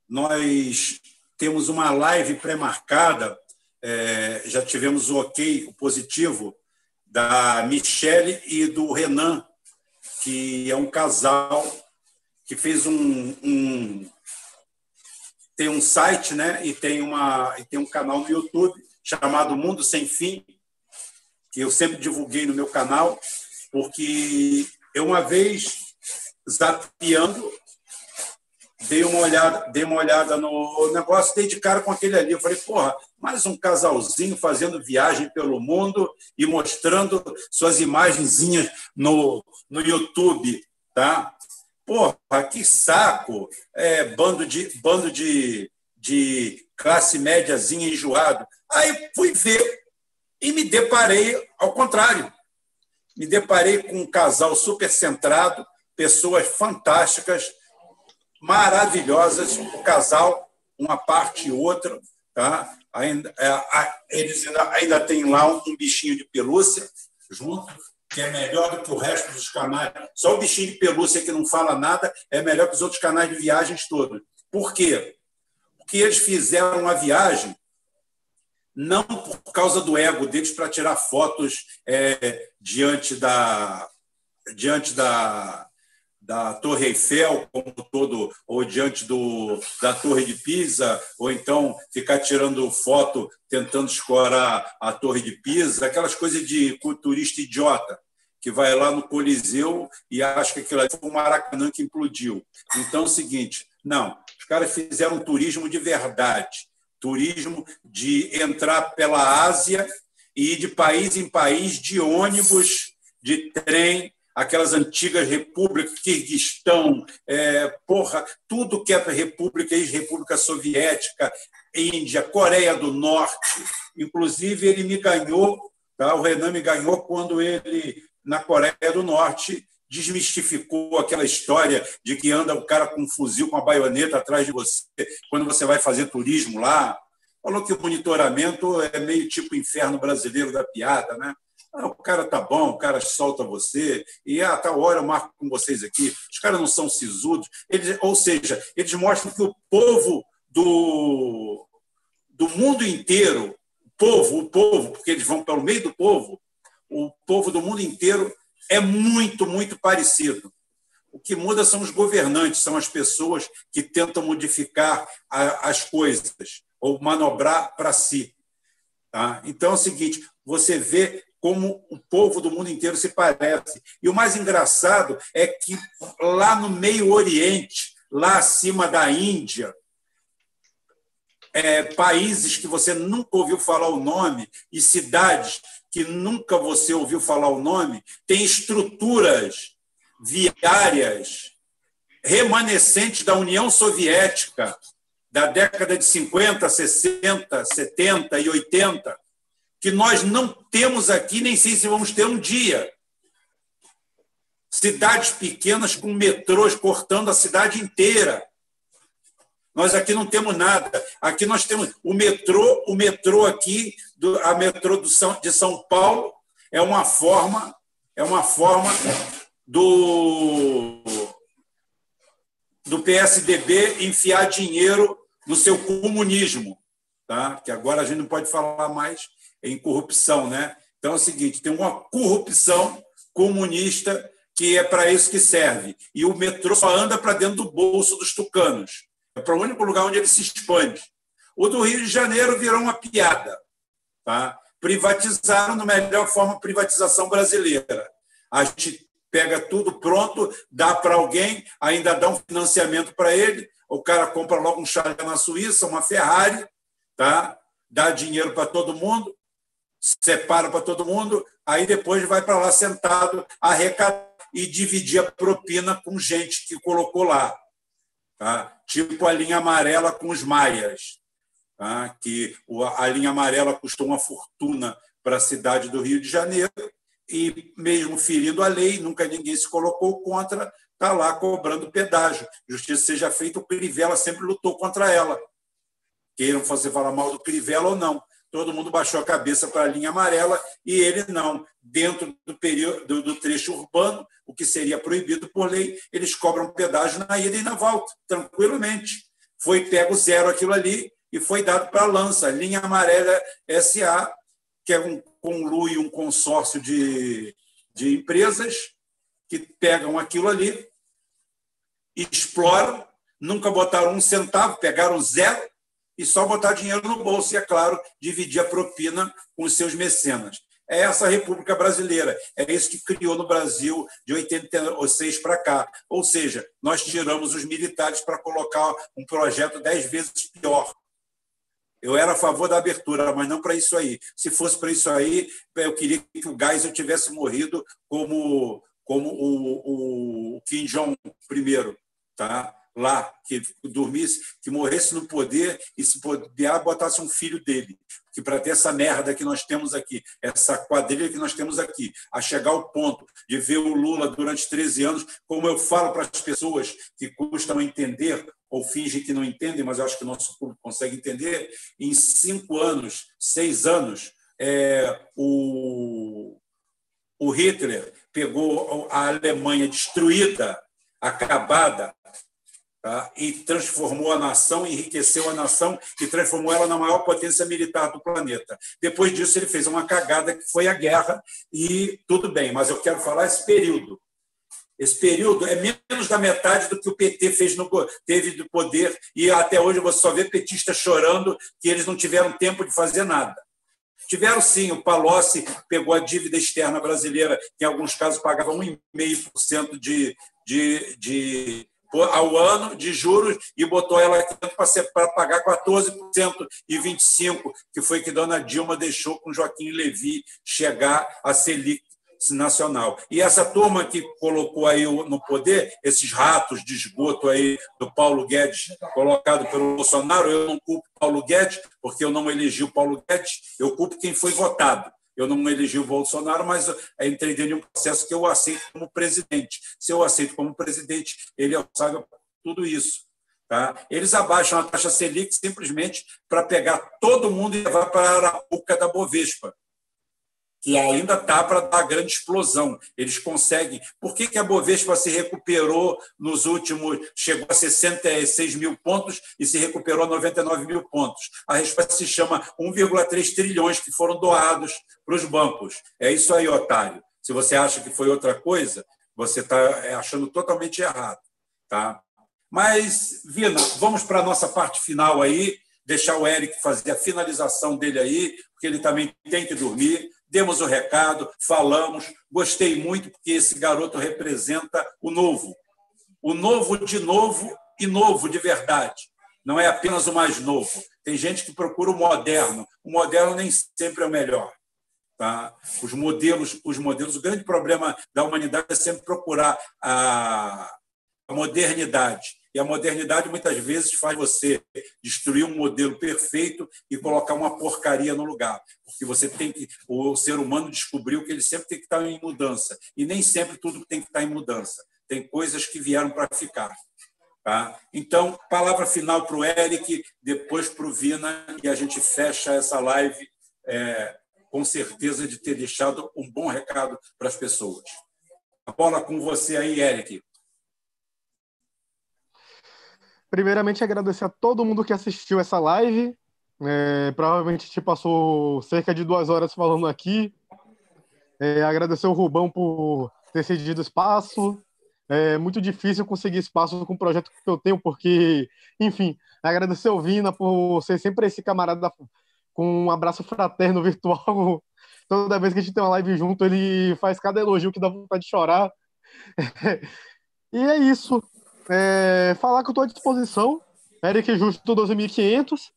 nós temos uma live pré-marcada, é, já tivemos o ok, o positivo, da Michele e do Renan, que é um casal que fez um, um tem um site, né? E tem uma e tem um canal no YouTube chamado Mundo Sem Fim, que eu sempre divulguei no meu canal, porque eu uma vez zapeando dei uma olhada, dei uma olhada no negócio, dei de cara com aquele ali. Eu falei, porra, mais um casalzinho fazendo viagem pelo mundo e mostrando suas imagenzinhas no, no YouTube, tá? Porra, que saco! É, bando de, bando de, de classe médiazinha enjoado. Aí fui ver e me deparei ao contrário. Me deparei com um casal super centrado, pessoas fantásticas, maravilhosas, o casal, uma parte e outra, tá? ainda, é, eles ainda, ainda têm lá um, um bichinho de pelúcia junto, que é melhor do que o resto dos canais. Só o bichinho de pelúcia que não fala nada é melhor que os outros canais de viagens todos. Por quê? Porque eles fizeram a viagem não por causa do ego deles para tirar fotos é, diante da diante da, da Torre Eiffel como todo ou diante do, da Torre de Pisa ou então ficar tirando foto tentando escorar a Torre de Pisa aquelas coisas de turista idiota que vai lá no Coliseu e acha que aquilo foi um Maracanã que implodiu. Então é o seguinte não os caras fizeram um turismo de verdade turismo de entrar pela Ásia e ir de país em país de ônibus, de trem, aquelas antigas repúblicas, Kirguistão, é, porra, tudo que é república, ex-república soviética, Índia, Coreia do Norte. Inclusive, ele me ganhou, tá? o Renan me ganhou quando ele, na Coreia do Norte, desmistificou aquela história de que anda o cara com um fuzil, com a baioneta atrás de você quando você vai fazer turismo lá. Falou que o monitoramento é meio tipo inferno brasileiro da piada, né? Ah, o cara tá bom, o cara solta você, e a ah, tal hora eu marco com vocês aqui. Os caras não são sisudos, eles, ou seja, eles mostram que o povo do, do mundo inteiro, o povo, o povo, porque eles vão pelo meio do povo, o povo do mundo inteiro é muito, muito parecido. O que muda são os governantes, são as pessoas que tentam modificar a, as coisas ou manobrar para si. Tá? Então é o seguinte: você vê como o povo do mundo inteiro se parece. E o mais engraçado é que lá no Meio Oriente, lá acima da Índia, é, países que você nunca ouviu falar o nome e cidades que nunca você ouviu falar o nome, tem estruturas viárias remanescentes da União Soviética da década de 50, 60, 70 e 80, que nós não temos aqui, nem sei se vamos ter um dia. Cidades pequenas com metrôs cortando a cidade inteira. Nós aqui não temos nada. Aqui nós temos o metrô, o metrô aqui, a metrô de São Paulo é uma forma, é uma forma do do PSDB enfiar dinheiro no seu comunismo, tá? Que agora a gente não pode falar mais em corrupção, né? Então é o seguinte, tem uma corrupção comunista que é para isso que serve. E o metrô só anda para dentro do bolso dos tucanos. É para o único lugar onde ele se expande. O do Rio de Janeiro virou uma piada. Tá? Privatizaram da melhor forma privatização brasileira. A gente pega tudo pronto, dá para alguém, ainda dá um financiamento para ele, o cara compra logo um chalé na Suíça, uma Ferrari, tá? dá dinheiro para todo mundo, separa para todo mundo, aí depois vai para lá sentado, arrecadar e dividir a propina com gente que colocou lá tá? tipo a linha amarela com os maias, tá? que a linha amarela custou uma fortuna para a cidade do Rio de Janeiro e, mesmo ferindo a lei, nunca ninguém se colocou contra, está lá cobrando pedágio. Justiça seja feita, o Crivella sempre lutou contra ela. Queiram fazer falar mal do Crivella ou não todo mundo baixou a cabeça para a linha amarela e ele não. Dentro do, período, do trecho urbano, o que seria proibido por lei, eles cobram pedágio na ida e na volta, tranquilamente. Foi pego zero aquilo ali e foi dado para a Lança, linha amarela SA, que é um conlui um consórcio de, de empresas que pegam aquilo ali, exploram, nunca botaram um centavo, pegaram zero e só botar dinheiro no bolso e, é claro, dividir a propina com os seus mecenas. É essa a República Brasileira. É isso que criou no Brasil de 86 para cá. Ou seja, nós tiramos os militares para colocar um projeto dez vezes pior. Eu era a favor da abertura, mas não para isso aí. Se fosse para isso aí, eu queria que o Geisel tivesse morrido como, como o, o Kim Jong I. Tá? Lá, que dormisse, que morresse no poder e se puder botasse um filho dele. Que para ter essa merda que nós temos aqui, essa quadrilha que nós temos aqui, a chegar ao ponto de ver o Lula durante 13 anos, como eu falo para as pessoas que custam entender ou fingem que não entendem, mas eu acho que o nosso público consegue entender, em cinco anos, seis anos, é, o, o Hitler pegou a Alemanha destruída, acabada, tá? e transformou a nação, enriqueceu a nação e transformou ela na maior potência militar do planeta. Depois disso, ele fez uma cagada que foi a guerra, e tudo bem, mas eu quero falar esse período. Esse período é menos da metade do que o PT fez no, teve de poder, e até hoje você só vê petistas chorando que eles não tiveram tempo de fazer nada. Tiveram sim, o Palocci pegou a dívida externa brasileira, que em alguns casos pagava 1,5% de, de, de, ao ano de juros e botou ela aqui para pagar 14% e 25%, que foi que Dona Dilma deixou com Joaquim Levy chegar a Selic nacional. E essa turma que colocou aí no poder, esses ratos de esgoto aí do Paulo Guedes, colocado pelo Bolsonaro, eu não culpo Paulo Guedes, porque eu não elegi o Paulo Guedes, eu culpo quem foi votado. Eu não elegi o Bolsonaro, mas entrei dentro de um processo que eu aceito como presidente. Se eu aceito como presidente, ele sabe tudo isso. Tá? Eles abaixam a taxa Selic simplesmente para pegar todo mundo e levar para a Arapuca da Bovespa que ainda está para dar grande explosão. Eles conseguem. Por que, que a Bovespa se recuperou nos últimos. chegou a 66 mil pontos e se recuperou a 99 mil pontos? A resposta se chama 1,3 trilhões que foram doados para os bancos. É isso aí, otário. Se você acha que foi outra coisa, você está é, achando totalmente errado. Tá? Mas, Vina, vamos para a nossa parte final aí, deixar o Eric fazer a finalização dele aí, porque ele também tem que dormir demos o recado, falamos. Gostei muito, porque esse garoto representa o novo. O novo de novo e novo de verdade. Não é apenas o mais novo. Tem gente que procura o moderno. O moderno nem sempre é o melhor. Tá? Os modelos, os modelos, o grande problema da humanidade é sempre procurar a, modernidade. E a modernidade muitas vezes faz você destruir um modelo perfeito e colocar uma porcaria no lugar. Porque você tem que. O ser humano descobriu que ele sempre tem que estar em mudança. E nem sempre tudo tem que estar em mudança. Tem coisas que vieram para ficar. Tá? Então, palavra final para o Eric, depois para o Vina, e a gente fecha essa live é, com certeza de ter deixado um bom recado para as pessoas. A bola com você aí, Eric. Primeiramente, agradecer a todo mundo que assistiu essa live. É, provavelmente te passou cerca de duas horas falando aqui. É, agradecer o Rubão por ter cedido espaço. É muito difícil conseguir espaço com o projeto que eu tenho, porque, enfim, agradecer o Vina por ser sempre esse camarada com um abraço fraterno virtual. Toda vez que a gente tem uma live junto, ele faz cada elogio que dá vontade de chorar. e é isso. É, falar que eu estou à disposição. Eric Justo 12.500.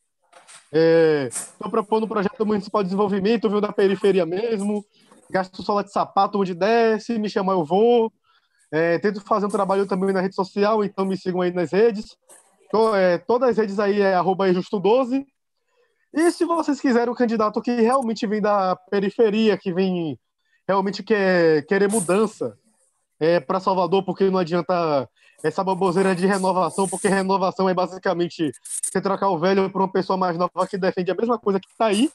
Estou é, propondo um projeto municipal de desenvolvimento, viu, da periferia mesmo. Gasto sola de sapato onde desce, me chamar eu vou. É, tento fazer um trabalho também na rede social, então me sigam aí nas redes. Então, é, todas as redes aí é arroba justo12. E se vocês quiserem um candidato que realmente vem da periferia, que vem realmente quer querer mudança é, para Salvador, porque não adianta essa baboseira de renovação, porque renovação é basicamente você trocar o velho por uma pessoa mais nova que defende a mesma coisa que está aí.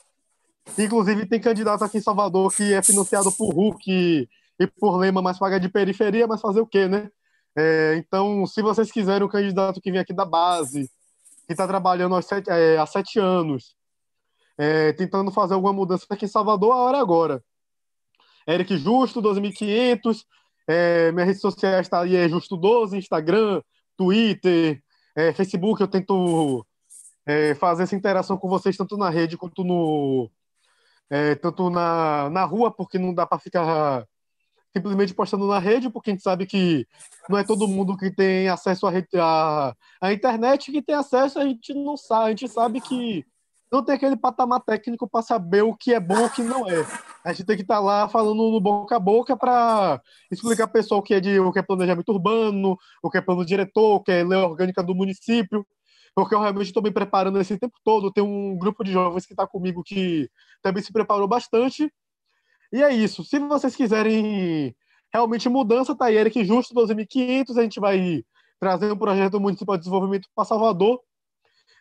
Inclusive, tem candidato aqui em Salvador que é financiado por Hulk e, e por Lema, mas paga de periferia, mas fazer o quê, né? É, então, se vocês quiserem um candidato que vem aqui da base, que está trabalhando há sete, é, há sete anos, é, tentando fazer alguma mudança aqui em Salvador, a hora é agora. Eric Justo, 2.500, é, minhas redes sociais está aí, é Justo12, Instagram, Twitter, é, Facebook. Eu tento é, fazer essa interação com vocês tanto na rede quanto no é, tanto na, na rua, porque não dá para ficar simplesmente postando na rede, porque a gente sabe que não é todo mundo que tem acesso à, à, à internet que tem acesso, a gente não sabe, a gente sabe que não tem aquele patamar técnico para saber o que é bom e o que não é. A gente tem que estar tá lá falando no boca a boca para explicar para pessoal o que é de o que é planejamento urbano, o que é plano diretor, o que é lei orgânica do município, porque eu realmente estou me preparando esse tempo todo. Tem um grupo de jovens que está comigo que também se preparou bastante. E é isso. Se vocês quiserem realmente mudança, tá aí Eric Justo 12.500, a gente vai trazer um projeto municipal de desenvolvimento para Salvador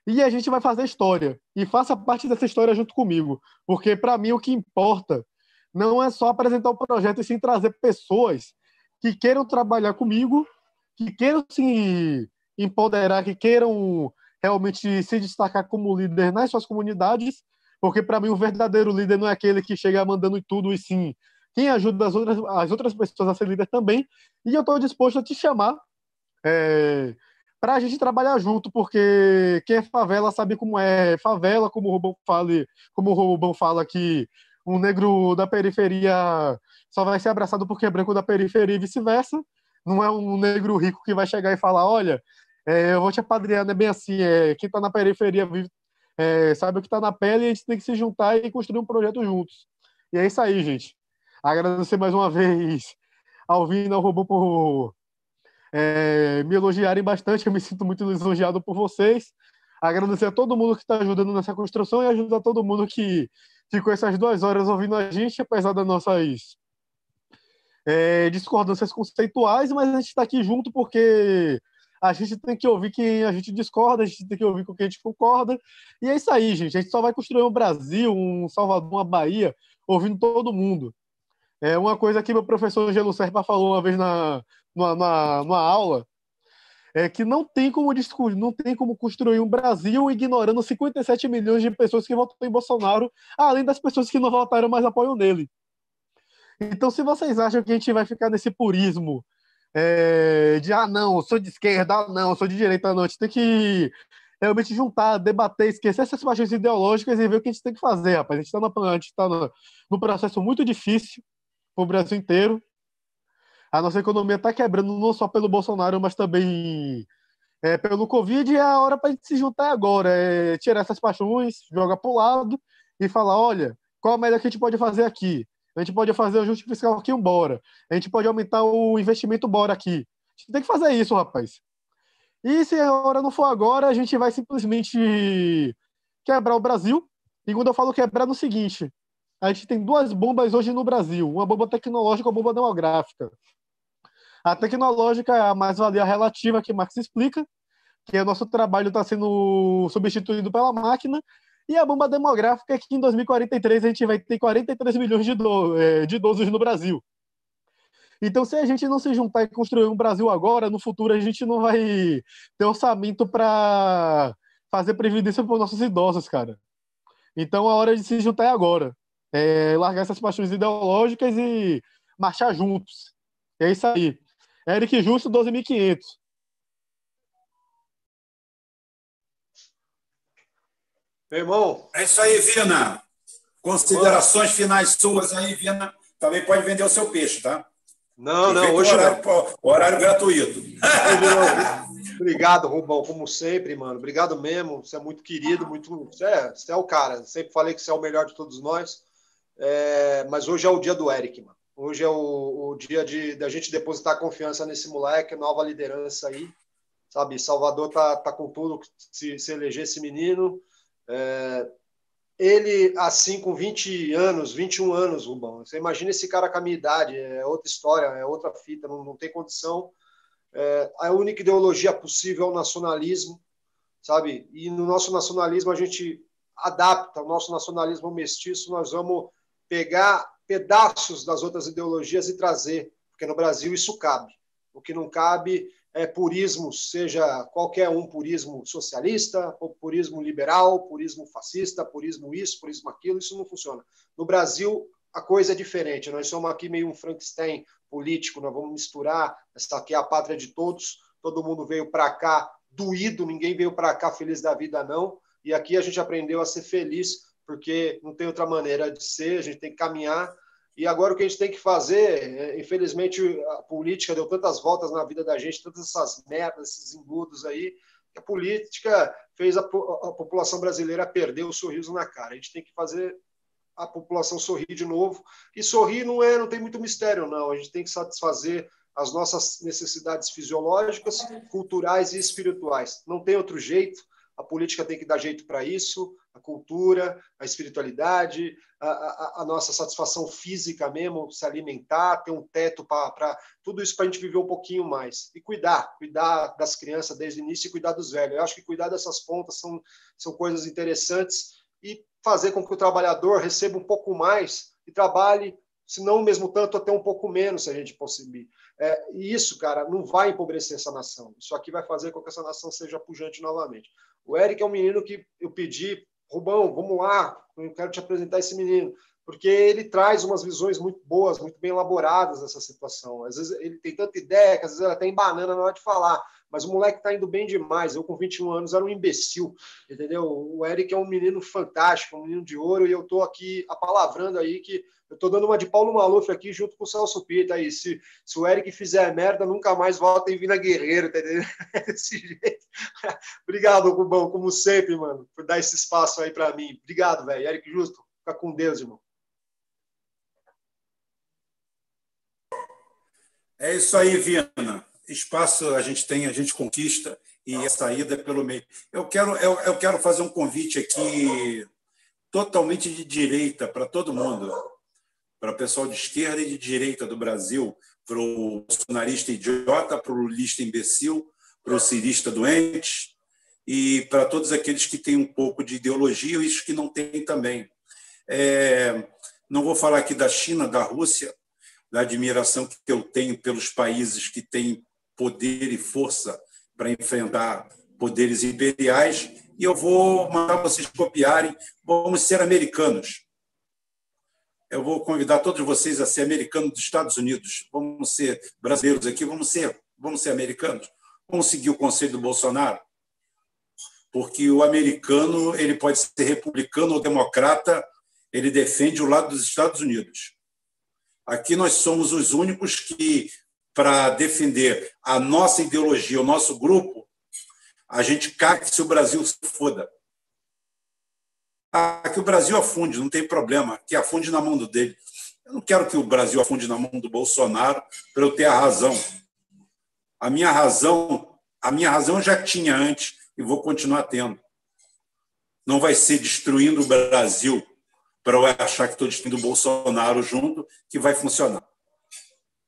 e a gente vai fazer história. E faça parte dessa história junto comigo, porque para mim o que importa não é só apresentar o projeto, e sim trazer pessoas que queiram trabalhar comigo, que queiram se empoderar, que queiram realmente se destacar como líder nas suas comunidades, porque para mim o verdadeiro líder não é aquele que chega mandando tudo, e sim quem ajuda as outras, as outras pessoas a ser líder também. E eu estou disposto a te chamar é, para a gente trabalhar junto, porque quem é favela sabe como é favela, como o Rubão fala, como o Rubão fala que um negro da periferia só vai ser abraçado porque é branco da periferia e vice-versa. Não é um negro rico que vai chegar e falar, olha, é, eu vou te apadrear, não é bem assim. É, quem está na periferia vive, é, sabe o que está na pele e a gente tem que se juntar e construir um projeto juntos. E é isso aí, gente. Agradecer mais uma vez ao Vina ao Robô por é, me elogiarem bastante. Eu me sinto muito lisonjeado por vocês. Agradecer a todo mundo que está ajudando nessa construção e ajudar todo mundo que ficou essas duas horas ouvindo a gente, apesar das nossas é, discordâncias conceituais, mas a gente está aqui junto porque a gente tem que ouvir quem a gente discorda, a gente tem que ouvir com quem a gente concorda. E é isso aí, gente. A gente só vai construir um Brasil, um Salvador, uma Bahia, ouvindo todo mundo. É uma coisa que meu professor Gelo Serpa falou uma vez na, numa, numa aula, é que não tem como discutir, não tem como construir um Brasil ignorando 57 milhões de pessoas que votam em Bolsonaro, além das pessoas que não votaram, mas apoiam nele. Então, se vocês acham que a gente vai ficar nesse purismo é, de ah, não, sou de esquerda, ah, não, sou de direita, não. A gente tem que realmente juntar, debater, esquecer essas paixões ideológicas e ver o que a gente tem que fazer, rapaz. A gente está tá num processo muito difícil para o Brasil inteiro. A nossa economia está quebrando não só pelo Bolsonaro, mas também é, pelo Covid. E é a hora para a gente se juntar agora, é tirar essas paixões, jogar para o lado e falar: olha, qual a melhor que a gente pode fazer aqui? A gente pode fazer o ajuste fiscal aqui, embora. A gente pode aumentar o investimento, bora aqui. A gente tem que fazer isso, rapaz. E se a hora não for agora, a gente vai simplesmente quebrar o Brasil. E quando eu falo quebrar, é no seguinte: a gente tem duas bombas hoje no Brasil: uma bomba tecnológica e uma bomba demográfica. A tecnológica é a mais-valia relativa que Marx explica, que o nosso trabalho está sendo substituído pela máquina, e a bomba demográfica é que em 2043 a gente vai ter 43 milhões de, do, é, de idosos no Brasil. Então, se a gente não se juntar e construir um Brasil agora, no futuro a gente não vai ter orçamento para fazer previdência para os nossos idosos, cara. Então, a hora de se juntar é agora. É largar essas paixões ideológicas e marchar juntos. É isso aí. Eric Justo, 12.500. Meu irmão. É isso aí, Vina. Considerações finais suas aí, Vina. Também pode vender o seu peixe, tá? Não, não, hoje horário, horário gratuito. Obrigado, Rubão, como sempre, mano. Obrigado mesmo. Você é muito querido, muito. Você é, você é o cara. Sempre falei que você é o melhor de todos nós. É... Mas hoje é o dia do Eric, mano. Hoje é o, o dia de da gente depositar confiança nesse moleque, nova liderança aí. Sabe, Salvador tá, tá com tudo se, se eleger esse menino. É, ele, assim, com 20 anos, 21 anos, Rubão, você imagina esse cara com a minha idade, é outra história, é outra fita, não, não tem condição. É, a única ideologia possível é o nacionalismo, sabe? E no nosso nacionalismo a gente adapta o nosso nacionalismo mestiço, nós vamos pegar pedaços das outras ideologias e trazer, porque no Brasil isso cabe. O que não cabe é, purismo, seja qualquer um purismo socialista, purismo liberal, purismo fascista, purismo isso, purismo aquilo, isso não funciona. No Brasil, a coisa é diferente. Nós somos aqui meio um Frankenstein político, nós vamos misturar, essa aqui é a pátria de todos, todo mundo veio para cá doído, ninguém veio para cá feliz da vida, não. E aqui a gente aprendeu a ser feliz, porque não tem outra maneira de ser, a gente tem que caminhar e agora o que a gente tem que fazer, é, infelizmente a política deu tantas voltas na vida da gente, todas essas merdas, esses embudos aí, A política fez a, a população brasileira perder o sorriso na cara. A gente tem que fazer a população sorrir de novo. E sorrir não é, não tem muito mistério, não. A gente tem que satisfazer as nossas necessidades fisiológicas, culturais e espirituais. Não tem outro jeito. A política tem que dar jeito para isso, a cultura, a espiritualidade, a, a, a, nossa satisfação física mesmo, se alimentar, ter um teto para tudo isso para a gente viver um pouquinho mais. E cuidar, cuidar das crianças desde o início e cuidar dos velhos. Eu acho que cuidar dessas pontas são, são coisas interessantes e fazer com que o trabalhador receba um pouco mais e trabalhe, se não mesmo tanto, até um pouco menos, se a gente conseguir. É, e isso, cara, não vai empobrecer essa nação. Isso aqui vai fazer com que essa nação seja pujante novamente. O Eric é um menino que eu pedi, Rubão, vamos lá, eu quero te apresentar esse menino, porque ele traz umas visões muito boas, muito bem elaboradas dessa situação. Às vezes ele tem tanta ideia que às vezes ela tem banana na hora de falar, mas o moleque está indo bem demais. Eu, com 21 anos, era um imbecil, entendeu? O Eric é um menino fantástico, um menino de ouro, e eu estou aqui apalavrando aí que eu estou dando uma de Paulo Maluf aqui junto com o Celso Pita aí. Se, se o Eric fizer merda, nunca mais volta em Vina Guerreiro, tá entendendo? Desse jeito. Obrigado, Rubão, como sempre, mano, por dar esse espaço aí para mim. Obrigado, velho. Eric Justo, fica com Deus, irmão. É isso aí, Viana. Espaço a gente tem, a gente conquista e a saída é pelo meio. Eu quero, eu, eu quero fazer um convite aqui totalmente de direita para todo mundo para o pessoal de esquerda e de direita do Brasil, para o bolsonarista idiota, para o lulista imbecil, para o cirista doente e para todos aqueles que têm um pouco de ideologia e os que não têm também. É, não vou falar aqui da China, da Rússia, da admiração que eu tenho pelos países que têm poder e força para enfrentar poderes imperiais, e eu vou mandar vocês copiarem. Vamos ser americanos eu vou convidar todos vocês a ser americanos dos Estados Unidos. Vamos ser brasileiros aqui, vamos ser, vamos ser americanos. Vamos seguir o conselho do Bolsonaro, porque o americano ele pode ser republicano ou democrata, ele defende o lado dos Estados Unidos. Aqui nós somos os únicos que, para defender a nossa ideologia, o nosso grupo, a gente caga se o Brasil se foda. Ah, que o Brasil afunde, não tem problema, que afunde na mão do dele. Eu não quero que o Brasil afunde na mão do Bolsonaro para eu ter a razão. A minha razão, a minha razão já tinha antes e vou continuar tendo. Não vai ser destruindo o Brasil para eu achar que estou destruindo o Bolsonaro junto que vai funcionar.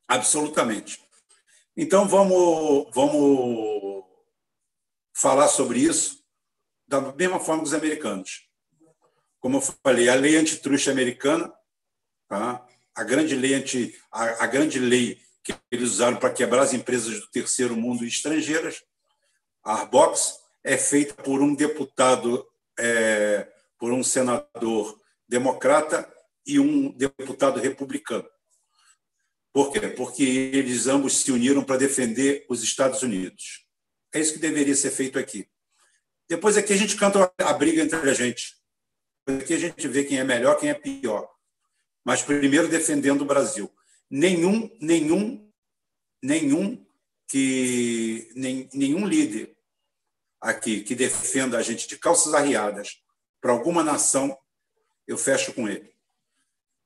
Absolutamente. Então vamos, vamos falar sobre isso da mesma forma que os americanos como eu falei, a lei antitruste americana, tá? a grande lei anti, a, a grande lei que eles usaram para quebrar as empresas do terceiro mundo e estrangeiras, a Arbox, é feita por um deputado, é, por um senador democrata e um deputado republicano. Por quê? Porque eles ambos se uniram para defender os Estados Unidos. É isso que deveria ser feito aqui. Depois aqui a gente canta a briga entre a gente. Aqui a gente vê quem é melhor, quem é pior. Mas primeiro defendendo o Brasil. Nenhum, nenhum, nenhum que nem, nenhum líder aqui que defenda a gente de calças arriadas para alguma nação, eu fecho com ele.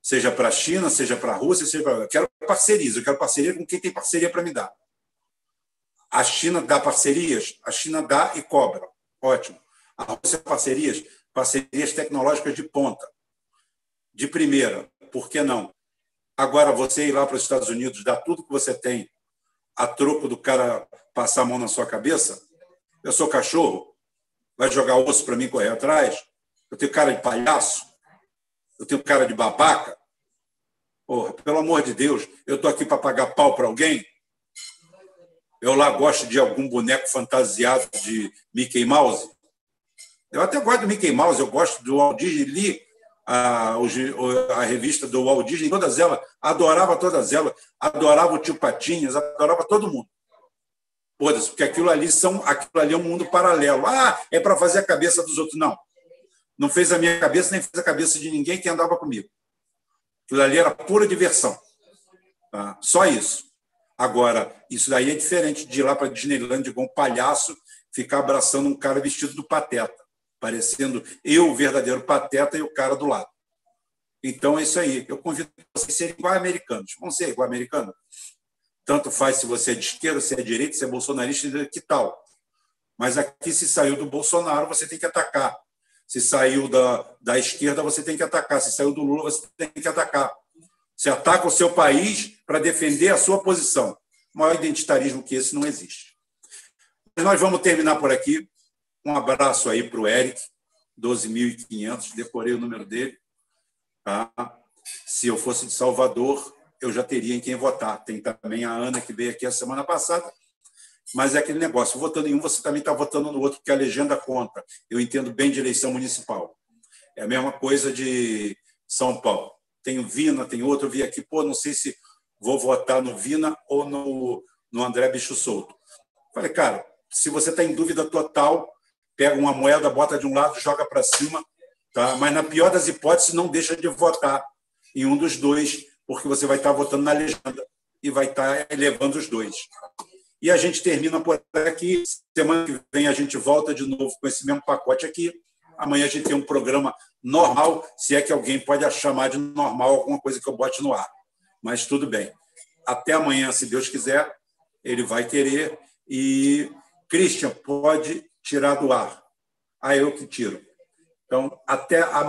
Seja para a China, seja para a Rússia, seja para. Eu quero parcerias, eu quero parceria com quem tem parceria para me dar. A China dá parcerias, a China dá e cobra. Ótimo. A Rússia parcerias, parcerias tecnológicas de ponta, de primeira, por que não? Agora, você ir lá para os Estados Unidos, dar tudo que você tem a troco do cara passar a mão na sua cabeça? Eu sou cachorro, vai jogar osso para mim correr atrás? Eu tenho cara de palhaço? Eu tenho cara de babaca? Porra, pelo amor de Deus, eu estou aqui para pagar pau para alguém? Eu lá gosto de algum boneco fantasiado de Mickey Mouse? Eu até gosto do Mickey Mouse, eu gosto do Walt Disney, li a, a revista do Walt Disney, todas elas, adorava todas elas, adorava o tio Patinhas, adorava todo mundo. Foda-se, porque aquilo ali, são, aquilo ali é um mundo paralelo. Ah, é para fazer a cabeça dos outros. Não. Não fez a minha cabeça, nem fez a cabeça de ninguém que andava comigo. Aquilo ali era pura diversão. Tá? Só isso. Agora, isso daí é diferente de ir lá para Disneyland com um palhaço ficar abraçando um cara vestido do pateta, parecendo eu, o verdadeiro pateta, e o cara do lado. Então é isso aí. Eu convido vocês a serem igual americanos. Vão ser igual americanos. Tanto faz se você é de esquerda, se é de direita, se é bolsonarista, que tal. Mas aqui, se saiu do Bolsonaro, você tem que atacar. Se saiu da, da esquerda, você tem que atacar. Se saiu do Lula, você tem que atacar. Você ataca o seu país para defender a sua posição. maior identitarismo que esse não existe. Mas nós vamos terminar por aqui. Um abraço aí para o Eric, 12.500, decorei o número dele. Tá? Se eu fosse de Salvador, eu já teria em quem votar. Tem também a Ana, que veio aqui a semana passada, mas é aquele negócio: votando em um, você também está votando no outro, porque a legenda conta. Eu entendo bem de eleição municipal. É a mesma coisa de São Paulo. Tem o Vina, tem outro, eu vi aqui, pô, não sei se vou votar no Vina ou no, no André Bicho Solto. Falei, cara, se você está em dúvida total, pega uma moeda, bota de um lado, joga para cima, tá? mas na pior das hipóteses, não deixa de votar em um dos dois, porque você vai estar tá votando na legenda e vai estar tá elevando os dois. E a gente termina por aqui. Semana que vem a gente volta de novo com esse mesmo pacote aqui. Amanhã a gente tem um programa normal, se é que alguém pode chamar de normal alguma coisa que eu bote no ar. Mas tudo bem. Até amanhã, se Deus quiser, ele vai querer. E, Christian, pode tirar do ar. Ah, eu que tiro. Então, até amanhã.